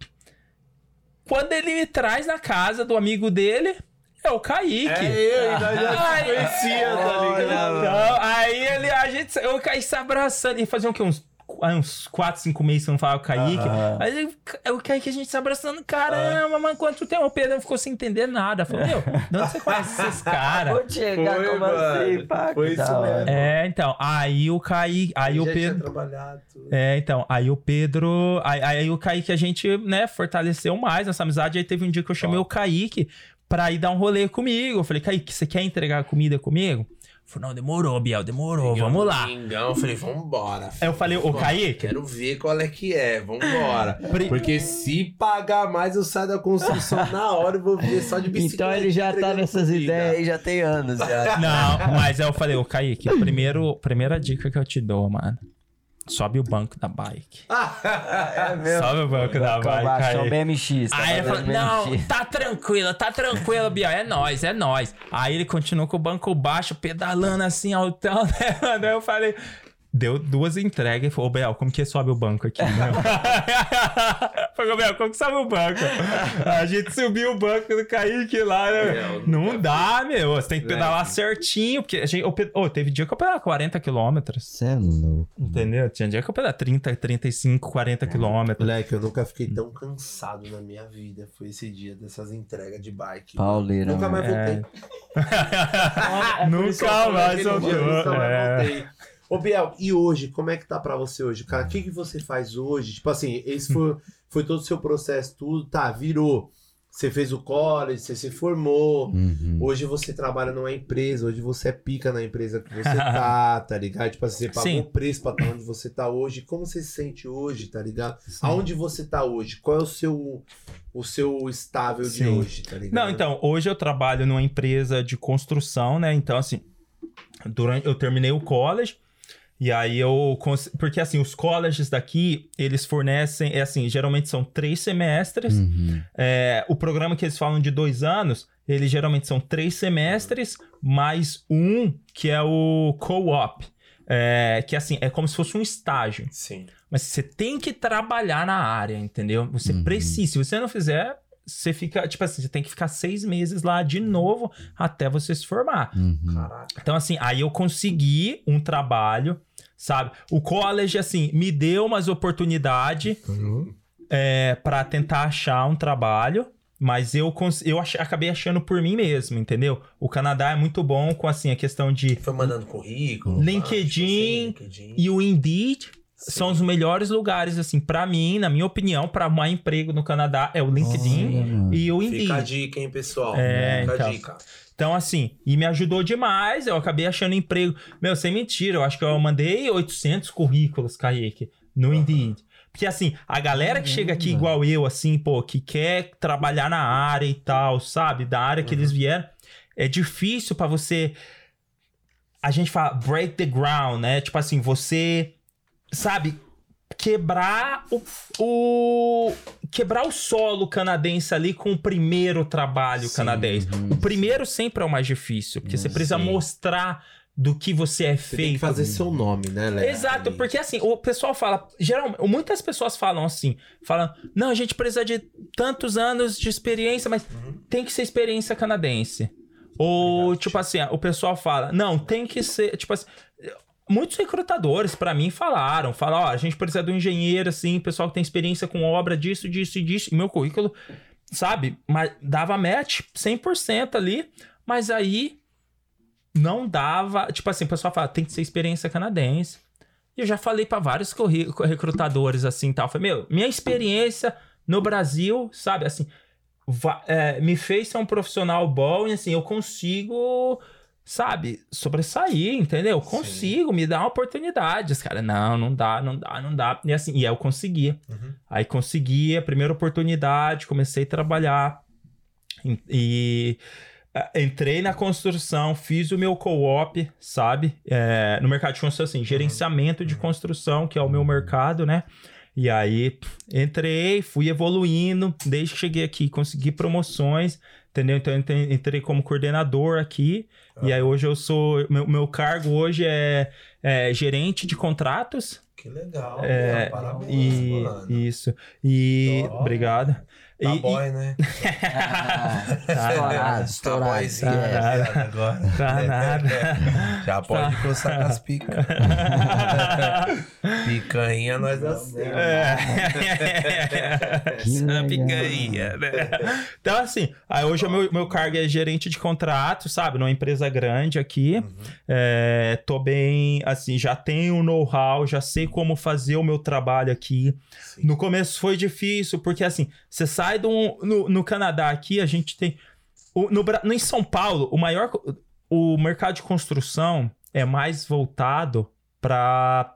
Quando ele me traz na casa do amigo dele, é o Kaique. É eu, nós já conhecia, tá ligado? Então, aí ele, a gente, eu caí se abraçando. E fazia o quê? Uns, ah, uns 4, 5 meses que eu não falava com o Kaique. Aham. Aí ele- eu caí que a gente se abraçando. Caramba, mano, quanto tempo? O Pedro ficou sem entender nada. Falou, meu, de onde você conhece esses [LAUGHS] caras? Vou chegar Foi, como mano. assim, pá? Foi que isso mesmo. É, então, aí o Kaique, aí Ele o já tinha Pedro... É, então, aí o Pedro. Aí, aí o Kaique, a gente, né, fortaleceu mais essa amizade. Aí teve um dia que eu chamei o Kaique pra ir dar um rolê comigo. Eu falei, Kaique, você quer entregar comida comigo? Falou, não, demorou, Biel, demorou, vamos lá. Domingão, eu falei, vambora. Aí eu falei, ô Kaique, Quero ver qual é que é, vambora. [LAUGHS] Porque se pagar mais, eu saio da construção na hora e vou ver só de bicicleta. Então ele já tá nessas ideias aí, já tem anos já. Não, mas aí eu falei, ô Kaique, primeiro, primeira dica que eu te dou, mano. Sobe o banco da bike. [LAUGHS] É mesmo. Sobe o banco da bike, Baixou o. BMX. tá Aí ele falou, não, tá tranquilo, tá tranquilo, Biel, é nóis, é nóis. Aí ele continuou com o banco baixo, pedalando assim, altão, [LAUGHS] né, mano? Aí eu falei... Deu duas entregas e falou, ô, Biel, como que sobe o banco aqui? né? Falei, Biel, como que sobe o banco? A gente subiu o banco do Kaique lá, né? Biel, Não dá, meu. Você tem que pedalar certinho, porque a gente... eu ô, teve dia que eu pedalava 40 quilômetros. Você é louco. Entendeu? Tinha dia que eu pedalava 30, 35, 40 quilômetros. Moleque, eu nunca fiquei tão cansado na minha vida. Foi esse dia dessas entregas de bike. Pauleira. Nunca mais É. [LAUGHS] voltei. Eu Nunca mais mais É. voltei. Ô, Biel, e hoje, como é que tá pra você hoje? Cara, o que, que você faz hoje? Tipo assim, esse foi, [LAUGHS] foi todo o seu processo, tudo, tá, virou. Você fez o college, você se formou. Uhum. Hoje você trabalha numa empresa, hoje você é pica na empresa que você [LAUGHS] tá, tá ligado? Tipo assim, você pagou Sim. o preço pra estar onde você tá hoje. Como você se sente hoje, tá ligado? Aonde você tá hoje? Qual é o seu, o seu estável de Sim. hoje, tá ligado? Não, então, hoje eu trabalho numa empresa de construção, né? Então, assim, durante eu terminei o college. E aí eu. cons- Porque assim, os colleges daqui, eles fornecem. É assim, geralmente são três semestres. Uhum. É, o programa que eles falam de dois anos, eles geralmente são três semestres, mais um que é o co-op. É, que assim, é como se fosse um estágio. Sim. Mas você tem que trabalhar na área, entendeu? Você Uhum. precisa. Se você não fizer, você fica. Tipo assim, você tem que ficar seis meses lá de novo até você se formar. Uhum. Caraca. Então, assim, aí eu consegui um trabalho, sabe? O college, assim, me deu umas oportunidades é, para tentar achar um trabalho. Mas eu, eu ach- acabei achando por mim mesmo, entendeu? O Canadá é muito bom com, assim, a questão de... Foi mandando currículo. LinkedIn pá, tipo assim, LinkedIn. E o Indeed são os melhores lugares, assim, para mim, na minha opinião, para arrumar emprego no Canadá é o LinkedIn mano. e o Fica a Indeed. dica, hein, pessoal? É, Fica então. a dica. Então, assim, e me ajudou demais. Eu acabei achando emprego. Meu, sem mentira, eu acho que eu mandei 800 currículos, Kaique, no Indeed. Porque, assim, a galera que chega aqui igual eu, assim, pô, que quer trabalhar na área e tal, sabe? Da área que eles vieram, é difícil pra você. A gente fala break the ground, né? Tipo assim, você, sabe, quebrar o, o quebrar o solo canadense ali com o primeiro trabalho Sim, canadense. uhum. O primeiro sempre é o mais difícil, porque você precisa Sim. mostrar do que você é Você feito. tem que fazer seu nome, né, Léo? Exato, porque assim, o pessoal fala, geralmente, muitas pessoas falam assim, falam, não, a gente precisa de tantos anos de experiência, mas Uhum. tem que ser experiência canadense. Ou, Obrigado, tipo assim, o pessoal fala, não, tem que ser, tipo assim, muitos recrutadores pra mim falaram, falam, ó, a gente precisa de um engenheiro, assim, pessoal que tem experiência com obra disso, disso e disso, e meu currículo, sabe, mas dava match 100% ali, mas aí não dava, tipo assim, o pessoal fala, tem que ser experiência canadense. E eu já falei pra vários recrutadores assim, tal, falei, meu, minha experiência no Brasil, sabe, assim, é, me fez ser um profissional bom e assim, eu consigo, sabe, sobressair, entendeu? Eu consigo, me dá oportunidades, cara. Não, não dá, não dá, não dá. E assim, e aí eu conseguia. Uhum. Aí consegui a primeira oportunidade, comecei a trabalhar e, e, eh, entrei na construção, fiz o meu co-op, sabe? É, no mercado de construção, assim, gerenciamento de construção, que é o meu mercado, né? E aí entrei, fui evoluindo, desde que cheguei aqui, consegui promoções, entendeu? Então eu entrei, como coordenador aqui. E aí hoje eu sou. Meu, meu cargo hoje é, é gerente de contratos. Que legal. É, meu, parabéns, e, mano. isso. E. Ó. Obrigado. Tá E- e- boy, né? Ah, [LAUGHS] Tá estourado, Tá estourado. boyzinho Tá é, nada. agora. Tá nada. Já pode coçar com as picas. [LAUGHS] Picanha nós aceitamos. Que Essa legal. picanha, né? Então, assim, aí hoje o meu, meu cargo é gerente de contrato, sabe? Numa empresa grande aqui. É, tô bem, assim, já tenho know-how, já sei como fazer o meu trabalho aqui. Sim. No começo foi difícil, porque assim, você sai do, no, no Canadá aqui, a gente tem. o- no, no, em São Paulo, o maior. O mercado de construção é mais voltado para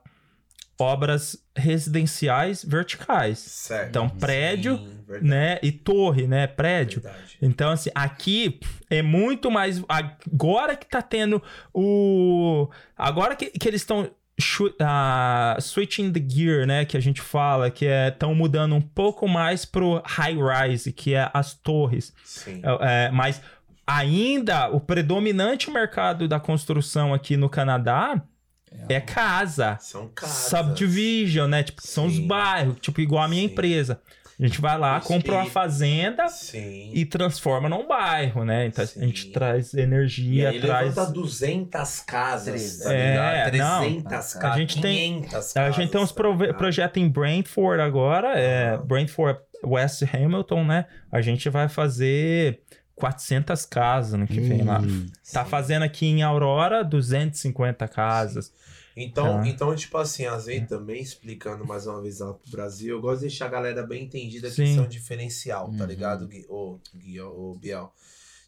obras residenciais verticais, Certo. Então, prédio, Sim, né? E torre, né? Prédio. verdade. Então, assim, aqui é muito mais. Agora que tá tendo o. Agora que, que eles estão ah, switching the gear, né? Que a gente fala, que é estão mudando um pouco mais pro high rise, que é as torres. Sim. É, é, mas ainda o predominante mercado da construção aqui no Canadá é casa. São casas. Subdivision, né? Tipo, são os bairros, tipo, igual a minha Sim. empresa. A gente vai lá, compra uma fazenda Sim. e transforma num bairro, né? Então Sim. a gente traz E energia, aí traz. levanta 200 casas, tá É, ligado? não. 300 A casas, gente tem- 500 A casas. gente tem uns tá projetos em Brantford agora, é, Ah. Brantford West Hamilton, né? A gente vai fazer 400 casas no que vem lá. Hum, Tá fazendo aqui em Aurora 250 casas. Então, Tá. então, tipo assim, às vezes também explicando mais uma vez lá pro Brasil, eu gosto de deixar a galera bem entendida que Sim. isso é um diferencial, tá Uhum. ligado, Gui, ô, Gui, ô, Biel?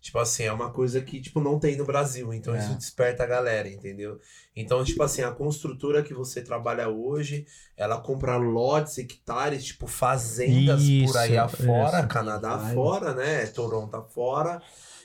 Tipo assim, é uma coisa que, tipo, não tem no Brasil, então É. isso desperta a galera, entendeu? Então, tipo assim, a construtora que você trabalha hoje, ela compra lotes, hectares, tipo, fazendas por aí Isso, afora, isso. Canadá Vai. fora, né? Toronto afora.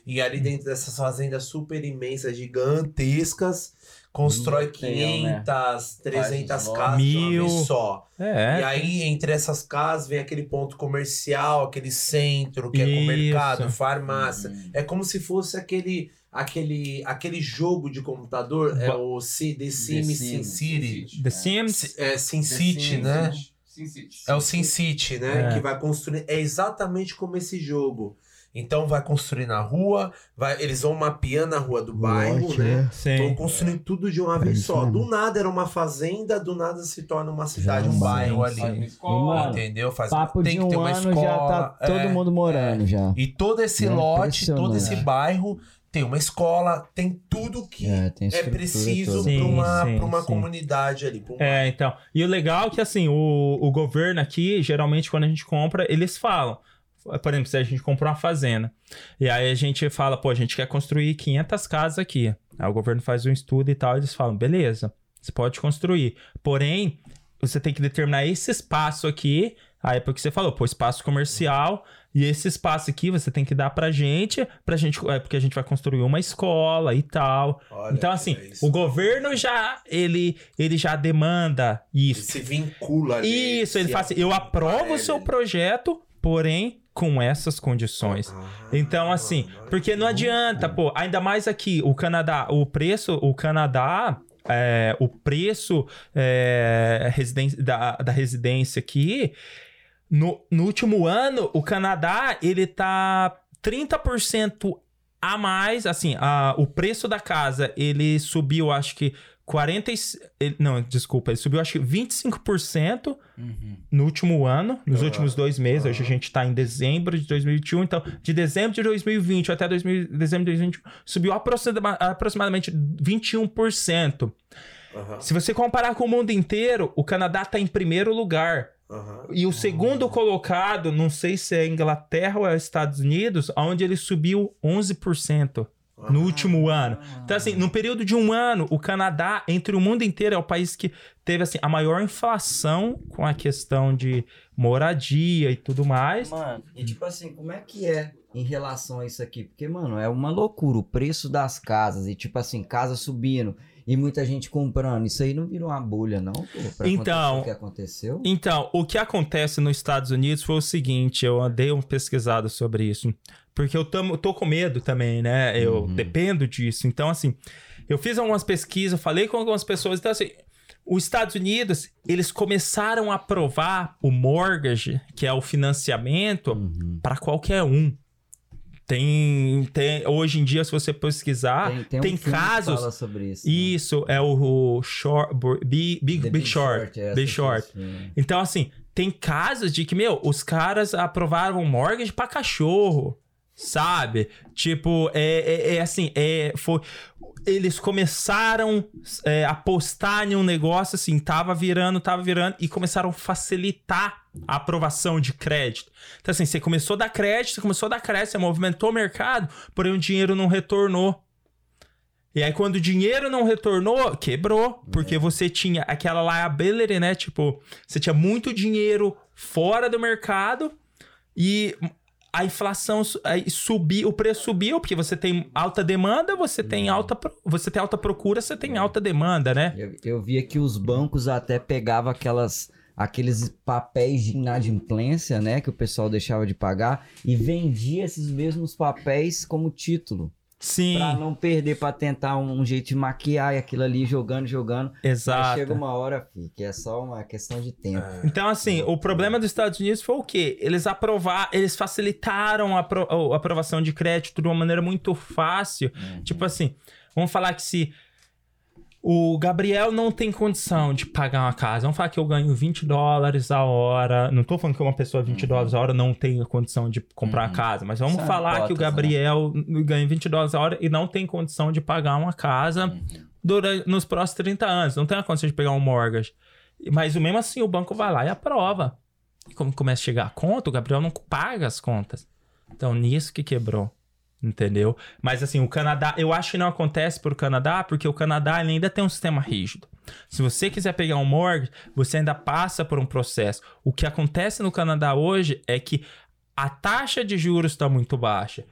E ali dentro dessas fazendas super imensas, gigantescas, constrói Muito legal, né? 500, 300 lotes. casas de uma Mil. vez só. É. E aí, entre essas casas, vem aquele ponto comercial, aquele centro, que é com Isso. mercado, farmácia. hum. É como se fosse aquele, aquele, aquele jogo de computador, é o C- The Sims Sin Sims, City. The Sims. Si- É The City, Sims, né? Sim, sim. É o Sin City, né? É. Que vai construir. É exatamente como esse jogo. Então vai construir na rua, vai, eles vão mapeando a rua do bairro, Lote, né? Sim. Vão construindo tudo de uma É vez só. mesmo. Do nada era uma fazenda, do nada se torna uma cidade, Já um é um bairro ali. Uma escola. Mano, Entendeu? Faz, Papo tem de que ter um uma ano escola. já tá todo é. mundo morando já. E todo esse É lote, todo esse bairro tem uma escola, tem tudo que É, é, preciso para uma, sim, pra uma sim. comunidade ali. pra um É, então. E o legal é que, assim, o, o governo aqui, geralmente, quando a gente compra, eles falam. Por exemplo, se a gente comprou uma fazenda. E aí a gente fala, pô, a gente quer construir 500 casas aqui. Aí o governo faz um estudo e tal, eles falam, beleza, você pode construir. Porém, você tem que determinar esse espaço aqui. Aí é porque você falou, pô, espaço comercial. E esse espaço aqui você tem que dar pra gente, pra gente, é porque a gente vai construir uma escola e tal. Olha, então, assim, é o governo já, ele, ele já demanda Ele isso. se vincula ali. Isso, ele fala assim, eu aprovo o seu ele. projeto, porém com essas condições. Ah, Então, assim, porque que não adianta, pô, ainda mais aqui, o Canadá, o preço, o Canadá, é, o preço é, da, da residência aqui, no, no último ano, o Canadá, ele tá 30% a mais, assim, a, o preço da casa, ele subiu, acho que 40 e- ele- não, desculpa, ele subiu acho que 25% no último ano, nos Aham. últimos dois meses. Hoje a gente tá em dezembro de 2021, então de dezembro de 2020 até 2000, dezembro de 2021 subiu aproxima- aproximadamente 21%. Aham, Se você comparar com o mundo inteiro, o Canadá tá em primeiro lugar. E o segundo colocado, não sei se é Inglaterra ou é Estados Unidos, onde ele subiu 11% no último ano. Então, assim, no período de um ano, o Canadá, entre o mundo inteiro, é o país que teve assim, a maior inflação com a questão de moradia e tudo mais. Mano, e tipo assim, como é que é em relação a isso aqui? Porque, mano, é uma loucura o preço das casas e, tipo assim, casa subindo e muita gente comprando. Isso aí não virou uma bolha, não, pô? Pra Então- o que aconteceu? Então, o que acontece nos Estados Unidos foi o seguinte, eu andei um pesquisado sobre isso, porque eu tamo, tô com medo também, né? Eu Uhum. dependo disso. Então, assim, eu fiz algumas pesquisas, falei com algumas pessoas, então assim, os Estados Unidos, eles começaram a aprovar o mortgage, que é o financiamento, Uhum. para qualquer um. Tem, tem, hoje em dia, se você pesquisar, tem, tem, um tem filme que casos- fala sobre isso. né? isso é o, o short, Big, Big, The Big Short. é, Big Short. filme. Então, assim, tem casos de que, meu, os caras aprovaram mortgage pra cachorro, sabe? Tipo, é, é, é assim, é, foi... Eles começaram é, a apostar em um negócio, assim, tava virando, tava virando, e começaram a facilitar a aprovação de crédito. Então, assim, você começou a dar crédito, você começou a dar crédito, você movimentou o mercado, porém o dinheiro não retornou. E aí, quando o dinheiro não retornou, quebrou. Porque você tinha aquela liability, né? Tipo, você tinha muito dinheiro fora do mercado e a inflação su- aí subiu, o preço subiu, porque você tem alta demanda, você tem alta, você tem alta procura, você tem alta demanda, né? Eu, eu via que os bancos até pegavam aquelas, aqueles papéis de inadimplência, né? Que o pessoal deixava de pagar e vendia esses mesmos papéis como título. Sim, Pra não perder, pra tentar um, um jeito de maquiar e aquilo ali, jogando, jogando. Mas exato. chega uma hora, fi, que é só uma questão de tempo. É. Então, assim, o problema dos Estados Unidos foi o quê? Eles aprovar, eles facilitaram a, apro- a aprovação de crédito de uma maneira muito fácil. Uhum. Tipo assim, vamos falar que se o Gabriel não tem condição de pagar uma casa, vamos falar que eu ganho 20 dólares a hora. Não tô falando que uma pessoa 20 dólares a hora não tem condição de comprar uma Uhum. casa, mas vamos São falar que o né? Gabriel ganha 20 dólares a hora e não tem condição de pagar uma casa Uhum. durante, nos próximos 30 anos. Não tem a condição de pegar um mortgage. Mas mesmo assim, o banco vai lá e aprova. E como começa a chegar a conta, o Gabriel não paga as contas. Então, nisso que quebrou. Entendeu? Mas assim, o Canadá, eu acho que não acontece por Canadá, porque o Canadá ele ainda tem um sistema rígido. Se você quiser pegar um mortgage, você ainda passa por um processo. O que acontece no Canadá hoje é que a taxa de juros está muito baixa.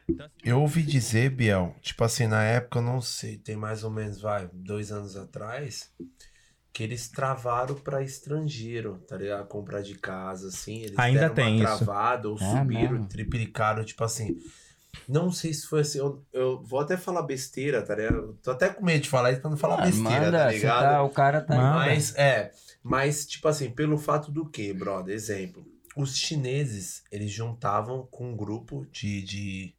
Eu ouvi dizer, Biel, tipo assim, na época, eu não sei, tem mais ou menos, vai, dois anos atrás, que eles travaram pra estrangeiro, tá ligado? Comprar de casa, assim. Eles Ainda deram tem uma isso. travada, ou É subiram, mesmo? triplicaram, tipo assim. Não sei se foi assim, eu, eu vou até falar besteira, tá ligado? Eu Tô até com medo de falar isso pra não falar Ah, besteira, manda, tá ligado? tá- o cara tá. Manda. Mas, é, mas, tipo assim, pelo fato do que, brother? Exemplo, os chineses, eles juntavam com um grupo de, de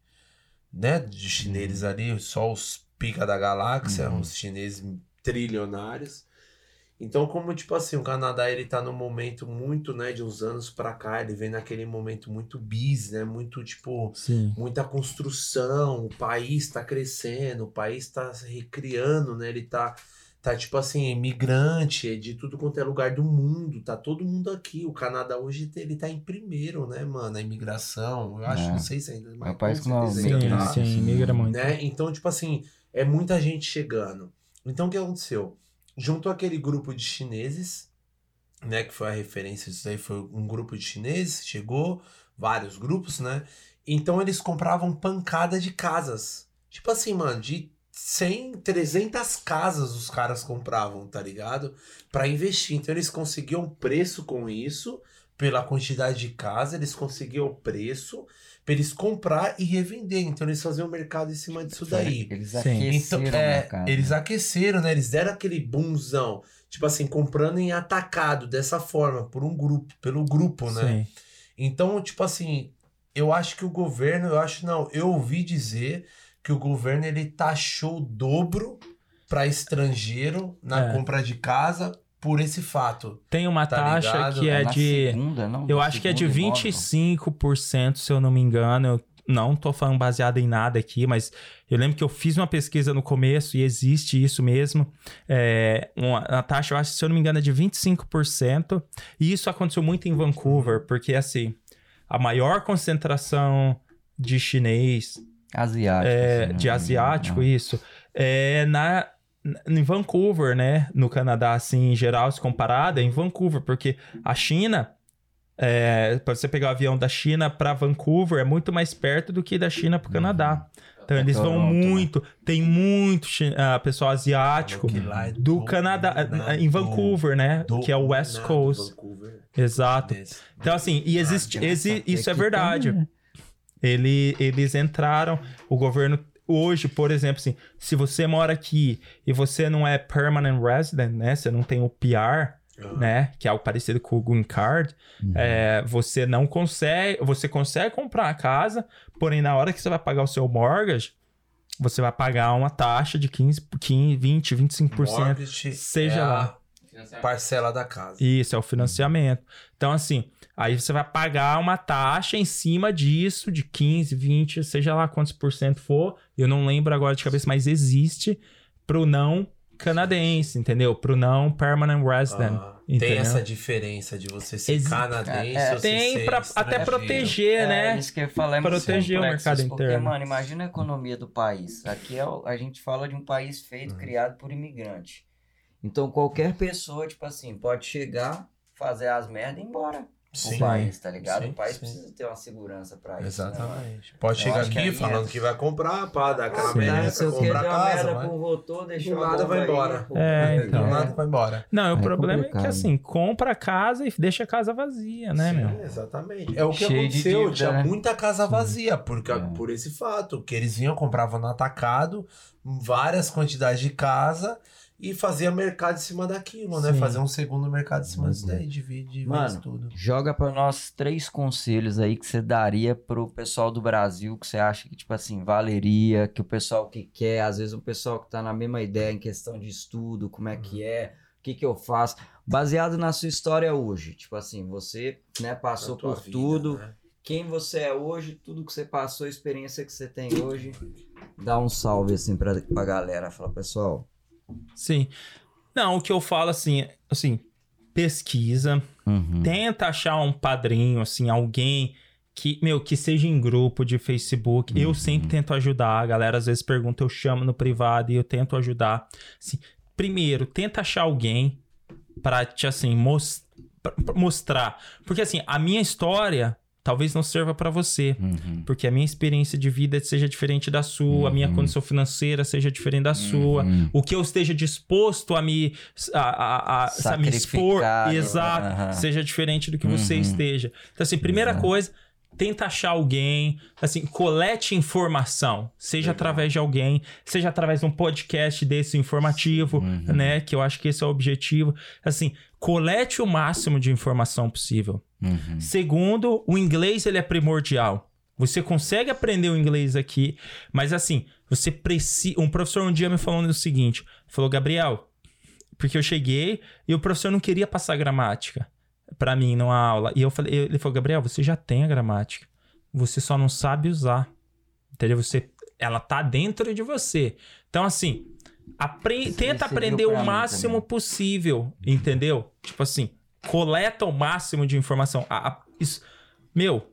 né, de chineses ali, só os pica da galáxia, Uhum. os chineses trilionários. Então, como, tipo assim, o Canadá, ele tá num momento muito, né, de uns anos pra cá, ele vem naquele momento muito bis, né, muito, tipo, Sim. muita construção, o país está crescendo, o país está se recriando, né? Ele tá, tá tipo assim, imigrante de tudo quanto é lugar do mundo, tá todo mundo aqui. O Canadá hoje ele tá em primeiro, né, mano? A imigração, eu acho, É. não sei se ainda, mas É um país que não Sim, tá, sim, migra muito. né? Então, tipo assim, é muita gente chegando. Então, o que aconteceu? Juntou aquele grupo de chineses, né? Que foi a referência disso aí, foi um grupo de chineses, chegou, vários grupos, né? Então, eles compravam pancada de casas. Tipo assim, mano, de 100, 300 casas os caras compravam, tá ligado? Pra investir. Então, eles conseguiam preço com isso, pela quantidade de casa, eles conseguiam preço pra eles comprar e revender. Então, eles faziam o mercado em cima disso daí. Eles aqueceram Então, é, eles aqueceram, né? Eles deram aquele boomzão. Tipo assim, comprando em atacado dessa forma, por um grupo, pelo grupo, né? Sim. Então, tipo assim, eu acho que o governo, eu acho não, eu ouvi dizer que o governo ele taxou o dobro para estrangeiro na É. compra de casa por esse fato. Tem uma Tá taxa ligado? que é Na de. segunda, não? Eu acho que é de segunda imóvel. 25%, se eu não me engano. Eu não tô falando baseado em nada aqui, mas eu lembro que eu fiz uma pesquisa no começo e existe isso mesmo. É, uma, a taxa, eu acho, se eu não me engano, é de 25%. E isso aconteceu muito em Vancouver, porque assim, a maior concentração de chinês, Asiático. é, assim, de né? asiático, isso, é na- em Vancouver, né? No Canadá, assim, em geral, se comparado, é em Vancouver, porque a China, é, para você pegar o avião da China para Vancouver, é muito mais perto do que da China para o Canadá. Então É eles vão né? muito, tem muito ah, pessoal asiático é do Canadá, dominado em Vancouver, né? Que é o West Coast. Vancouver. Exato. Então, assim, e existe, Ah, exi- isso é verdade. né? Ele, eles entraram, o governo hoje, por exemplo, assim, se você mora aqui e você não é permanent resident, né? Você não tem o PR, né? Que é algo parecido com o green card, é, você não consegue, você consegue comprar a casa, porém na hora que você vai pagar o seu mortgage, você vai pagar uma taxa de 15, 15 20, 25%. Mortgage seja é lá. a parcela da casa. Isso, é o financiamento. Então, assim, aí você vai pagar uma taxa em cima disso, de 15, 20, seja lá quantos por cento for. Eu não lembro agora de cabeça, mas existe pro não canadense, entendeu? Pro não permanent resident. Ah, tem essa diferença de você ser Exi- canadense É, ou você Tem ser pra até proteger, É, né? isso que eu ia falar, é Proteger o mercado porque, interno. mano, imagina a economia do país. Aqui é, o- a gente fala de um país feito, Uhum. criado por imigrante. Então, qualquer pessoa, tipo assim, pode chegar, fazer as merdas e ir embora Sim. o país, tá ligado? Sim, o país sim. precisa ter uma segurança pra isso. Né? Exatamente. Pode Eu chegar acho que aqui aí falando é- que vai comprar, pá, dar aquela Sim. merda se pra eu quero comprar dar uma casa, merda vai. com o votor, deixa Do nada vai aí, embora. É, Do então. nada vai embora. Não, o É problema é que assim, compra a casa e deixa a casa vazia, né, Sim, meu? Exatamente. É o que Cheio aconteceu. dívida, Tinha né? muita casa vazia por, ca- É. por esse fato. Que eles vinham, compravam no atacado várias quantidades de casa e fazia mercado em cima daquilo, né? Sim. Fazer um segundo mercado em cima disso Pois é. daí, divide, Mano, tudo. Joga pra nós três conselhos aí que você daria pro pessoal do Brasil que você acha que, tipo assim, valeria, que o pessoal que quer, às vezes o pessoal que tá na mesma ideia em questão de estudo, como é que é, o que que eu faço, baseado na sua história hoje. Tipo assim, você, né, passou por vida, tudo, né? quem você é hoje, tudo que você passou, a experiência que você tem hoje, dá um salve assim pra, pra galera. Fala, pessoal. Sim. Não, o que eu falo assim, assim, pesquisa, Uhum. tenta achar um padrinho, assim, alguém que, meu, que seja em grupo de Facebook. Eu sempre tento ajudar. A galera às vezes pergunta, eu chamo no privado e eu tento ajudar. Assim, primeiro, tenta achar alguém pra te, assim, mos- mostrar. Porque, assim, a minha história talvez não sirva pra você. Uhum. Porque a minha experiência de vida seja diferente da sua, a minha Uhum. condição financeira seja diferente da sua, Uhum. o que eu esteja disposto a me, a, a, a, a me expor, exato, seja diferente do que você Uhum. esteja. Então, assim, primeira coisa, tenta achar alguém, assim, colete informação, seja Legal. através de alguém, seja através de um podcast desse informativo, Uhum. né, que eu acho que esse é o objetivo. Assim, colete o máximo de informação possível. Uhum. Segundo, o inglês ele é primordial. Você consegue aprender o inglês aqui, mas assim, você precisa. Um professor um dia me falou o seguinte: falou, Gabriel, porque eu cheguei e o professor não queria passar gramática pra mim numa aula. E eu falei, ele falou, Gabriel, você já tem a gramática. Você só não sabe usar. Entendeu? Você, ela tá dentro de você. Então, assim, apre- tenta aprender o máximo também. possível. Entendeu? Tipo assim, coleta o máximo de informação. A- a- isso- meu,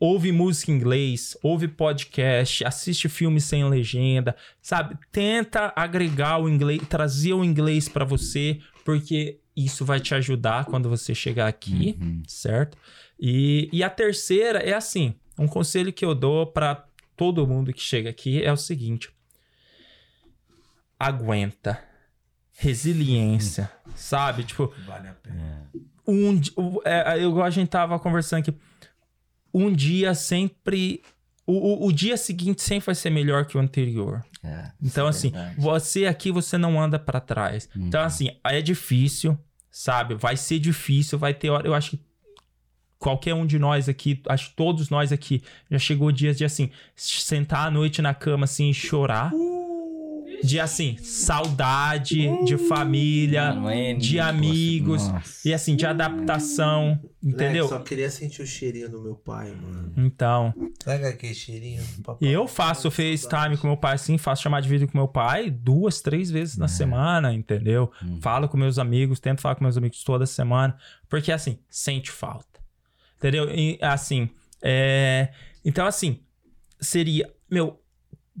ouve música em inglês, ouve podcast, assiste filme sem legenda, sabe? Tenta agregar o inglês, trazer o inglês pra você, porque isso vai te ajudar quando você chegar aqui, Uhum. certo? E, e a terceira é assim, um conselho que eu dou pra todo mundo que chega aqui é o seguinte: aguenta, resiliência, sabe? Tipo, Vale a pena. um, é, eu, a gente tava conversando aqui. Um dia sempre. O, o, o dia seguinte sempre vai ser melhor que o anterior. É, Então, é assim, verdade. você aqui, você não anda pra trás. Então, Uhum. assim, é difícil, sabe? Vai ser difícil, vai ter hora. Eu acho que qualquer um de nós aqui, acho que todos nós aqui, já chegou dias de assim, sentar à noite na cama assim e chorar. De assim, saudade de família, Mano, é de muito amigos. Nossa. e assim, de adaptação, entendeu? Moleque, só queria sentir o cheirinho do meu pai, mano. Então, Pega aquele cheirinho papai. eu faço FaceTime com meu pai, assim, faço chamada de vídeo com meu pai duas, três vezes na semana, entendeu? Falo com meus amigos, tento falar com meus amigos toda semana, porque assim, sente falta. Entendeu? E, assim, é... então assim, seria, meu,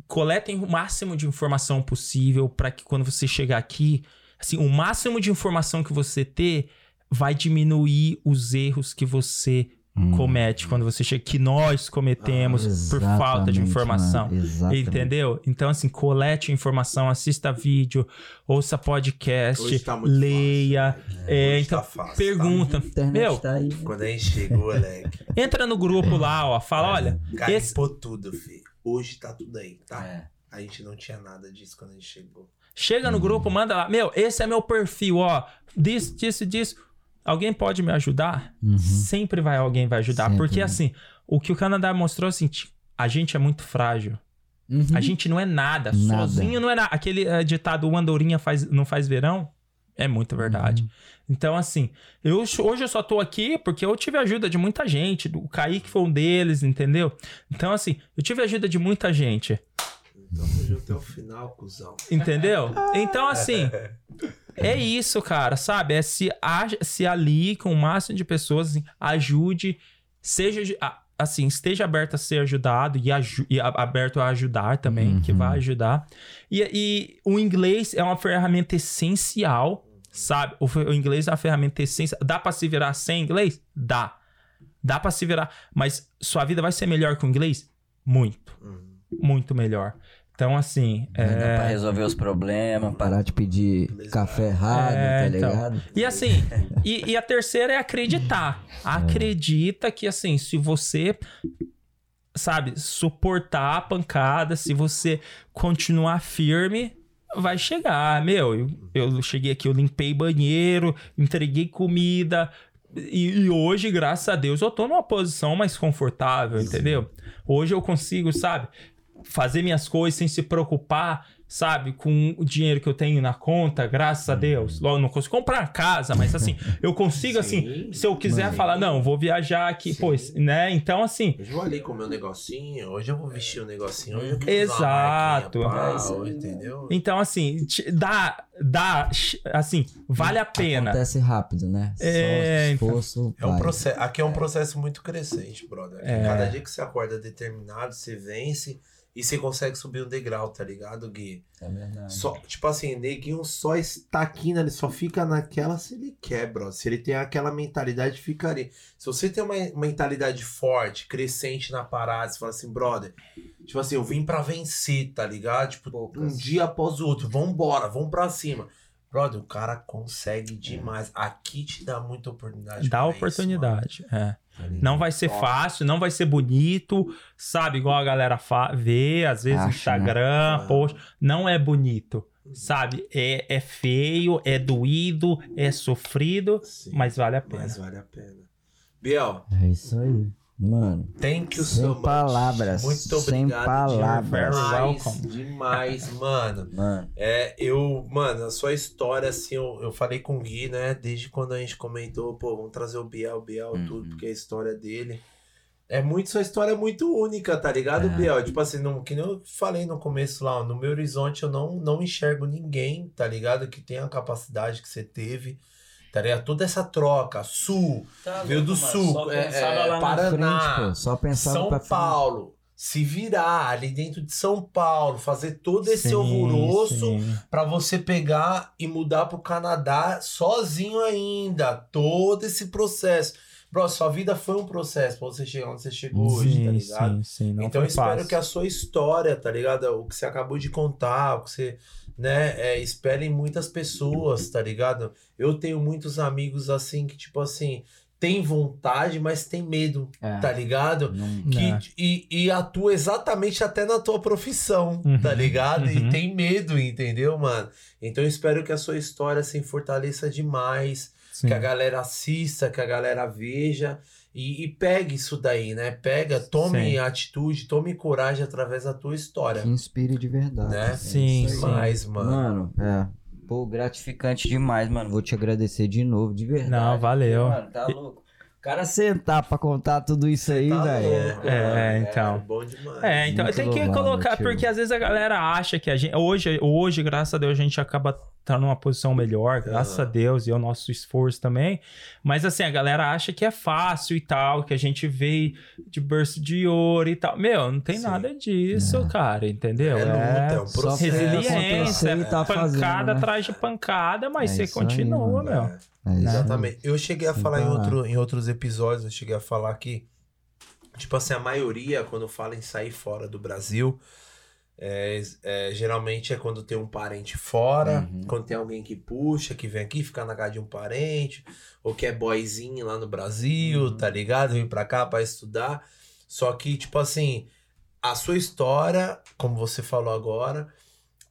coletem o máximo de informação possível para que quando você chegar aqui, assim, o máximo de informação que você ter vai diminuir os erros que você comete quando você chega, que nós cometemos por falta de informação. exatamente. Entendeu? Então, assim, colete informação, assista vídeo, ouça podcast, tá leia. né? é, Hoje então, tá fácil, pergunta. Internet Meu, tá aí. Quando a gente chegou, moleque, entra no grupo lá, ó. Fala, olha, esse, tudo, filho. Hoje tá tudo aí, tá? É. A gente não tinha nada disso quando a gente chegou. Chega no grupo, manda lá. Meu, esse é meu perfil, ó. Disso, disso, disso. Alguém pode me ajudar? Sempre vai alguém vai ajudar. Sempre, porque, né? assim, o que o Canadá mostrou, assim, a gente é muito frágil. Uhum. A gente não é nada. Nada. Sozinho não é nada. Aquele eh, ditado, o andorinha faz, não faz verão, é muito verdade. Uhum. Então, assim, eu, hoje eu só tô aqui porque eu tive ajuda de muita gente. O Kaique foi um deles, entendeu? Então, assim, eu tive ajuda de muita gente. Tamo junto até o final, cuzão. Entendeu? [LAUGHS] Então, assim, é isso, cara, sabe? É se, se ali com o máximo de pessoas, assim, ajude, seja, assim, esteja aberto a ser ajudado e, aju- e aberto a ajudar também, que vai ajudar. E, e o inglês é uma ferramenta essencial, sabe? O, o inglês é uma ferramenta essencial. Dá pra se virar sem inglês? Dá. Dá pra se virar. Mas sua vida vai ser melhor com o inglês? Muito. Muito melhor. Então, assim. É... Pra resolver os problemas, parar de pedir café errado, É, tá então. ligado? E assim, e, e a terceira é acreditar. Acredita que, assim, se você, sabe, suportar a pancada, se você continuar firme, vai chegar. Meu, eu, eu cheguei aqui, eu limpei banheiro, entreguei comida. E, e hoje, graças a Deus, eu tô numa posição mais confortável, entendeu? Hoje eu consigo, sabe, fazer minhas coisas sem se preocupar, sabe, com o dinheiro que eu tenho na conta, graças a Deus. Logo, não consigo comprar casa, mas assim, eu consigo, assim, se eu quiser falar, não, vou viajar aqui, pois, né? Então, assim, Hoje eu vou ali com o meu negocinho, hoje eu vou vestir o negocinho, hoje eu quero Exato. É pau, entendeu? então, assim, dá, dá, assim, vale a pena. Acontece rápido, né? É, Só esforço. É um processo, aqui é um processo muito crescente, brother. É. Cada dia que você acorda determinado, você vence e você consegue subir um degrau, tá ligado, Gui? É verdade. Só, tipo assim, neguinho só está aqui, né? Ele só fica naquela se ele quer, bro. Se ele tem aquela mentalidade, ficaria. Se você tem uma mentalidade forte, crescente na parada, você fala assim, brother, tipo assim, eu vim pra vencer, tá ligado? Tipo, Poucas. um dia após o outro, vambora, vamos pra cima. Brother, o cara consegue demais. Aqui te dá muita oportunidade. Dá pra isso, oportunidade, é. Não vai ser fácil, não vai ser bonito, sabe? Igual a galera fa- vê, às vezes Acha, né? Instagram, Ah. post. Não é bonito, sabe? É, é feio, é doído, é sofrido, sim, mas vale a pena. mas vale a pena. Biel, É isso aí. Mano, thank you Sem so much. palavras, Muito sem obrigado. palavras. Demais, demais, mano. mano. É, eu, mano, a sua história, assim, eu, eu falei com o Gui, né? Desde quando a gente comentou, pô, vamos trazer o Biel, o Biel, Uhum. tudo, porque a história dele. É muito, sua história é muito única, tá ligado, É. Biel? Tipo assim, não, que nem eu falei no começo lá, no meu horizonte eu não, não enxergo ninguém, tá ligado? Que tem a capacidade que você teve, tá ligado? Toda essa troca, sul, Veio do sul, é, é, Paraná, frente, pô. Só São pra frente. Paulo. Se virar ali dentro de São Paulo, fazer todo esse Sim, alvoroço sim. Pra você pegar e mudar pro Canadá sozinho ainda. Todo esse processo. Bro, sua vida foi um processo pra você chegar onde você chegou hoje, tá Sim, ligado? sim, sim. Não então eu espero fácil. que a sua história, tá ligado? O que você acabou de contar, o que você, né, é, espere em muitas pessoas, tá ligado? Eu tenho muitos amigos assim que, tipo assim, tem vontade, mas tem medo, É. tá ligado? Não- Que, É. e, e atua exatamente até na tua profissão, Uhum, tá ligado? E uhum. tem medo, entendeu, mano? Então eu espero que a sua história se fortaleça demais, Sim. que a galera assista, que a galera veja E, e pegue isso daí, né? Pega, tome Sim. atitude, tome coragem através da tua história. Que inspire de verdade. Né? É Sim, sim. Demais, mano. Mano, é. Pô, gratificante demais, mano. Vou te agradecer de novo, de verdade. Não, valeu. Mano, tá louco. O cara sentar pra contar tudo isso aí, Tá velho. louco, É, mano. então. bom demais. É, então Muito tem que louvável, colocar, tio. porque às vezes a galera acha que a gente. Hoje, hoje graças a Deus, a gente acaba estar numa posição melhor, graças Aham. a Deus, e é o nosso esforço também. Mas assim, a galera acha que é fácil e tal, que a gente veio de berço de ouro e tal. Meu, não tem Sim. nada disso, cara, entendeu? É luta, é um processo. resiliência, e tá pancada fazendo, né? atrás de pancada, mas É você aí, continua, mano. meu. É. É aí. Exatamente. Eu cheguei a falar em, outro, em outros episódios, eu cheguei a falar que, tipo assim, a maioria, quando fala em sair fora do Brasil, é, é, geralmente é quando tem um parente fora, Uhum. quando tem alguém que puxa, que vem aqui ficar na casa de um parente, ou que é boyzinho lá no Brasil, Uhum. tá ligado? Vem pra cá pra estudar. Só que, tipo assim, a sua história, como você falou agora,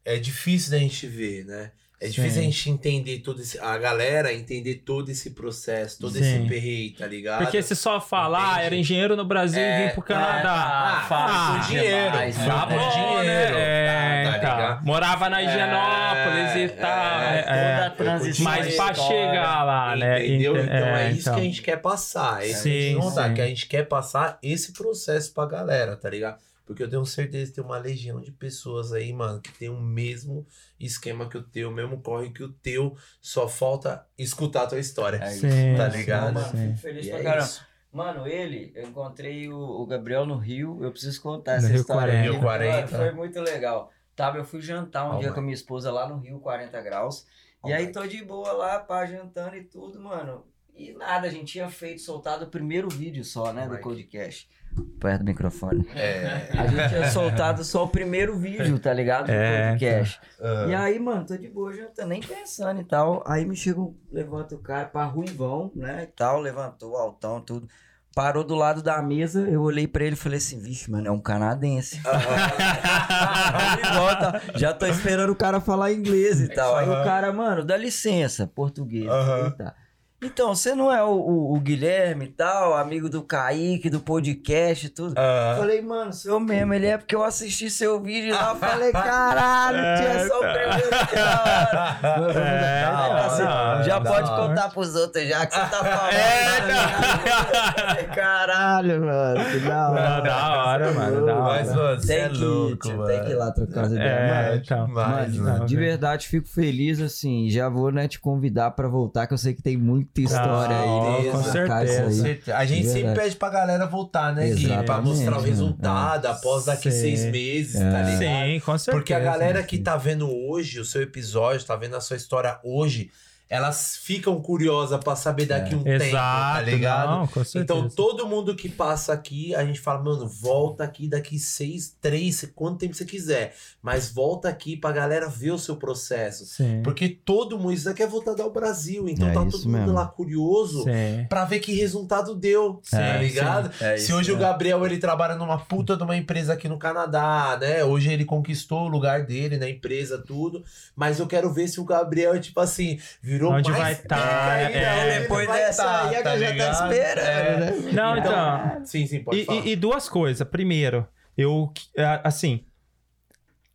é difícil da gente ver, né? É difícil Sim. a gente entender todo esse. A galera entender todo esse processo, todo Sim. esse perreio, tá ligado? Porque se só falar, Entende? era engenheiro no Brasil e É, vim pro Canadá. Ah, fala com dinheiro. demais, né? Tá bom, dinheiro. né? É, tá, tá então. ligado? Morava na Higienópolis É, e tal. é, é, é. toda a transição Mas pra chegar lá, né? Entendeu? Ente- Então é, isso então. que a gente quer passar. É isso que a Sim, gente não dá, sim. que a gente quer passar esse processo pra galera, tá ligado? Porque eu tenho certeza que tem uma legião de pessoas aí, mano, que tem o mesmo esquema que o teu, o mesmo corre que o teu, só falta escutar a tua história. É isso. Sim, Tá sim, ligado? Mano, sim. fico feliz E pra é caramba. isso. Mano, ele, eu encontrei o, o Gabriel no Rio, eu preciso contar No essa Rio história. 40. aqui, Rio 40. mano, foi muito legal. Tava, eu fui jantar um Oh, dia mano. com a minha esposa lá no Rio, 40 graus. Oh, e aí tô de boa lá, pá, jantando e tudo, mano. E nada, a gente tinha feito, soltado o primeiro vídeo só, né, do Mike. Perto do microfone. É. A gente tinha soltado só o primeiro vídeo, tá ligado? Do É, podcast. ah, E aí, mano, tô de boa, já tô nem pensando e tal. Aí me chega, um- levanta o cara pra Ruivão, né, e tal, levantou, altão, tudo. Parou do lado da mesa, eu olhei pra ele e falei assim, vixe, mano, é um canadense. [LAUGHS] Aí volta, já tô esperando o cara falar inglês e tal. Aí o cara, mano, dá licença, português. Aham. Eita. Então, você não é o, o- o Guilherme e tal, amigo do Kaique, do podcast e tudo? ah, Falei, mano, sou eu mesmo. Ele é porque eu assisti seu vídeo lá. Eu falei, [LAUGHS] caralho, tinha só o primeiro que da hora. É, já pode hora. contar pros outros já que você tá falando. [LAUGHS] É, caralho, mano, que da hora. Não, da hora, mano, da hora. Mas, mano, você Tem é que, louco, mano. tem que ir lá trocar as ideias. É, então. Mano, de verdade, fico feliz, assim. Já vou, né, te convidar pra voltar, que eu sei que tem muita história aí. Não, né, com certeza. aí. A gente sempre pede pra galera voltar, né, Gui? Pra mostrar o né? resultado após daqui Sim. seis meses, É. tá ligado? Sim, com certeza. Porque a galera que tá vendo hoje o seu episódio, tá vendo a sua história hoje, elas ficam curiosas pra saber daqui um tempo, tá Exato, ligado? não, com certeza. Então, todo mundo que passa aqui, a gente fala, mano, volta aqui daqui seis, três, quanto tempo você quiser. Mas volta aqui pra galera ver o seu processo. Sim, Porque todo mundo, isso daqui é voltado ao Brasil. Então É tá todo mundo mesmo. lá curioso sim. pra ver que resultado deu, Sim, tá ligado? É Se hoje o né? Gabriel ele trabalha numa puta de uma empresa aqui no Canadá, né? Hoje ele conquistou o lugar dele na empresa, tudo. Mas eu quero ver se o Gabriel, tipo assim, virou Onde mais vai tá, pica ainda, é. ele Depois vai dessa tá, aí, é tá eu já tá esperando, É. né? Não, então. Sim, sim, pode E, falar. e- duas coisas. Primeiro, eu, é, assim,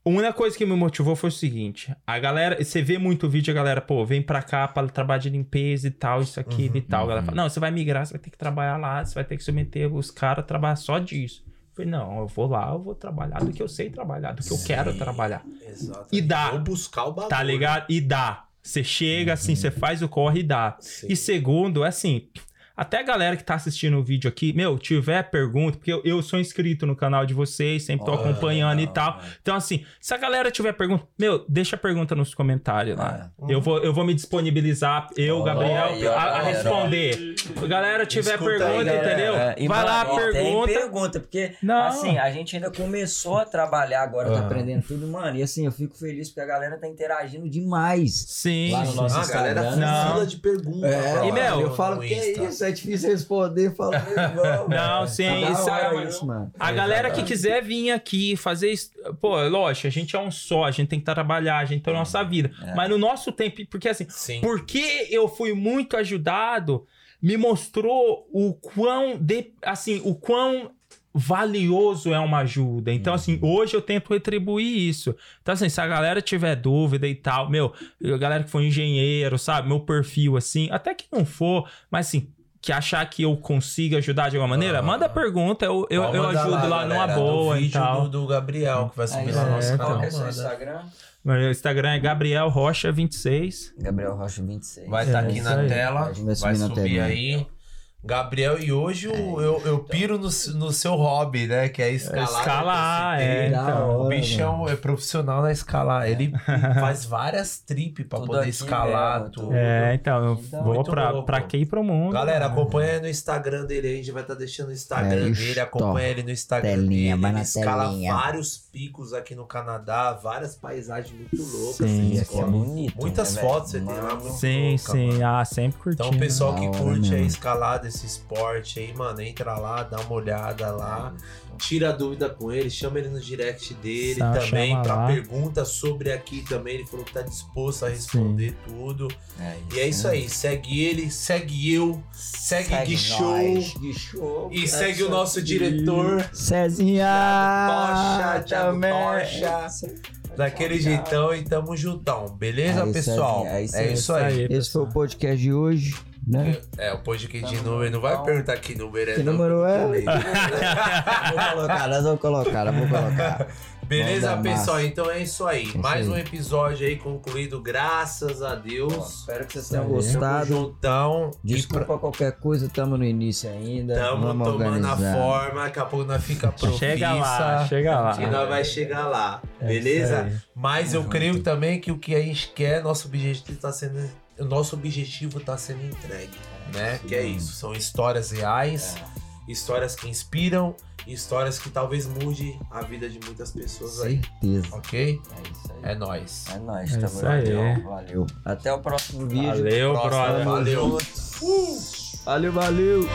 a única coisa que me motivou foi o seguinte: a galera, você vê muito vídeo, a galera, pô, vem pra cá pra trabalhar de limpeza e tal, isso aqui Uhum, e tal. A galera fala, não, você vai migrar, você vai ter que trabalhar lá, você vai ter que submeter os caras a trabalhar só disso. Eu falei, não, eu vou lá, eu vou trabalhar do que eu sei trabalhar, do que eu quero Sim, trabalhar. Exato. E dá. Vou buscar o bagulho. Tá ligado? E dá. Você chega assim, você faz o corre e dá. Sim. E segundo, é assim, até a galera que tá assistindo o vídeo aqui, meu, tiver pergunta, porque eu, eu sou inscrito no canal de vocês, sempre tô Olha, acompanhando e tal. Então, assim, se a galera tiver pergunta, meu, deixa a pergunta nos comentários lá. É. Eu, vou, eu vou me disponibilizar, eu, Olha Gabriel, aí, ó, a, a responder. A galera tiver Escuta aí, pergunta, galera. entendeu? É, e Vai lá, mano, e pergunta. Tem pergunta, porque, Não. assim, a gente ainda começou a trabalhar agora, tá Aham. aprendendo tudo, mano. E assim, eu fico feliz porque a galera tá interagindo demais. Sim. Lá no sim. nosso Ah, a galera Instagram. Fila de perguntas. É, E, meu, eu falo que é isso, é difícil responder, irmão. [LAUGHS] Não, sim, Tá da isso hora é- isso, mano. A galera que quiser vir aqui fazer isso. Pô, lógico, a gente é um só, a gente tem que trabalhar, a gente tem a nossa vida. É. Mas no nosso tempo, porque assim, Sim. porque eu fui muito ajudado, me mostrou o quão, de, assim, o quão valioso é uma ajuda. Então, assim, hoje eu tento retribuir isso. Então, assim, se a galera tiver dúvida e tal, meu, a galera que for engenheiro, sabe, meu perfil, assim, até que não for, mas assim, que achar que eu consiga ajudar de alguma maneira, Ah. manda pergunta, eu, eu, eu ajudo lá, numa galera, boa no e vídeo tal. Do, do Gabriel, que vai subir lá no nosso então. Qual canal. que é. Instagram? Meu Instagram é Gabriel Rocha 26. Gabriel Rocha 26. Vai estar É, aqui na aí. tela, Vai vai subir na subir aí. Gabriel, e hoje o- eu, eu piro no, no seu hobby, né? Que é escalar. Escalar, eu citei. é. Então. O bichão mano. é profissional na escalar. Ele [LAUGHS] faz várias tripes pra Tudo poder aqui escalar mesmo, tudo. É, então, eu Então, vou pra, louco. pra que ir pro mundo. Galera, mano. acompanha aí no Instagram dele aí. A gente vai estar deixando o Instagram É, dele. Acompanha ele no Instagram Telinha, dele. Ele escala telinha. vários picos aqui no Canadá, várias paisagens muito loucas. Sim, assim, é bonito. Muitas né, fotos velho? você tem lá, Sim, louca, sim. mano. Ah, sempre curtindo. Então, o pessoal que curte mesmo. escalada, esse esporte aí, mano, entra lá, dá uma olhada lá, tira a dúvida com ele, chama ele no direct dele também, pra lá. pergunta sobre aqui também. Ele falou que tá disposto a responder tudo. E é isso aí, segue ele, segue eu, segue, Gui Show e segue o nosso diretor. Cezinha. Thiago Tocha, Thiago. Tocha. Daquele jeitão e tamo juntão, beleza, É pessoal? aí, é isso é aí. isso aí. Esse foi o podcast de hoje, né? É, o podcast de número, não vai perguntar que número é. Que número é? falei. [LAUGHS] vou colocar, nós vamos colocar, nós vamos colocar. Beleza, Manda pessoal? massa. Então é isso aí. Mais aí. um episódio aí concluído, graças a Bom, Deus. espero que vocês tenham gostado. juntão. Desculpa qualquer coisa, tamo no início ainda. pra- Tamo vamos tomando a organizar. forma, daqui a pouco nós fica profissa. Chega lá, chega lá. E nós vai chegar lá, É beleza? Mas eu creio também que o que a gente quer, nosso objetivo tá sendo. O nosso objetivo tá sendo entregue, né? Que é isso. São histórias reais, histórias que inspiram, histórias que talvez mude a vida de muitas pessoas aí. Certeza. Ok? É isso aí. É nóis. É nóis, É tá isso bom? aí. Valeu, Valeu. Até o próximo vídeo. Valeu, Próximo, brother. valeu. Valeu, valeu.